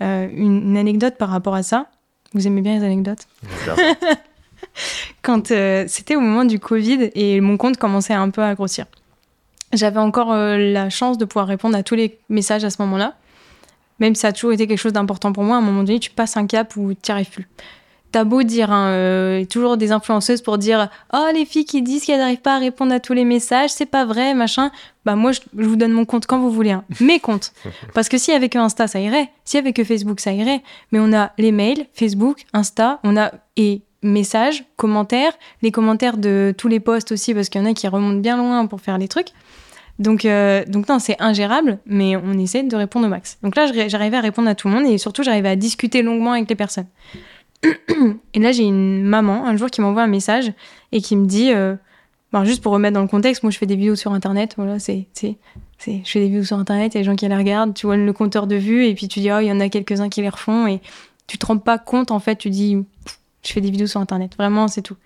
une anecdote par rapport à ça. Vous aimez bien les anecdotes? Quand euh, c'était au moment du Covid et mon compte commençait un peu à grossir. J'avais encore euh, la chance de pouvoir répondre à tous les messages à ce moment-là. Même si ça a toujours été quelque chose d'important pour moi, à un moment donné, tu passes un cap où tu n'y arrives plus t'as beau dire, hein, euh, toujours des influenceuses pour dire Oh, les filles qui disent qu'elles n'arrivent pas à répondre à tous les messages, c'est pas vrai, machin. Bah, moi, je, vous donne mon compte quand vous voulez, hein. mes comptes. Parce que si avec Insta, ça irait. Si avec Facebook, ça irait. Mais on a les mails, Facebook, Insta, on a. Et messages, commentaires, les commentaires de tous les posts aussi, parce qu'il y en a qui remontent bien loin pour faire les trucs. Donc, euh, donc non, c'est ingérable, mais on essaie de répondre au max. Donc là, j'arrivais à répondre à tout le monde et surtout, j'arrivais à discuter longuement avec les personnes et là, j'ai une maman un jour qui m'envoie un message et qui me dit, euh, juste pour remettre dans le contexte, moi je fais des vidéos sur internet, voilà, c'est, c'est, je fais des vidéos sur internet, il y a des gens qui les regardent, tu vois le compteur de vues et puis tu dis, oh, il y en a quelques-uns qui les refont et tu te rends pas compte en fait, tu dis, je fais des vidéos sur internet, vraiment, c'est tout.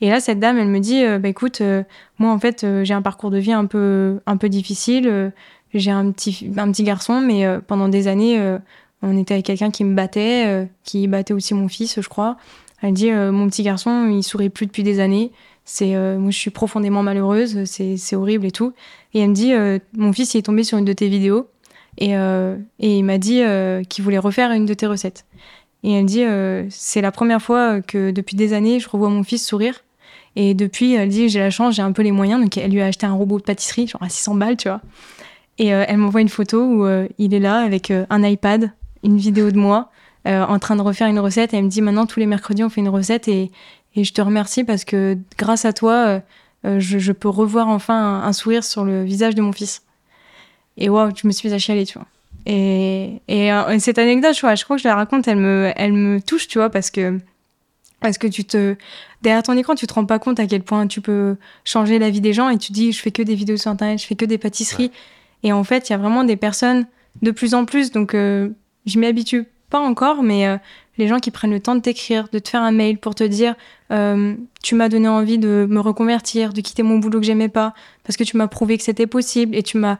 Et là, cette dame, elle me dit, euh, bah écoute, euh, moi en fait, j'ai un parcours de vie un peu, un peu difficile, j'ai un petit, un petit garçon, mais pendant des années, on était avec quelqu'un qui me battait, euh, qui battait aussi mon fils, je crois. Elle dit euh, Mon petit garçon, il sourit plus depuis des années. C'est, euh, moi, je suis profondément malheureuse, c'est, horrible et tout. Et elle me dit Mon fils, il est tombé sur une de tes vidéos et, et il m'a dit qu'il voulait refaire une de tes recettes. Et elle me dit C'est la première fois que depuis des années, je revois mon fils sourire. Et depuis, elle dit J'ai la chance, j'ai un peu les moyens. Donc, elle lui a acheté un robot de pâtisserie, genre à 600 balles, tu vois. Et elle m'envoie une photo où il est là avec un iPad une vidéo de moi euh, en train de refaire une recette. Et elle me dit maintenant tous les mercredis on fait une recette et, et je te remercie parce que grâce à toi euh, euh, je, je, peux revoir enfin un, sourire sur le visage de mon fils. Et waouh, je me suis à chialer, tu vois. Et, et, cette anecdote, je, vois, je crois que je la raconte, elle me, elle me touche, tu vois, parce que parce que tu te derrière ton écran, tu te rends pas compte à quel point tu peux changer la vie des gens et tu dis je fais que des vidéos sur internet, je fais que des pâtisseries. Et en fait, il y a vraiment des personnes de plus en plus. Donc je m'y habitue pas encore, mais euh, les gens qui prennent le temps de t'écrire, de te faire un mail pour te dire euh, tu m'as donné envie de me reconvertir, de quitter mon boulot que j'aimais pas, parce que tu m'as prouvé que c'était possible et tu m'as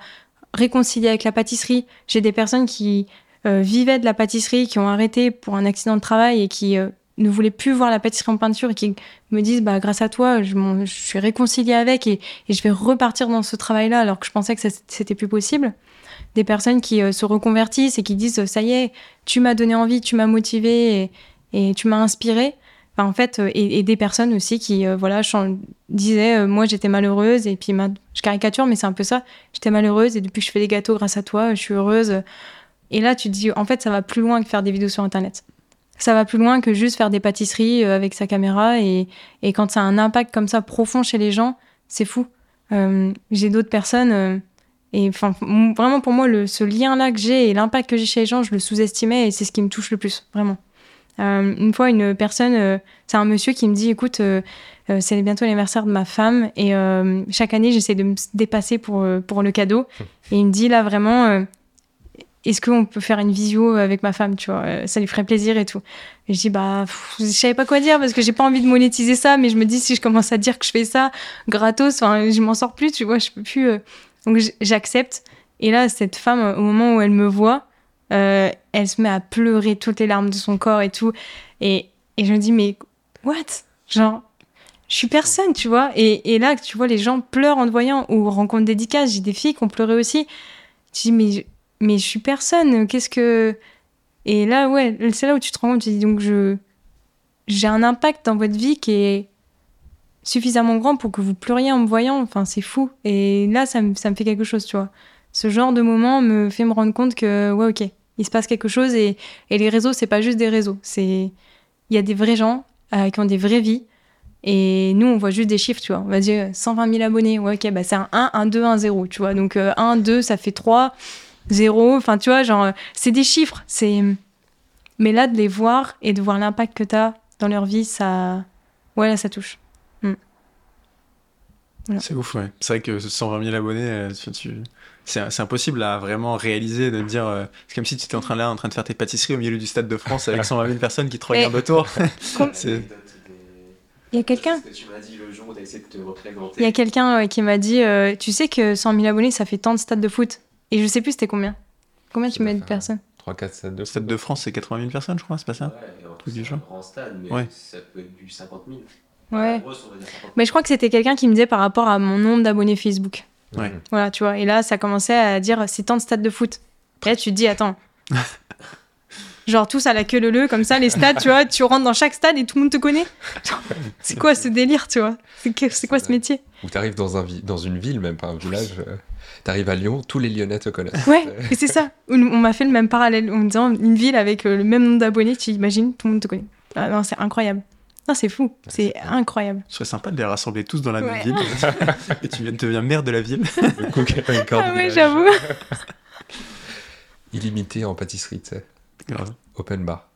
réconcilié avec la pâtisserie. J'ai des personnes qui euh, vivaient de la pâtisserie, qui ont arrêté pour un accident de travail et qui ne voulaient plus voir la pâtisserie en peinture et qui me disent bah grâce à toi je, suis réconciliée avec et, je vais repartir dans ce travail là alors que je pensais que c'était plus possible des personnes qui euh, se reconvertissent et qui disent ça y est, tu m'as donné envie, tu m'as motivé et, tu m'as inspiré. Enfin, en fait, euh, et, des personnes aussi qui euh, voilà disaient moi j'étais malheureuse et puis je caricature mais c'est un peu ça. J'étais malheureuse et depuis que je fais des gâteaux grâce à toi, je suis heureuse. Et là, tu te dis en fait ça va plus loin que faire des vidéos sur internet. Ça va plus loin que juste faire des pâtisseries avec sa caméra et, et quand ça a un impact comme ça profond chez les gens, c'est fou. J'ai d'autres personnes et enfin, vraiment pour moi, le, ce lien-là que j'ai et l'impact que j'ai chez les gens, je le sous-estimais et c'est ce qui me touche le plus, vraiment. Euh, une fois, une personne, euh, c'est un monsieur qui me dit, écoute, euh, c'est bientôt l'anniversaire de ma femme et chaque année, j'essaie de me dépasser pour, pour le cadeau. Et il me dit là vraiment, est-ce qu'on peut faire une visio avec ma femme, tu vois, ça lui ferait plaisir et tout. Et je dis, bah, je savais pas quoi dire parce que j'ai pas envie de monétiser ça, mais je me dis, si je commence à dire que je fais ça gratos, enfin, je m'en sors plus, tu vois, je peux plus donc j'accepte. Et là, cette femme, au moment où elle me voit, euh, elle se met à pleurer toutes les larmes de son corps et tout. Et, et je me dis, mais what? Genre, je suis personne, tu vois. Et, et, là, tu vois, les gens pleurent en te voyant ou rencontrent dédicaces. J'ai des filles qui ont pleuré aussi. Tu dis, mais mais je suis personne. Qu'est-ce que. Et là, ouais, c'est là où tu te rends compte, tu dis donc je. J'ai un impact dans votre vie qui est suffisamment grand pour que vous pleuriez en me voyant. Enfin, c'est fou. Et là, ça me, ça me fait quelque chose, tu vois. Ce genre de moment me fait me rendre compte que, ouais, ok, il se passe quelque chose et, et les réseaux, c'est pas juste des réseaux. C'est. Il y a des vrais gens euh, qui ont des vraies vies. Et nous, on voit juste des chiffres, tu vois. On va dire 120 000 abonnés. Ouais, ok, bah c'est un 1, un 2, un 0, tu vois. Donc 1, euh, 2, ça fait 3, 0. Enfin, tu vois, genre, c'est des chiffres. C'est. Mais là, de les voir et de voir l'impact que tu as dans leur vie, ça. Ouais, là, ça touche. C'est ouf, ouais. C'est vrai que 120 000 abonnés, euh, c'est impossible à vraiment réaliser de dire. Euh, c'est comme si tu étais en train là, en train de faire tes pâtisseries au milieu du Stade de France avec 120 000 personnes qui te regardent autour. Il y a quelqu'un. Il y a quelqu'un qui m'a dit euh, Tu sais que 100 000 abonnés, ça fait tant de stades de foot. Et je sais plus c'était combien. Combien tu mets de personnes 3-4 stades de Stade de France, c'est 80 000 personnes, je crois, c'est pas ça Ouais, genre. grand stade, mais ouais. ça peut être du 50 000. Ouais. Mais je crois que c'était quelqu'un qui me disait par rapport à mon nombre d'abonnés Facebook. Ouais. Voilà, tu vois. Et là, ça commençait à dire c'est tant de stades de foot. Et là, tu te dis, attends. Genre tous à la queue leu comme ça, les stades, tu vois, tu rentres dans chaque stade et tout le monde te connaît. C'est quoi ce délire, tu vois? C'est quoi ce métier? Ou t'arrives dans, un dans une ville, même pas un village, euh, t'arrives à Lyon, tous les Lyonnais te connaissent. Ouais, et c'est ça. On m'a fait le même parallèle en me disant une ville avec euh, le même nombre d'abonnés, tu imagines, tout le monde te connaît. Ah non, c'est incroyable c'est fou, c'est incroyable. Ce serait sympa de les rassembler tous dans la même ville. et tu deviens maire de la ville. ah ouais, j'avoue. Illimité en pâtisserie, tu sais. Open bar.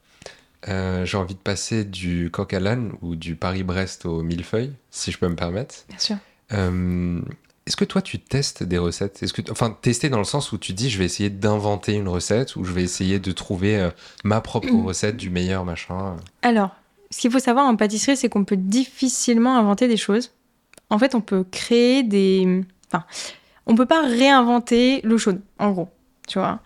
Euh, j'ai envie de passer du coq à l'âne ou du Paris-Brest au millefeuille, si je peux me permettre. Bien sûr. Euh, est-ce que toi, tu testes des recettes? Est-ce que, Enfin, tester dans le sens où tu dis, je vais essayer d'inventer une recette ou je vais essayer de trouver euh, ma propre recette du meilleur machin? Alors, ce qu'il faut savoir en pâtisserie, c'est qu'on peut difficilement inventer des choses. En fait, on peut créer des. Enfin, on peut pas réinventer l'eau chaude, en gros. Tu vois.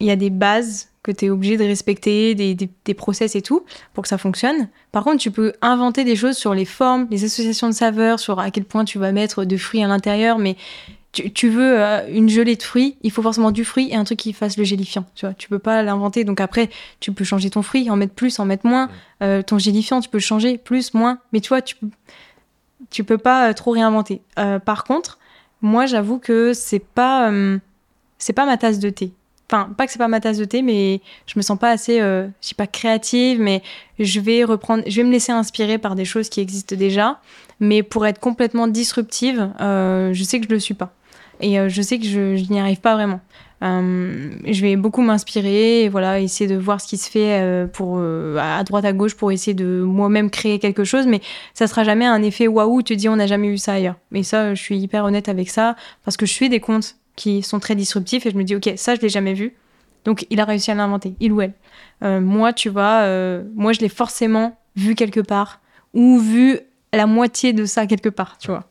Il y a des bases que tu es obligé de respecter, des, des, process et tout, pour que ça fonctionne. Par contre, tu peux inventer des choses sur les formes, les associations de saveurs, sur à quel point tu vas mettre de fruits à l'intérieur, mais tu, veux euh, une gelée de fruits, il faut forcément du fruit et un truc qui fasse le gélifiant. Tu vois, tu peux pas l'inventer. Donc après, tu peux changer ton fruit, en mettre plus, en mettre moins. Euh, ton gélifiant, tu peux le changer plus, moins. Mais tu vois, tu tu peux pas euh, trop réinventer. par contre, moi, j'avoue que c'est pas c'est pas ma tasse de thé. Enfin, pas que c'est pas ma tasse de thé, mais je me sens pas assez, je sais pas créative, mais je vais reprendre, je vais me laisser inspirer par des choses qui existent déjà. Mais pour être complètement disruptive, je sais que je le suis pas. Et euh, je sais que je, n'y arrive pas vraiment. Euh, je vais beaucoup m'inspirer voilà essayer de voir ce qui se fait euh, pour à droite à gauche pour essayer de moi-même créer quelque chose mais ça sera jamais un effet waouh tu dis on n'a jamais vu ça ailleurs mais ça je suis hyper honnête avec ça parce que je suis des comptes qui sont très disruptifs et je me dis ok ça je l'ai jamais vu. Donc il a réussi à l'inventer il ou elle. Moi tu vois moi je l'ai forcément vu quelque part ou vu la moitié de ça quelque part tu vois.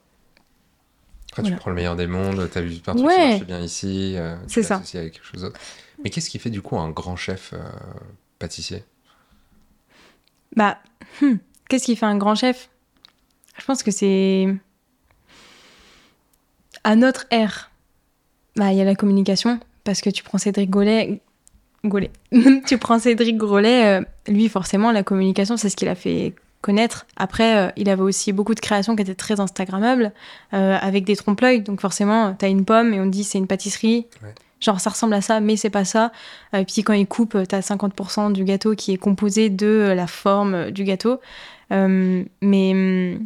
Tu prends le meilleur des mondes, tu as vu plein de trucs bien ici, euh, tu ça. avec quelque chose d'autre. Mais qu'est-ce qui fait du coup un grand chef euh, pâtissier? Bah, hmm, qu'est-ce qui fait un grand chef? Je pense que c'est. À notre ère, bah, il y a la communication, parce que tu prends Cédric Gaulet. Gaulet. tu prends Cédric Grolet, euh, lui, forcément, la communication, c'est ce qu'il a fait connaître. Après, euh, il avait aussi beaucoup de créations qui étaient très Instagrammables, euh, avec des trompe-l'œil. Donc forcément, tu as une pomme et on dit c'est une pâtisserie. Genre, ça ressemble à ça, mais c'est pas ça. Et puis quand il coupe, tu as 50% du gâteau qui est composé de la forme du gâteau. mais,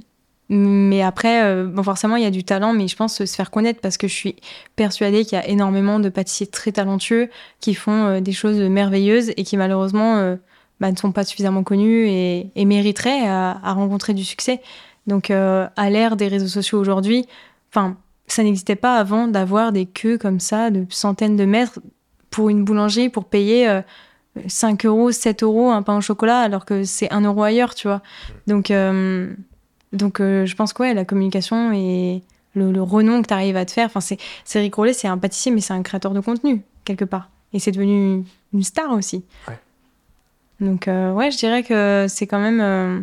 mais après, bon, forcément, il y a du talent, mais je pense se faire connaître parce que je suis persuadée qu'il y a énormément de pâtissiers très talentueux qui font des choses merveilleuses et qui malheureusement bah, ne sont pas suffisamment connus et, mériteraient à, rencontrer du succès. Donc, euh, à l'ère des réseaux sociaux aujourd'hui, enfin, ça n'existait pas avant d'avoir des queues comme ça de centaines de mètres pour une boulangerie pour payer 5 euh, euros, 7 euros un pain au chocolat alors que c'est 1 euro ailleurs, tu vois. Donc, euh, donc je pense que ouais, la communication et le, renom que tu arrives à te faire, enfin, c'est, Rick Rollet, c'est un pâtissier, mais c'est un créateur de contenu, quelque part. Et c'est devenu une star aussi. Ouais. Donc, euh, ouais, je dirais que c'est quand même euh,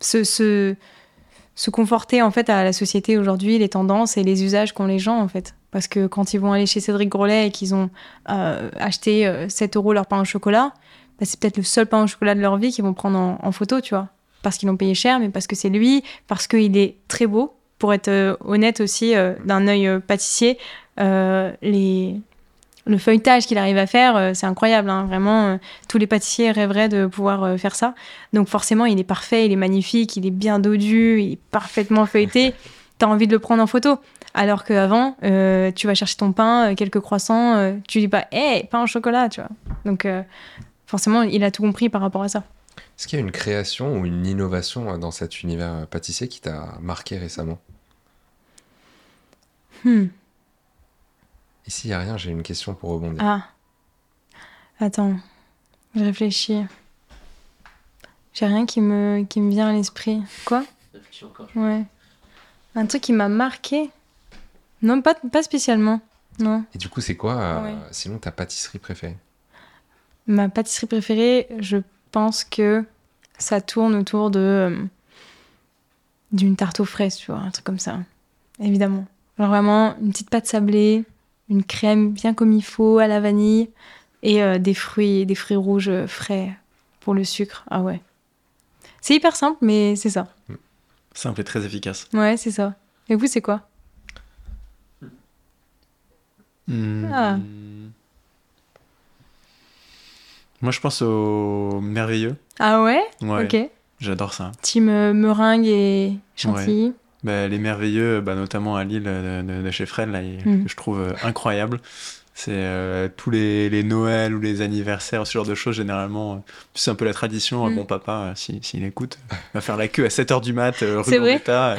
se, se, conforter en fait à la société aujourd'hui, les tendances et les usages qu'ont les gens en fait. Parce que quand ils vont aller chez Cédric Grolet et qu'ils ont euh, acheté 7 euros leur pain au chocolat, bah, c'est peut-être le seul pain au chocolat de leur vie qu'ils vont prendre en, photo, tu vois. Parce qu'ils l'ont payé cher, mais parce que c'est lui, parce qu'il est très beau. Pour être honnête aussi, d'un œil pâtissier, les, le feuilletage qu'il arrive à faire, euh, c'est incroyable. Hein. Vraiment, euh, tous les pâtissiers rêveraient de pouvoir euh, faire ça. Donc forcément, il est parfait, il est magnifique, il est bien dodu, il est parfaitement feuilleté. tu as envie de le prendre en photo. Alors qu'avant, tu vas chercher ton pain, quelques croissants, tu dis pas, hé, pain au chocolat, tu vois. Donc forcément, il a tout compris par rapport à ça. Est-ce qu'il y a une création ou une innovation dans cet univers pâtissier qui t'a marqué récemment? Hmm. Et s'il n'y a rien, j'ai une question pour rebondir. Ah. Attends, je réfléchis. J'ai rien qui me, qui me vient à l'esprit. Quoi? Ouais. Un truc qui m'a marqué? Non, pas, pas spécialement. Non. Et du coup, c'est quoi, euh, sinon, ta pâtisserie préférée? Ma pâtisserie préférée, je pense que ça tourne autour de euh, d'une tarte aux fraises, tu vois, un truc comme ça. Évidemment. Genre vraiment une petite pâte sablée, une crème bien comme il faut à la vanille et euh, des fruits, des fruits rouges frais pour le sucre. Ah ouais. C'est hyper simple, mais c'est ça. Simple et très efficace. Ouais, c'est ça. Et vous, c'est quoi? Hmm. ah. Moi, je pense au merveilleux. Ah ouais? Ouais. Ok. J'adore ça. Team euh, meringue et chantilly. Bah, les merveilleux, bah, notamment à Lille de, chez Fred, là, mm. que je trouve euh, incroyable. C'est euh, tous les, les Noëls ou les anniversaires, ce genre de choses, généralement. Euh, c'est un peu la tradition. Mm. Mon papa, s'il si, écoute, va faire la queue à 7h du mat, rue Gambetta,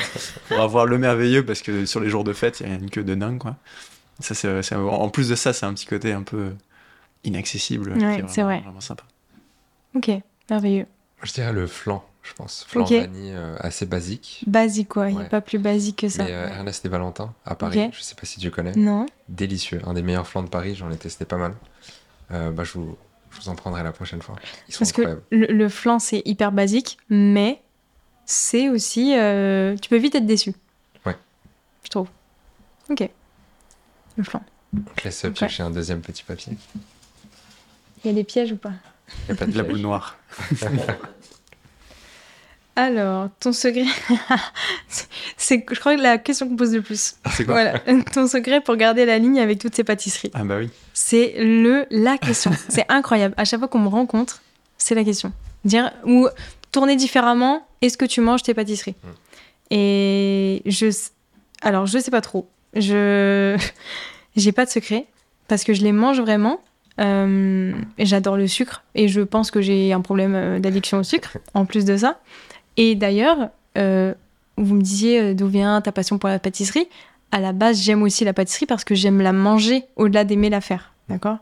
pour avoir le merveilleux, parce que sur les jours de fête, il y a une queue de dingue. Quoi. Ça, c'est, en plus de ça, c'est un petit côté un peu inaccessible. c'est vrai. Vraiment sympa. Ok, merveilleux. Je dirais le flan je pense. Flan vanille euh, assez basique. Basique, quoi. Il n'y a pas plus basique que ça. Mais euh, Ernest et Valentin, à Paris, je ne sais pas si tu connais. Non. Délicieux. Un des meilleurs flans de Paris, j'en ai testé pas mal. Euh, bah, je, vous, je, vous, en prendrai la prochaine fois. Ils sont Parce que le, flan, c'est hyper basique, mais c'est aussi. tu peux vite être déçu. Ouais. Je trouve. Ok. Le flan. On te laisse chercher un deuxième petit papier. Il y a des pièges ou pas Il n'y a pas de la boule noire. Alors, ton secret. c'est, je crois que la question qu'on pose le plus. C'est quoi voilà. Ton secret pour garder la ligne avec toutes ces pâtisseries. Ah bah oui. C'est le la question. c'est incroyable. À chaque fois qu'on me rencontre, c'est la question. Dire ou tourner différemment. Est-ce que tu manges tes pâtisseries hmm. Et je, alors je sais pas trop. Je, j'ai pas de secret parce que je les mange vraiment. Euh, j'adore le sucre et je pense que j'ai un problème euh, d'addiction au sucre en plus de ça. Et d'ailleurs, euh, vous me disiez d'où vient ta passion pour la pâtisserie. À la base, j'aime aussi la pâtisserie parce que j'aime la manger au-delà d'aimer la faire. D'accord?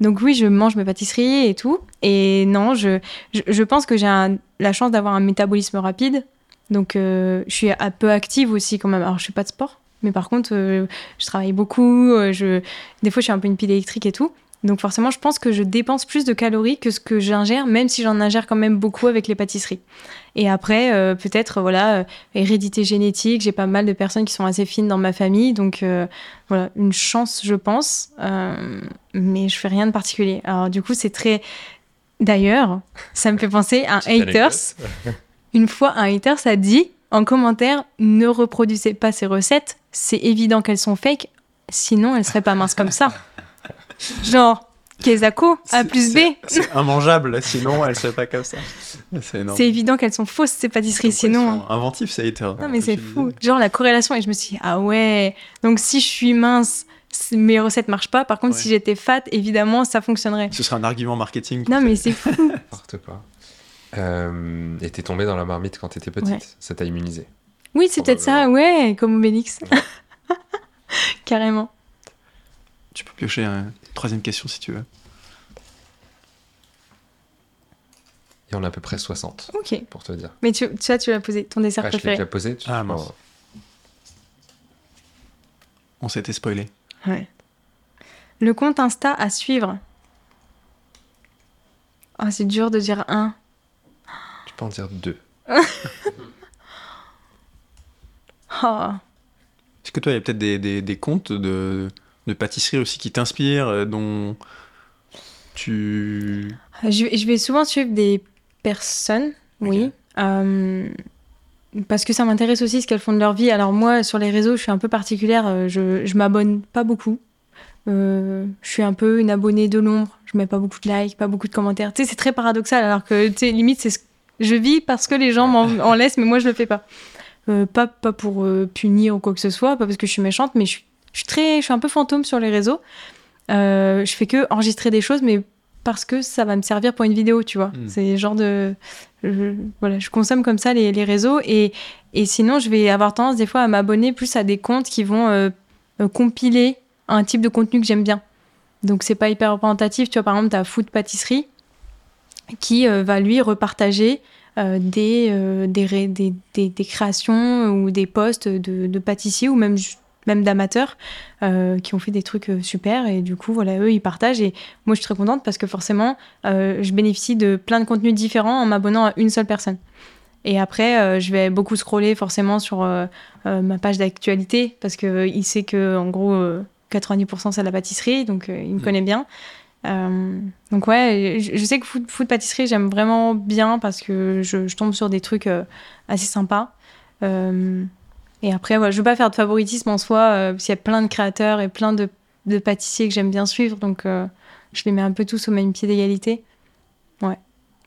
Donc oui, je mange mes pâtisseries et tout. Et non, je, je, pense que j'ai la chance d'avoir un métabolisme rapide. Donc euh, je suis un peu active aussi quand même. Alors je fais pas de sport, mais par contre, je travaille beaucoup. je, des fois, je suis un peu une pile électrique et tout. Donc forcément, je pense que je dépense plus de calories que ce que j'ingère, même si j'en ingère quand même beaucoup avec les pâtisseries. Et après, euh, peut-être, voilà, euh, hérédité génétique, j'ai pas mal de personnes qui sont assez fines dans ma famille, donc euh, voilà, une chance, je pense, mais je fais rien de particulier. Alors du coup, c'est très... D'ailleurs, ça me fait penser à un haters. Une fois, un haters a dit en commentaire, ne reproduisez pas ces recettes, c'est évident qu'elles sont fake, sinon elles seraient pas minces comme ça. Genre, Kezako, A plus B. C'est immangeable, sinon elle serait pas comme ça. C'est évident qu'elles sont fausses ces pâtisseries, sinon. Inventif, ça a été. Non, mais c'est fou. Genre la corrélation, et je me suis dit, ah ouais, donc si je suis mince, mes recettes marchent pas. Par contre, si j'étais fat, évidemment, ça fonctionnerait. Ce serait un argument marketing. Non, mais c'est fou. N'importe quoi. Euh, et t'es tombée dans la marmite quand t'étais petite. Ça t'a immunisé. Oui, c'est peut-être ça, ouais, comme Obélix. Carrément. Tu peux piocher une troisième question si tu veux. Il y en a à peu près 60. Ok. Pour te dire. Mais tu, tu tu l'as posé, ton dessert préféré. Je l'ai déjà posé. Tu ah, mince. On s'était spoilé. Ouais. Le compte Insta à suivre. Ah, c'est dur de dire un. Tu peux en dire deux. oh. Est-ce que toi, il y a peut-être des, des, des, comptes de, de pâtisserie aussi qui t'inspirent, dont tu... Je, je, vais souvent suivre des personnes, oui. parce que ça m'intéresse aussi ce qu'elles font de leur vie. Alors moi, sur les réseaux, je suis un peu particulière. Je, je m'abonne pas beaucoup. Euh, je suis un peu une abonnée de l'ombre. Je mets pas beaucoup de likes, pas beaucoup de commentaires. Tu sais, c'est très paradoxal. Alors que, tu sais, limite, c'est ce... je vis parce que les gens m'en laissent, mais moi, je le fais pas. Euh, pas, pas pour euh, punir ou quoi que ce soit, pas parce que je suis méchante, mais je suis, je suis très, je suis un peu fantôme sur les réseaux. je fais que enregistrer des choses, mais parce que ça va me servir pour une vidéo, tu vois. Hmm. C'est genre de, je, voilà, je consomme comme ça les, les, réseaux et, et sinon, je vais avoir tendance des fois à m'abonner plus à des comptes qui vont compiler un type de contenu que j'aime bien. Donc c'est pas hyper représentatif. Tu vois, par exemple, tu as Food Pâtisserie qui euh, va lui repartager euh, des, euh, des, des, des, créations ou des posts de, de pâtissiers ou même, même d'amateurs qui ont fait des trucs super. Et du coup, voilà, eux, ils partagent. Et moi, je suis très contente parce que forcément, je bénéficie de plein de contenus différents en m'abonnant à une seule personne. Et après, je vais beaucoup scroller forcément sur ma page d'actualité parce qu'il sait que, en gros, 90% c'est de la pâtisserie, donc euh, il me mm. connaît bien. Euh, donc ouais, je, sais que food, food pâtisserie, j'aime vraiment bien parce que je, tombe sur des trucs euh, assez sympas. Et après, ouais, je veux pas faire de favoritisme en soi, parce qu'il y a plein de créateurs et plein de, de pâtissiers que j'aime bien suivre, donc je les mets un peu tous au même pied d'égalité. Ouais,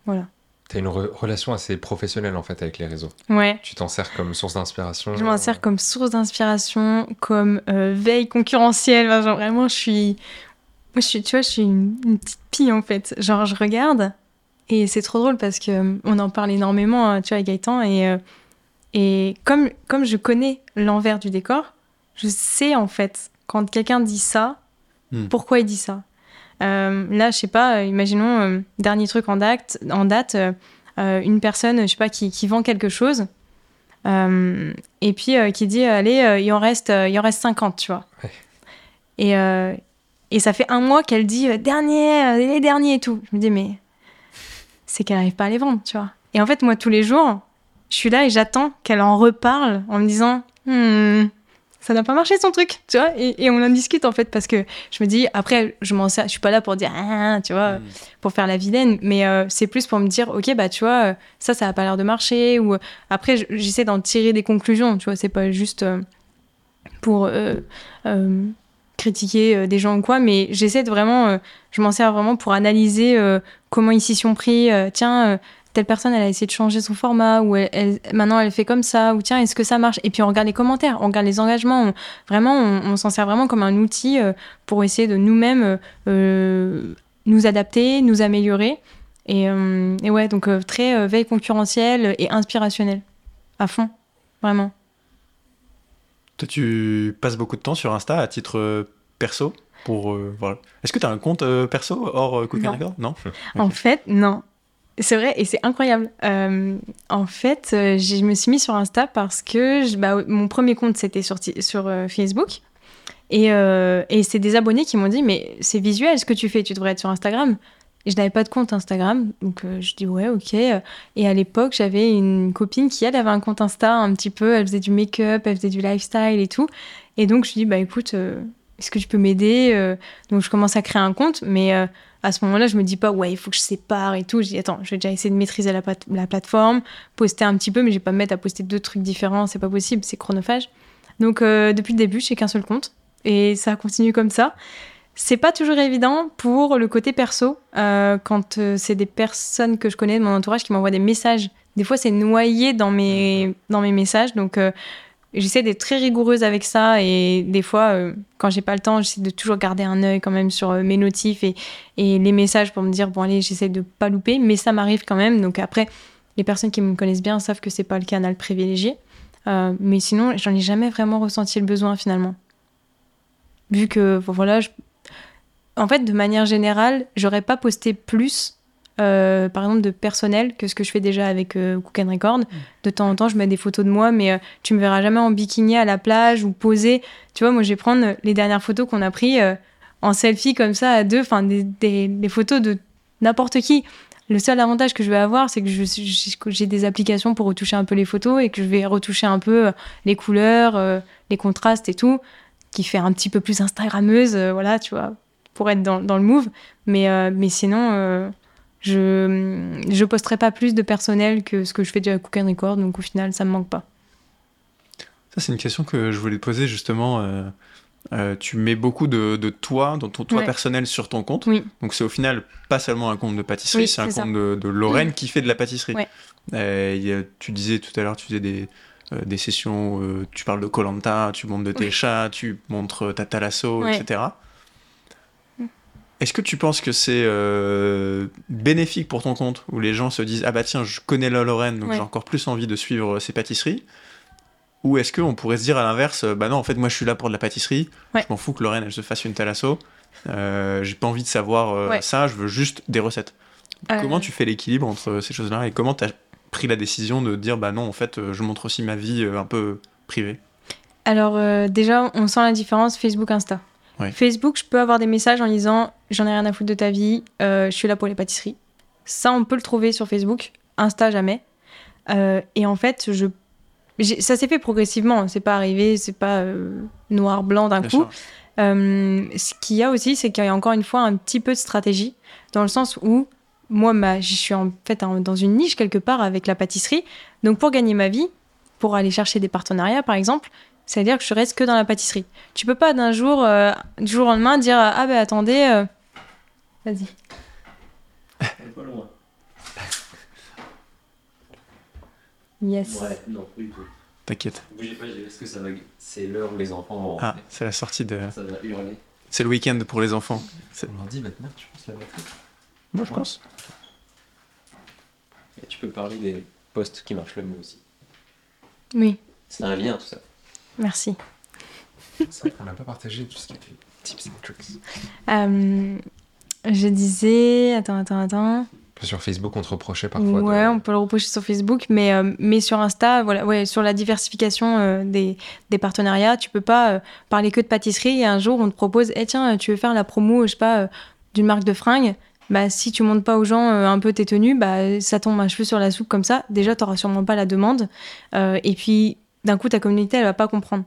voilà. Tu as une relation assez professionnelle en fait avec les réseaux. Ouais. Tu t'en sers comme source d'inspiration. Je m'en sers comme source d'inspiration, comme euh, veille concurrentielle. genre vraiment, je suis. Je suis, tu vois, je suis une, petite pie en fait. Genre, je regarde et c'est trop drôle parce que euh, on en parle énormément, hein, tu vois, avec Gaëtan. Et, euh, et comme, comme je connais l'envers du décor, je sais en fait, quand quelqu'un dit ça, hmm. pourquoi il dit ça. Euh, là, je sais pas, euh, imaginons, euh, dernier truc en date, en date une personne, je sais pas, qui, qui vend quelque chose. et puis qui dit allez il en reste il en reste 50 tu vois et, et ça fait un mois qu'elle dit dernier les derniers et tout je me dis mais c'est qu'elle n'arrive pas à les vendre tu vois et en fait moi tous les jours je suis là et j'attends qu'elle en reparle en me disant hmm, ça n'a pas marché son truc, tu vois. Et, on en discute en fait parce que je me dis, après, je m'en je suis pas là pour dire, ah, tu vois, mm. pour faire la vilaine, mais euh, c'est plus pour me dire, ok, bah tu vois, euh, ça, ça a pas l'air de marcher. Ou après, j'essaie d'en tirer des conclusions, tu vois, c'est pas juste euh, pour critiquer des gens ou quoi, mais j'essaie de vraiment, je m'en sers vraiment pour analyser comment ils s'y sont pris. tiens, telle personne, elle a essayé de changer son format, ou elle, maintenant elle fait comme ça, ou tiens, est-ce que ça marche? Et puis on regarde les commentaires, on regarde les engagements, vraiment, on, s'en sert vraiment comme un outil euh, pour essayer de nous-mêmes euh, nous adapter, nous améliorer. Et, euh, ouais, donc très veille concurrentielle et inspirationnelle, à fond, vraiment. Toi, tu passes beaucoup de temps sur Insta à titre perso pour voilà. Est-ce que tu as un compte perso hors Cooking Record Non? En fait, non. C'est vrai, et c'est incroyable. Euh, en fait, euh, je me suis mis sur Insta parce que bah, mon premier compte, c'était sur, euh, Facebook. Et, et c'est des abonnés qui m'ont dit, mais c'est visuel ce que tu fais, tu devrais être sur Instagram. Et je n'avais pas de compte Instagram, donc je dis ouais, ok. Et à l'époque, j'avais une copine qui, elle, avait un compte Insta un petit peu, elle faisait du make-up, elle faisait du lifestyle et tout. Et donc, je lui dis, bah écoute, est-ce que tu peux m'aider Donc, je commence à créer un compte, mais à ce moment-là, je me dis pas, ouais, il faut que je sépare et tout. Je dis, attends, je vais déjà essayer de maîtriser la, la plateforme, poster un petit peu, mais je vais pas me mettre à poster deux trucs différents, c'est pas possible, c'est chronophage. Donc, euh, depuis le début, j'ai qu'un seul compte et ça continue comme ça. C'est pas toujours évident pour le côté perso, euh, quand euh, c'est des personnes que je connais de mon entourage qui m'envoient des messages. Des fois, c'est noyé dans mes, dans mes messages, donc j'essaie d'être très rigoureuse avec ça et des fois, euh, quand j'ai pas le temps, j'essaie de toujours garder un œil quand même sur euh, mes notifs et, les messages pour me dire bon allez, j'essaie de pas louper, mais ça m'arrive quand même. Donc après, les personnes qui me connaissent bien savent que c'est pas le canal privilégié, euh, mais sinon, j'en ai jamais vraiment ressenti le besoin finalement. Vu que voilà, en fait, de manière générale, j'aurais pas posté plus euh, par exemple de personnel que ce que je fais déjà avec euh, Cook and Record. Mm. De temps en temps, je mets des photos de moi, mais euh, tu me verras jamais en bikini à la plage ou posée. Tu vois, moi, je vais prendre les dernières photos qu'on a prises en selfie comme ça à deux, enfin des, des, photos de n'importe qui. Le seul avantage que je vais avoir, c'est que j'ai des applications pour retoucher un peu les photos et que je vais retoucher un peu les couleurs, les contrastes et tout, qui fait un petit peu plus Instagrammeuse, voilà, tu vois, pour être dans, dans le move. Mais, mais sinon, je je posterai pas plus de personnel que ce que je fais déjà à Cook and Record, donc au final, ça me manque pas. Ça, c'est une question que je voulais te poser justement. Euh, euh, tu mets beaucoup de, de toi, dans ton toi personnel sur ton compte. Oui. Donc c'est au final pas seulement un compte de pâtisserie, c'est un compte de, de, Lorraine qui fait de la pâtisserie. Euh, tu disais tout à l'heure, tu faisais des, des sessions, tu parles de Colanta, tu montres de tes chats, tu montres ta thalasso, etc. Est-ce que tu penses que c'est euh, bénéfique pour ton compte, où les gens se disent Ah bah tiens, je connais la Lorraine, donc j'ai encore plus envie de suivre ses pâtisseries? Ou est-ce qu'on pourrait se dire à l'inverse Bah non, en fait, moi je suis là pour de la pâtisserie, je m'en fous que Lorraine elle se fasse une thalasso, euh, j'ai pas envie de savoir euh, ça, je veux juste des recettes. Comment tu fais l'équilibre entre ces choses-là et comment tu as pris la décision de dire Bah non, en fait, je montre aussi ma vie un peu privée? Alors, déjà, on sent la différence Facebook, je peux avoir des messages en disant j'en ai rien à foutre de ta vie, euh, je suis là pour les pâtisseries. Ça, on peut le trouver sur Facebook. Insta, jamais. Euh, et en fait, je... ça s'est fait progressivement. C'est pas arrivé, c'est pas euh, noir-blanc d'un coup. ce qu'il y a aussi, c'est qu'il y a encore une fois un petit peu de stratégie, dans le sens où moi, ma, je suis en fait dans une niche quelque part avec la pâtisserie. Donc, pour gagner ma vie, pour aller chercher des partenariats, par exemple, c'est-à-dire que je reste que dans la pâtisserie. Tu peux pas d'un jour, euh, du jour au lendemain, dire Ah ben attendez, euh, vas-y. Pas loin. Yes. Ouais, non, plus du tout. T'inquiète. Bougez pas, est-ce que ça va. C'est l'heure où les enfants vont. Ah, c'est la sortie de. Ça va hurler. C'est le week-end pour les enfants. On leur dit maintenant, tu penses la batterie Moi, je pense. Et tu peux parler des postes qui marchent le mieux aussi. Oui. C'est un lien tout ça. Merci. C'est vrai qu'on n'a pas partagé tout ce qui était tips and tricks. Euh, je disais. Attends, attends, attends. Sur Facebook, on te reprochait parfois. Ouais, on peut le reprocher sur Facebook, mais, euh, mais sur Insta, voilà, ouais, sur la diversification euh, des, des, partenariats, tu peux pas parler que de pâtisserie et un jour on te propose, eh tiens, tu veux faire la promo, je sais pas, d'une marque de fringues? Bah, si tu montres pas aux gens un peu tes tenues, bah, ça tombe un cheveu sur la soupe comme ça. Déjà, tu n'auras sûrement pas la demande. et puis, d'un coup, ta communauté, elle va pas comprendre.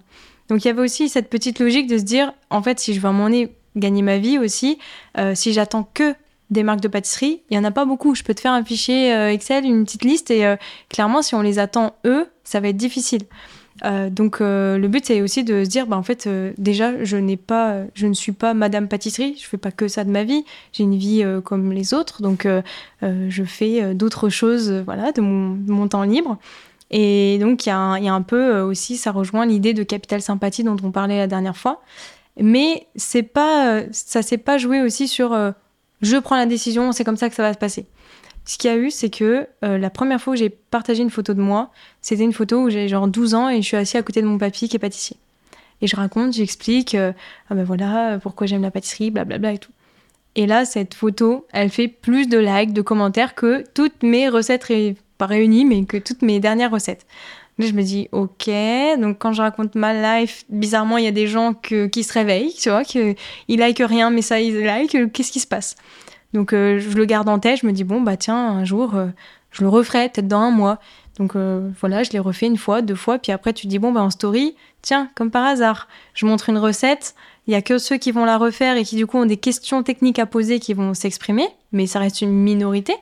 Donc, il y avait aussi cette petite logique de se dire, en fait, si je veux à un gagner ma vie aussi, euh, si j'attends que des marques de pâtisserie, il y en a pas beaucoup. Je peux te faire un fichier euh, Excel, une petite liste, et euh, clairement, si on les attend eux, ça va être difficile. donc le but c'est aussi de se dire bah en fait déjà je n'ai pas je ne suis pas madame pâtisserie je fais pas que ça de ma vie j'ai une vie comme les autres donc je fais d'autres choses voilà mon, de mon, temps libre et donc, il y, a un peu euh, aussi, ça rejoint l'idée de capital sympathie dont on parlait la dernière fois. Mais c'est pas, euh, ça s'est pas joué aussi sur euh, je prends la décision, c'est comme ça que ça va se passer. Ce qu'il y a eu, c'est que la première fois où j'ai partagé une photo de moi, c'était une photo où j'ai genre 12 ans et je suis assis à côté de mon papy qui est pâtissier. Et je raconte, j'explique, ah ben voilà, pourquoi j'aime la pâtisserie, blablabla et tout. Et là, cette photo, elle fait plus de likes, de commentaires que toutes mes recettes pas réunies, mais que toutes mes dernières recettes. Là, je me dis, ok, donc quand je raconte ma life, bizarrement, il y a des gens qui se réveillent, tu vois, qu'ils like rien, mais ça, ils like, qu'est-ce qui se passe? Donc, euh, je le garde en tête, je me dis, bon, bah tiens, un jour, euh, je le referai, peut-être dans un mois. Donc, euh, voilà, je l'ai refait une fois, deux fois, puis après, tu dis, bon, bah en story, tiens, comme par hasard, je montre une recette, il y a que ceux qui vont la refaire et qui, du coup, ont des questions techniques à poser qui vont s'exprimer, mais ça reste une minorité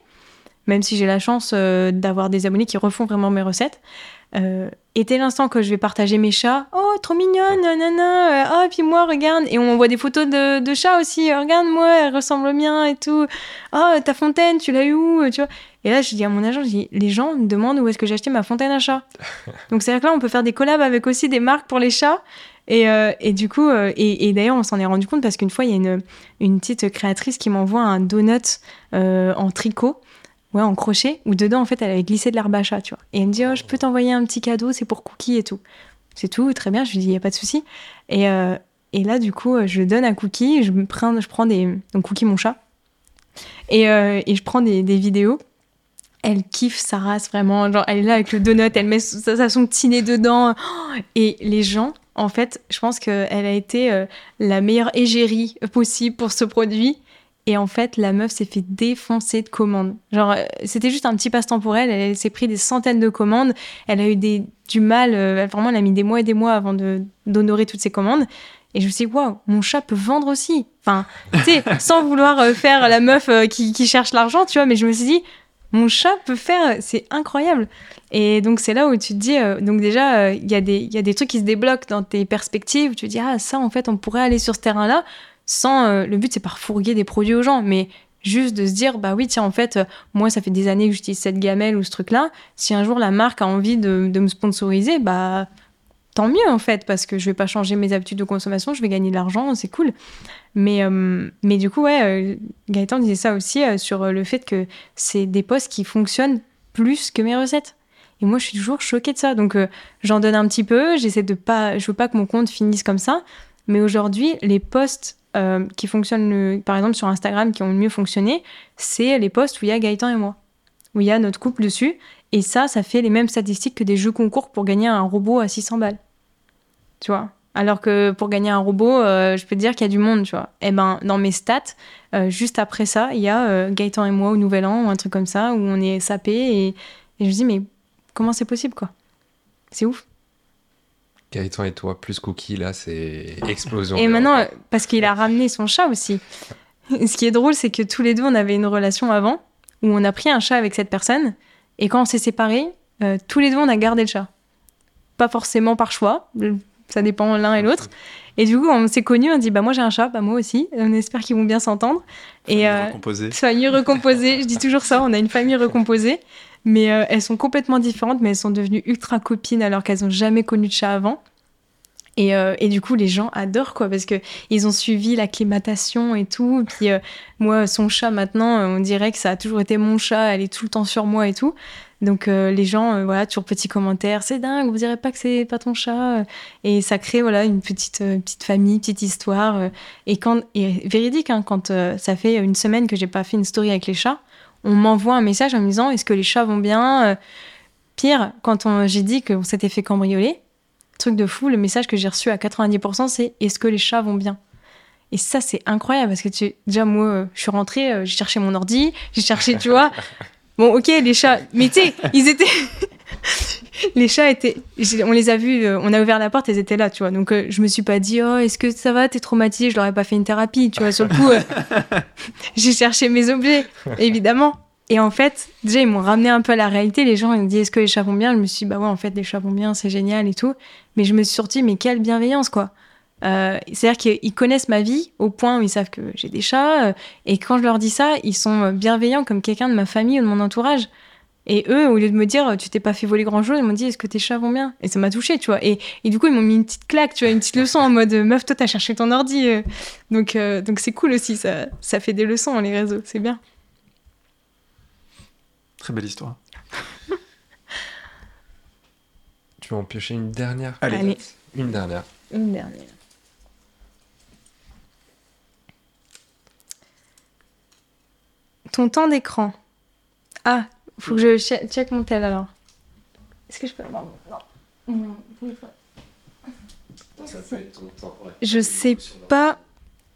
même si j'ai la chance euh, d'avoir des abonnés qui refont vraiment mes recettes. Euh, et dès l'instant que je vais partager mes chats, oh, trop mignonne, nanana, euh, oh, puis moi, regarde, et on voit des photos de, de chats aussi, regarde-moi, elle ressemble au mien et tout, oh, ta fontaine, tu l'as eu où, tu vois. Et là, je dis à mon agent, je dis, les gens me demandent où est-ce que j'ai acheté ma fontaine à chat. Donc, c'est-à-dire que là, on peut faire des collabs avec aussi des marques pour les chats. Et, euh, et du coup, et, et d'ailleurs, on s'en est rendu compte parce qu'une fois, il y a une, une petite créatrice qui m'envoie un donut en tricot ouais, en crochet, où dedans, en fait, elle avait glissé de l'herbe à chat, tu vois. Et elle me dit, oh, je peux t'envoyer un petit cadeau, c'est pour Cookie et tout. C'est tout, très bien. Je lui dis, il n'y a pas de souci. Et, euh, et là, du coup, je donne un Cookie, je, me prends, je prends des. Donc, Cookie, mon chat. Et, euh, et je prends des, des, vidéos. Elle kiffe sa race, vraiment. Genre, elle est là avec le donut, elle met sa, son petit nez dedans. Et les gens, en fait, je pense qu'elle a été euh, la meilleure égérie possible pour ce produit Et en fait, la meuf s'est fait défoncer de commandes. Genre, euh, c'était juste un petit passe-temps pour elle. Elle, s'est pris des centaines de commandes. Elle a eu des, du mal. Euh, vraiment, elle a mis des mois et des mois avant d'honorer toutes ces commandes. Et je me suis dit, waouh, mon chat peut vendre aussi. Enfin, tu sais, sans vouloir euh, faire la meuf qui, qui cherche l'argent, tu vois, mais je me suis dit, mon chat peut faire, c'est incroyable. Et donc c'est là où tu te dis, donc déjà, il y, a des, y a des trucs qui se débloquent dans tes perspectives. Tu te dis, ah ça, en fait, on pourrait aller sur ce terrain-là sans euh, le but c'est pas fourguer des produits aux gens mais juste de se dire bah oui tiens en fait euh, moi ça fait des années que j'utilise cette gamelle ou ce truc là si un jour la marque a envie de, me sponsoriser bah tant mieux en fait parce que je vais pas changer mes habitudes de consommation je vais gagner de l'argent c'est cool. Mais euh, mais du coup ouais Gaëtan disait ça aussi sur le fait que c'est des posts qui fonctionnent plus que mes recettes. Et moi je suis toujours choquée de ça. Donc j'en donne un petit peu j'essaie de pas je veux pas que mon compte finisse comme ça. Mais aujourd'hui les posts euh, qui fonctionnent, par exemple sur Instagram, qui ont le mieux fonctionné, c'est les posts où il y a Gaëtan et moi, où il y a notre couple dessus. Et ça, ça fait les mêmes statistiques que des jeux concours pour gagner un robot à 600 balles. Tu vois? Alors que pour gagner un robot, euh, je peux te dire qu'il y a du monde, tu vois. Et eh ben, dans mes stats, euh, juste après ça, il y a Gaëtan et moi au Nouvel An ou un truc comme ça, où on est sapé et, et je me dis, mais comment c'est possible, quoi? C'est ouf. Gaëtan et toi, plus Cookie, là, c'est explosion. Et maintenant, parce qu'il a ramené son chat aussi. Ce qui est drôle, c'est que tous les deux, on avait une relation avant, où on a pris un chat avec cette personne, et quand on s'est séparés, euh, tous les deux, on a gardé le chat. Pas forcément par choix, ça dépend l'un et l'autre. Et du coup, on s'est connus, on dit bah moi j'ai un chat, bah moi aussi. On espère qu'ils vont bien s'entendre. Et euh, recomposée. Famille recomposée. je dis toujours ça. On a une famille recomposée. Mais euh, elles sont complètement différentes, mais elles sont devenues ultra copines alors qu'elles n'ont jamais connu de chat avant. Et, euh, et, du coup, les gens adorent, quoi, parce que ils ont suivi l'acclimatation et tout. Puis euh, moi, son chat, maintenant, on dirait que ça a toujours été mon chat, elle est tout le temps sur moi et tout. Donc les gens, voilà, toujours petits commentaires, c'est dingue, vous direz pas que c'est pas ton chat. Et ça crée, voilà, une petite, petite famille, petite histoire. et quand, véridique, hein, quand ça fait une semaine que j'ai pas fait une story avec les chats, on m'envoie un message en me disant est-ce que les chats vont bien euh, Pire, quand j'ai dit qu'on s'était fait cambrioler, truc de fou, le message que j'ai reçu à 90%, c'est est-ce que les chats vont bien? Et ça, c'est incroyable parce que tu... déjà, moi, euh, je suis rentrée, euh, j'ai cherché mon ordi, j'ai cherché, tu vois. Bon, ok, les chats, mais tu sais, ils étaient. les chats étaient. On les a vus, on a ouvert la porte, ils étaient là, tu vois. Donc, je me suis pas dit, oh, est-ce que ça va, t'es traumatisée, je leur ai pas fait une thérapie, tu vois. Sur le coup, j'ai cherché mes objets, évidemment. Et en fait, déjà, ils m'ont ramené un peu à la réalité. Les gens, ils me disent, est-ce que les chats vont bien? Je me suis dit, bah ouais, en fait, les chats vont bien, c'est génial et tout. Mais je me suis sortie, mais quelle bienveillance, quoi. Euh, C'est-à-dire qu'ils connaissent ma vie au point où ils savent que j'ai des chats. Euh, et quand je leur dis ça, ils sont bienveillants comme quelqu'un de ma famille ou de mon entourage. Et eux, au lieu de me dire, tu t'es pas fait voler grand chose, ils m'ont dit, est-ce que tes chats vont bien? Et ça m'a touché, tu vois. Et, et, du coup, ils m'ont mis une petite claque, tu vois, une petite leçon en mode, meuf, toi, t'as cherché ton ordi. Euh. Donc, euh, donc c'est cool aussi, ça, ça fait des leçons, les réseaux, c'est bien. Très belle histoire. tu vas en piocher une dernière? Allez. Une dernière. Une dernière. Ton temps d'écran. Ah, faut que je check mon tel alors. Est-ce que je peux avoir Non. Je sais pas.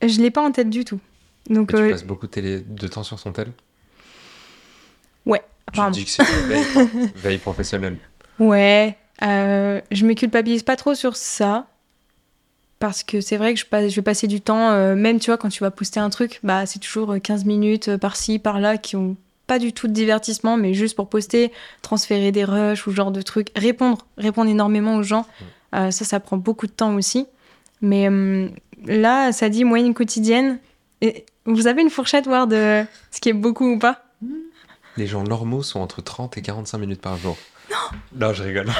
Je l'ai pas en tête du tout. Donc, tu euh, passes beaucoup de temps sur son tel? Ouais. Tu dis que c'est veille, veille professionnelle. Ouais. Euh, je me culpabilise pas trop sur ça. Parce que c'est vrai que je, passe, je vais passer du temps, euh, même tu vois, quand tu vas poster un truc, bah, c'est toujours 15 minutes par-ci, par-là qui ont pas du tout de divertissement, mais juste pour poster, transférer des rushs ou genre de trucs, répondre, répondre énormément aux gens. Euh, ça, ça prend beaucoup de temps aussi. Mais là, ça dit moyenne quotidienne. Et vous avez une fourchette, voir de ce qui est beaucoup ou pas? Les gens normaux sont entre 30 et 45 minutes par jour. Non Non, je rigole.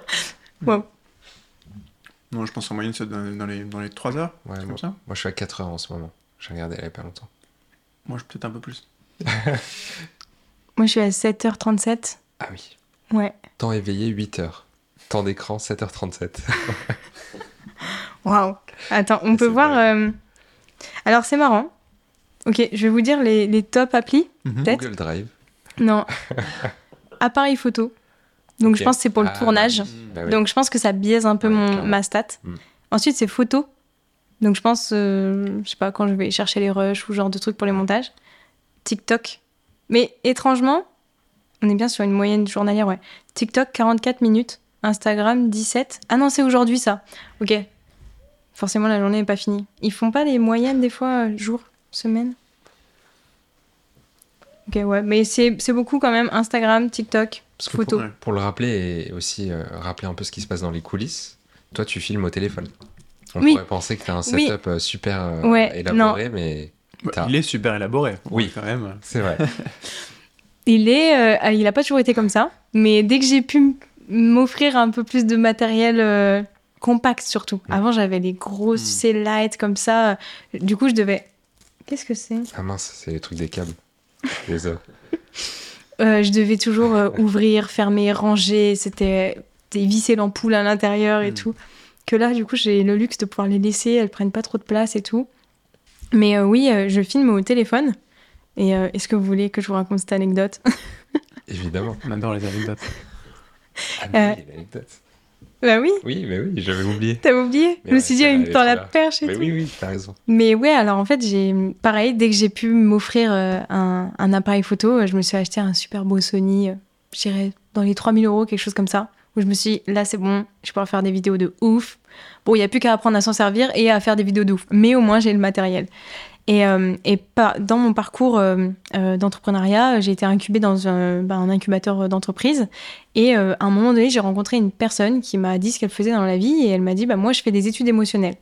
wow. Non, je pense en moyenne, c'est dans, les, dans les 3 heures. Ouais, moi, ça? moi, je suis à 4 heures en ce moment. J'ai regardé il n'y a pas longtemps. Moi, je peut-être un peu plus. moi, je suis à 7h37. Ah oui. Ouais. Temps éveillé, 8 heures. Temps d'écran, 7h37. Waouh. Attends, on peut voir. Euh, alors, c'est marrant. Ok, je vais vous dire les, les top applis, mhm. peut-être. Google Drive. Non. Appareil photo. Donc je pense que c'est pour le ah, tournage. Bah Donc je pense que ça biaise un peu mon, ma stat. Mm. Ensuite, c'est photo. Donc je pense, je sais pas, quand je vais chercher les rushs ou genre de trucs pour les montages. TikTok. Mais étrangement, on est bien sur une moyenne journalière, ouais. TikTok, 44 minutes. Instagram, 17. Ah non, c'est aujourd'hui ça. Ok. Forcément, la journée n'est pas finie. Ils font pas les moyennes des fois, euh, jour, semaine? Ok, ouais. Mais c'est beaucoup quand même Instagram, TikTok, photo. Pour, le rappeler et aussi euh, rappeler un peu ce qui se passe dans les coulisses, toi, tu filmes au téléphone. On pourrait penser que tu as un setup euh, super élaboré, mais. Bah, il est super élaboré. Oui, quand même. C'est vrai. il est, ah, il a pas toujours été comme ça, mais dès que j'ai pu m'offrir un peu plus de matériel euh, compact surtout. Avant, j'avais des grosses mm. C-Light comme ça. Du coup, je devais. Qu'est-ce que c'est? Ah mince, c'est les trucs des câbles. les euh, je devais toujours euh, ouvrir, fermer, ranger. C'était visser l'ampoule à l'intérieur et mm. tout. Que là, du coup, j'ai le luxe de pouvoir les laisser. Elles prennent pas trop de place et tout. Mais oui, je filme au téléphone. Et est-ce que vous voulez que je vous raconte cette anecdote? Évidemment. On adore les anecdotes. Ah, mais oui, l'anecdote. Bah oui. Oui, mais oui, j'avais oublié. T'as oublié? Je me suis dit, il me tend la perche et mais tout. Oui, oui, t'as raison. Mais ouais, alors en fait, j'ai pareil, dès que j'ai pu m'offrir euh, un, un, appareil photo, je me suis acheté un super beau Sony, euh, je dirais dans les 3000 euros, quelque chose comme ça, où je me suis dit, là c'est bon, je peux faire des vidéos de ouf. Bon, il n'y a plus qu'à apprendre à s'en servir et à faire des vidéos de ouf. Mais au moins, j'ai le matériel. Et, euh, dans mon parcours euh, euh, d'entrepreneuriat, j'ai été incubée dans un, bah, incubateur d'entreprise. Et à un moment donné, j'ai rencontré une personne qui m'a dit ce qu'elle faisait dans la vie. Et elle m'a dit bah, Moi, je fais des études émotionnelles.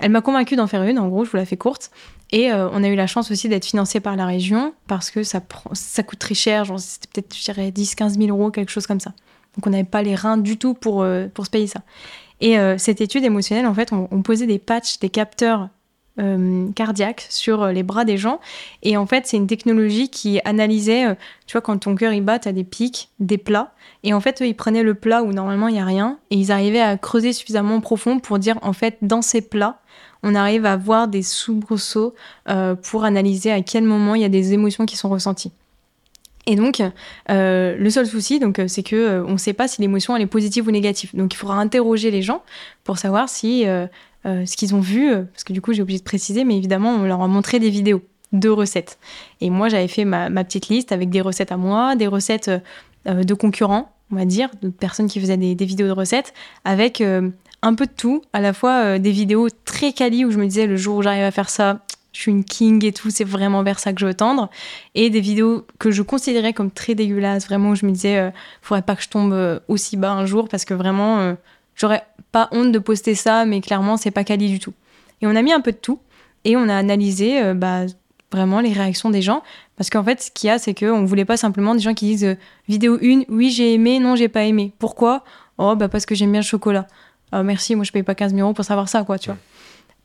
Elle m'a convaincue d'en faire une, en gros, je vous la fais courte. Et on a eu la chance aussi d'être financé par la région parce que ça, coûte très cher, c'était peut-être, je dirais, 10, 15 000 euros, quelque chose comme ça. Donc on n'avait pas les reins du tout pour se payer ça. Et cette étude émotionnelle, en fait, on, posait des patchs, des capteurs euh, cardiaque sur euh, les bras des gens. Et en fait, c'est une technologie qui analysait, euh, tu vois, quand ton cœur il bat, tu as des pics, des plats. Et en fait, eux, ils prenaient le plat où normalement il n'y a rien et ils arrivaient à creuser suffisamment profond pour dire, en fait, dans ces plats, on arrive à voir des soubresauts pour analyser à quel moment il y a des émotions qui sont ressenties. Et donc, le seul souci, donc, c'est que on ne sait pas si l'émotion elle est positive ou négative. Donc, il faudra interroger les gens pour savoir si euh, ce qu'ils ont vu, euh, parce que du coup j'ai oublié de préciser, mais évidemment on leur a montré des vidéos de recettes. Et moi j'avais fait ma, petite liste avec des recettes à moi, des recettes euh, de concurrents, on va dire, de personnes qui faisaient des, vidéos de recettes, avec un peu de tout, à la fois des vidéos très quali où je me disais le jour où j'arrive à faire ça, je suis une king et tout, c'est vraiment vers ça que je veux tendre. Et des vidéos que je considérais comme très dégueulasses, vraiment où je me disais, euh, faudrait pas que je tombe aussi bas un jour parce que vraiment, J'aurais pas honte de poster ça, mais clairement, c'est pas quali du tout. Et on a mis un peu de tout et on a analysé euh, bah, vraiment les réactions des gens. Parce qu'en fait, ce qu'il y a, c'est qu'on voulait pas simplement des gens qui disent euh, vidéo 1, oui, j'ai aimé, non, j'ai pas aimé. Pourquoi? Oh, bah parce que j'aime bien le chocolat. Ah, merci, moi je paye pas 15 000 euros pour savoir ça, quoi, tu vois.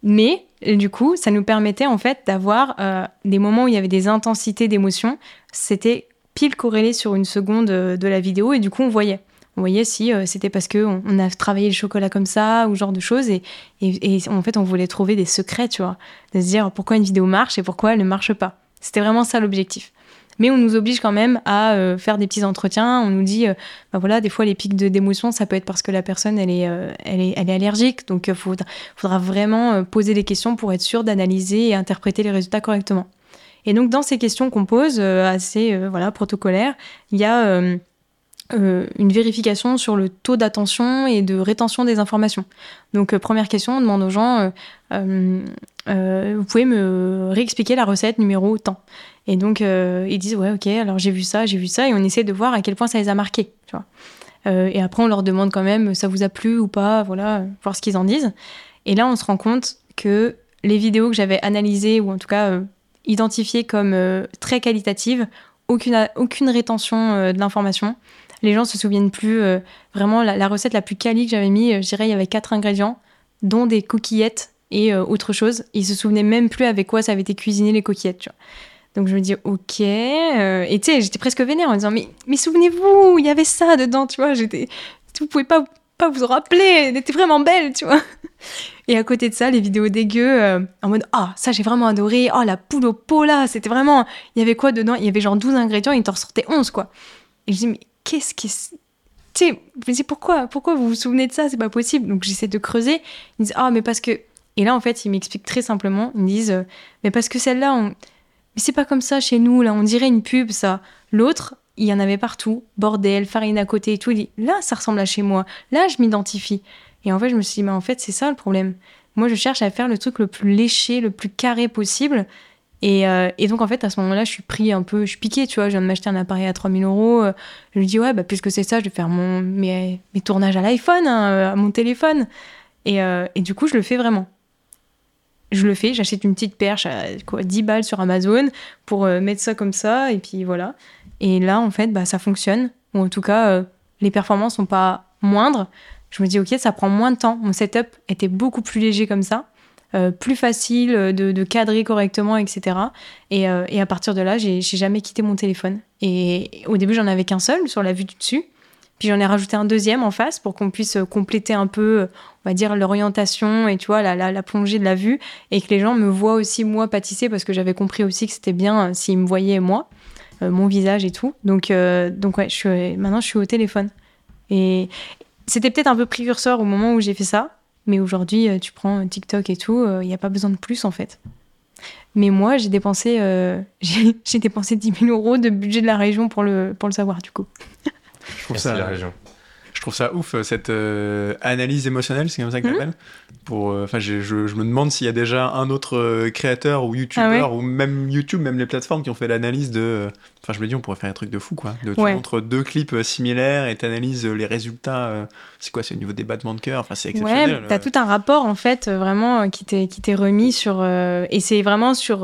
Mais du coup, ça nous permettait en fait d'avoir euh, des moments où il y avait des intensités d'émotions. C'était pile corrélé sur une seconde de la vidéo et du coup, on voyait. On voyait si euh, c'était parce qu'on on a travaillé le chocolat comme ça ou genre de choses. Et, et, en fait, on voulait trouver des secrets, tu vois. De se dire pourquoi une vidéo marche et pourquoi elle ne marche pas. C'était vraiment ça l'objectif. Mais on nous oblige quand même à euh, faire des petits entretiens. On nous dit, euh, bah voilà, des fois les pics d'émotion, ça peut être parce que la personne elle est, elle est, elle est allergique. Donc il faudra, faudra, vraiment poser des questions pour être sûr d'analyser et interpréter les résultats correctement. Et donc dans ces questions qu'on pose, assez voilà protocolaires, il y a euh, une vérification sur le taux d'attention et de rétention des informations. Donc, euh, première question, on demande aux gens, euh, vous pouvez me réexpliquer la recette numéro temps Et donc, ils disent, ouais, ok, alors j'ai vu ça, j'ai vu ça, et on essaie de voir à quel point ça les a marqués. Tu vois. et après, on leur demande quand même, ça vous a plu ou pas, voilà, voir ce qu'ils en disent. Et là, on se rend compte que les vidéos que j'avais analysées, ou en tout cas identifiées comme très qualitatives, aucune, aucune rétention de l'information les gens se souviennent plus. Euh, vraiment, la, recette la plus quali que j'avais mis, euh, je dirais, il y avait quatre ingrédients, dont des coquillettes et euh, autre chose. Ils se souvenaient même plus avec quoi ça avait été cuisiné les coquillettes. Donc je me dis, ok. et tu sais, j'étais presque vénère en disant, mais, mais souvenez-vous, il y avait ça dedans, tu vois. J'étais, vous pouvez pas, pas vous en rappeler, elle était vraiment belle, tu vois. Et à côté de ça, les vidéos dégueu, en mode, ah, ça j'ai vraiment adoré. Oh, la poule au pot là, c'était vraiment. Il y avait quoi dedans? Il y avait genre 12 ingrédients, il t'en sortait 11, quoi. Et je dis, mais qu'est-ce qui. Tu sais, je me dis pourquoi Pourquoi vous vous souvenez de ça? C'est pas possible. Donc j'essaie de creuser. Ils disent Ah, mais parce que Et là, en fait, ils m'expliquent très simplement. Ils me disent, euh, mais parce que celle-là. Mais c'est pas comme ça chez nous, là, on dirait une pub, ça. L'autre, il y en avait partout, bordel, farine à côté et tout. Il dit, là, ça ressemble à chez moi. Là, je m'identifie. Et en fait, je me suis dit, mais en fait, c'est ça le problème. Moi, je cherche à faire le truc le plus léché, le plus carré possible. Et, euh, donc, en fait, à ce moment-là, je suis pris un peu, je suis piquée, tu vois. Je viens de m'acheter un appareil à 3000 euros. Euh, je lui dis, ouais, bah, puisque c'est ça, je vais faire mon, mes, mes tournages à l'iPhone, hein, à mon téléphone. Et, euh, et, du coup, je le fais vraiment. Je le fais, j'achète une petite perche à quoi, 10 balles sur Amazon pour mettre ça comme ça. Et puis voilà. Et là, en fait, bah, ça fonctionne. Ou en tout cas, les performances sont pas moindres. Je me dis, ok, ça prend moins de temps. Mon setup était beaucoup plus léger comme ça. Euh, plus facile de, cadrer correctement, etc. Euh, et, à partir de là, j'ai jamais quitté mon téléphone. Et au début, j'en avais qu'un seul sur la vue du dessus. Puis j'en ai rajouté un deuxième en face pour qu'on puisse compléter un peu, on va dire, l'orientation et tu vois, la, plongée de la vue. Et que les gens me voient aussi, moi, pâtisser, parce que j'avais compris aussi que c'était bien euh, s'ils me voyaient, moi, mon visage et tout. Donc, donc ouais, je suis, maintenant, je suis au téléphone. Et c'était peut-être un peu précurseur au moment où j'ai fait ça. Mais aujourd'hui, euh, tu prends TikTok et tout, il euh, n'y a pas besoin de plus en fait. Mais moi, j'ai dépensé, euh, j'ai dépensé 10 000 euros de budget de la région pour le, pour le savoir du coup. Je trouve ça, la région. Je trouve ça ouf, cette analyse émotionnelle, c'est comme ça que mmh. Pour, enfin, je, je, me demande s'il y a déjà un autre créateur ou youtubeur, ah ou même YouTube, même les plateformes qui ont fait l'analyse de Enfin, je me dis, on pourrait faire un truc de fou, quoi. De, tu montres deux clips euh, similaires et tu analyses euh, les résultats. Euh, c'est quoi C'est au niveau des battements de cœur? Enfin, c'est exceptionnel. Ouais, tu as tout un rapport, en fait, vraiment, qui t'est remis sur. et c'est vraiment sur.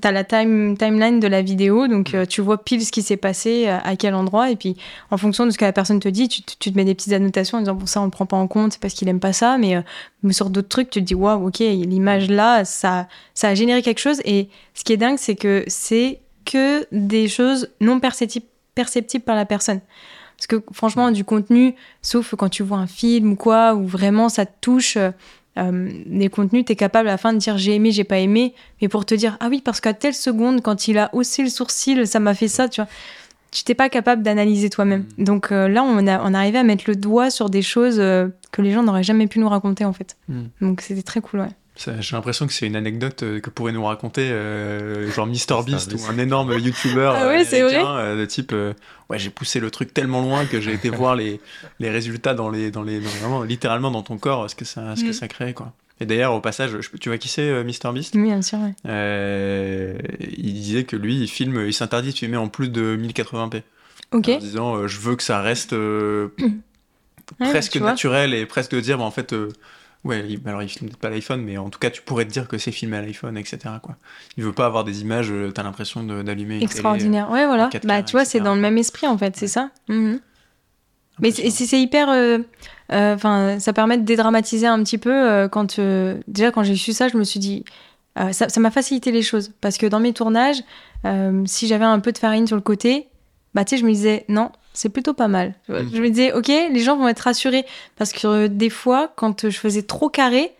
tu as la time, timeline de la vidéo, donc mm. tu vois pile ce qui s'est passé, à, quel endroit. Et puis, en fonction de ce que la personne te dit, tu, tu te mets des petites annotations en disant, bon, ça, on le prend pas en compte, c'est parce qu'il aime pas ça. Mais, mais sur d'autres trucs, tu te dis, waouh, ok, l'image là, ça, ça a généré quelque chose. Et ce qui est dingue, c'est que c'est que des choses non perceptibles par la personne. Parce que franchement, du contenu, sauf quand tu vois un film ou quoi, où vraiment ça te touche, euh, euh les contenus, tu es capable à la fin de dire j'ai aimé, j'ai pas aimé, mais pour te dire ah oui, parce qu'à telle seconde, quand il a haussé le sourcil, ça m'a fait ça, tu vois. Tu t'es pas capable d'analyser toi-même. Mm. Donc euh, là, on a, on arrivait à mettre le doigt sur des choses euh, que les gens n'auraient jamais pu nous raconter en fait. Mm. Donc c'était très cool, ouais. J'ai l'impression que c'est une anecdote euh, que pourrait nous raconter euh, genre MrBeast ou un énorme YouTuber ah ouais, euh, de type ouais j'ai poussé le truc tellement loin que j'ai été voir les, les résultats dans les dans les vraiment littéralement dans ton corps ce que ça ce que mm. ça crée quoi. Et d'ailleurs au passage tu vois qui c'est MrBeast Oui bien sûr. il disait que lui il filme il s'interdit de filmer en plus de 1080p. Ok. En disant je veux que ça reste presque naturel et presque de dire bah, en fait Ouais, alors il filme peut-être pas l'iPhone, mais en tout cas, tu pourrais te dire que c'est filmé à l'iPhone, etc. Quoi. Il veut pas avoir des images, euh, t'as l'impression d'allumer. Extraordinaire. ouais, voilà. Bah, tu vois, c'est dans le même esprit, en fait, c'est ça. Mhm. Mais c'est hyper. Euh, euh, enfin, ça permet de dédramatiser un petit peu. quand Déjà, quand j'ai su ça, je me suis dit. ça m'a facilité les choses. Parce que dans mes tournages, si j'avais un peu de farine sur le côté, bah, tu sais, je me disais, non, c'est plutôt pas mal. Mm. Je me disais, ok, les gens vont être rassurés. Parce que euh, des fois, quand je faisais trop carré,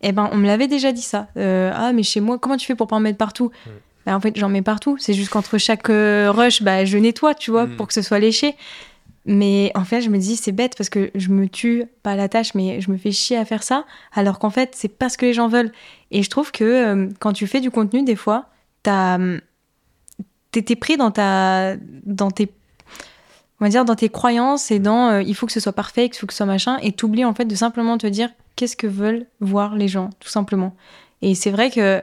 eh ben, on me l'avait déjà dit ça. Euh, ah, mais chez moi, comment tu fais pour pas en mettre partout bah, En fait, j'en mets partout. C'est juste qu'entre chaque euh, rush, bah, je nettoie, tu vois, mm. pour que ce soit léché. Mais en fait, je me dis, c'est bête parce que je me tue, pas à la tâche, mais je me fais chier à faire ça. Alors qu'en fait, c'est pas ce que les gens veulent. Et je trouve que quand tu fais du contenu, des fois, t'as hum, t'es pris dans, ta, dans tes on va dire dans tes croyances et dans euh, il faut que ce soit parfait, il faut que ce soit machin, et t'oublies en fait de simplement te dire qu'est-ce que veulent voir les gens, tout simplement. Et c'est vrai que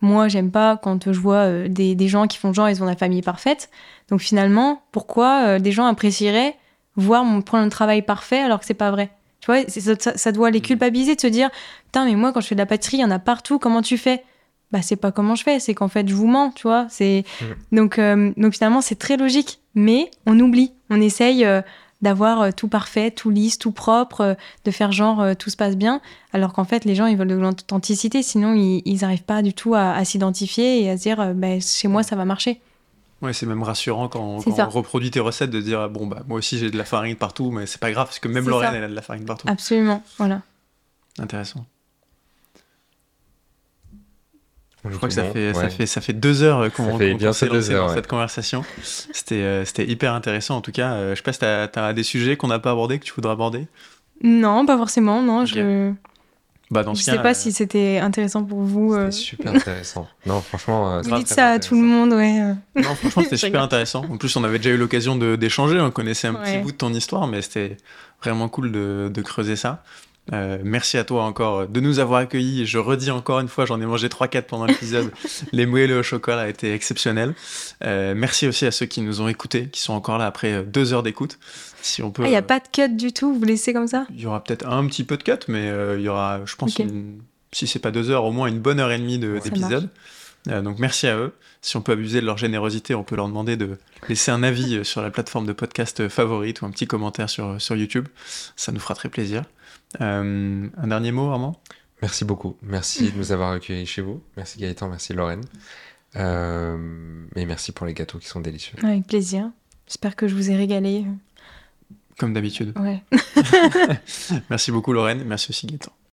moi, j'aime pas quand je vois euh, des, des, gens qui font genre ils ont la famille parfaite. Donc finalement, pourquoi euh, des gens apprécieraient voir mon prendre un travail parfait alors que c'est pas vrai? Tu vois, ça, ça, doit les mm. culpabiliser de se dire putain mais moi quand je fais de la pâtisserie, il y en a partout, comment tu fais? Bah c'est pas comment je fais, c'est qu'en fait je vous mens, tu vois. C'est mm. donc donc finalement c'est très logique, mais on oublie, on essaye euh, d'avoir euh, tout parfait, tout lisse, tout propre, de faire genre tout se passe bien, alors qu'en fait les gens ils veulent de l'authenticité, sinon ils ils arrivent pas du tout à, s'identifier et à se dire bah, chez moi ça va marcher. Ouais, c'est même rassurant quand, on reproduit tes recettes de dire bon bah moi aussi j'ai de la farine partout, mais c'est pas grave parce que même Lorraine elle a de la farine partout. Absolument, voilà. Intéressant. Je crois que ça fait, ça, fait, ça fait deux heures qu'on qu dans cette conversation. C'était euh, c'était hyper intéressant en tout cas. Euh, je sais pas si tu as, des sujets qu'on n'a pas abordés, que tu voudrais aborder? Non, pas forcément. Non, je... Bah, dans je sais pas si c'était intéressant pour vous. C'était super intéressant. non, franchement. vous dites ça à tout le monde, ouais. Non, franchement, c'était super intéressant. En plus, on avait déjà eu l'occasion d'échanger. On connaissait un petit bout de ton histoire, mais c'était vraiment cool de, de creuser ça. Euh, merci à toi encore de nous avoir accueillis. Je redis encore une fois, j'en ai mangé 3-4 pendant l'épisode. Les moelleux au chocolat a été exceptionnel. Euh, merci aussi à ceux qui nous ont écoutés, qui sont encore là après euh, deux heures d'écoute. Si on peut. Il ah, n'y a pas de cut du tout, vous laissez comme ça? Il y aura peut-être un petit peu de cut, mais il y aura, je pense, si c'est pas deux heures, au moins une bonne heure et demie d'épisode. donc merci à eux. Si on peut abuser de leur générosité, on peut leur demander de laisser un avis sur la plateforme de podcast favorite ou un petit commentaire sur, sur YouTube. Ça nous fera très plaisir. Euh, un dernier mot, Armand? Merci beaucoup. Merci de nous avoir accueillis chez vous. Merci Gaëtan, merci Lorraine. Euh, et merci pour les gâteaux qui sont délicieux. Avec plaisir. J'espère que je vous ai régalé. Comme d'habitude. Ouais. merci beaucoup Lorraine. Merci aussi Gaëtan.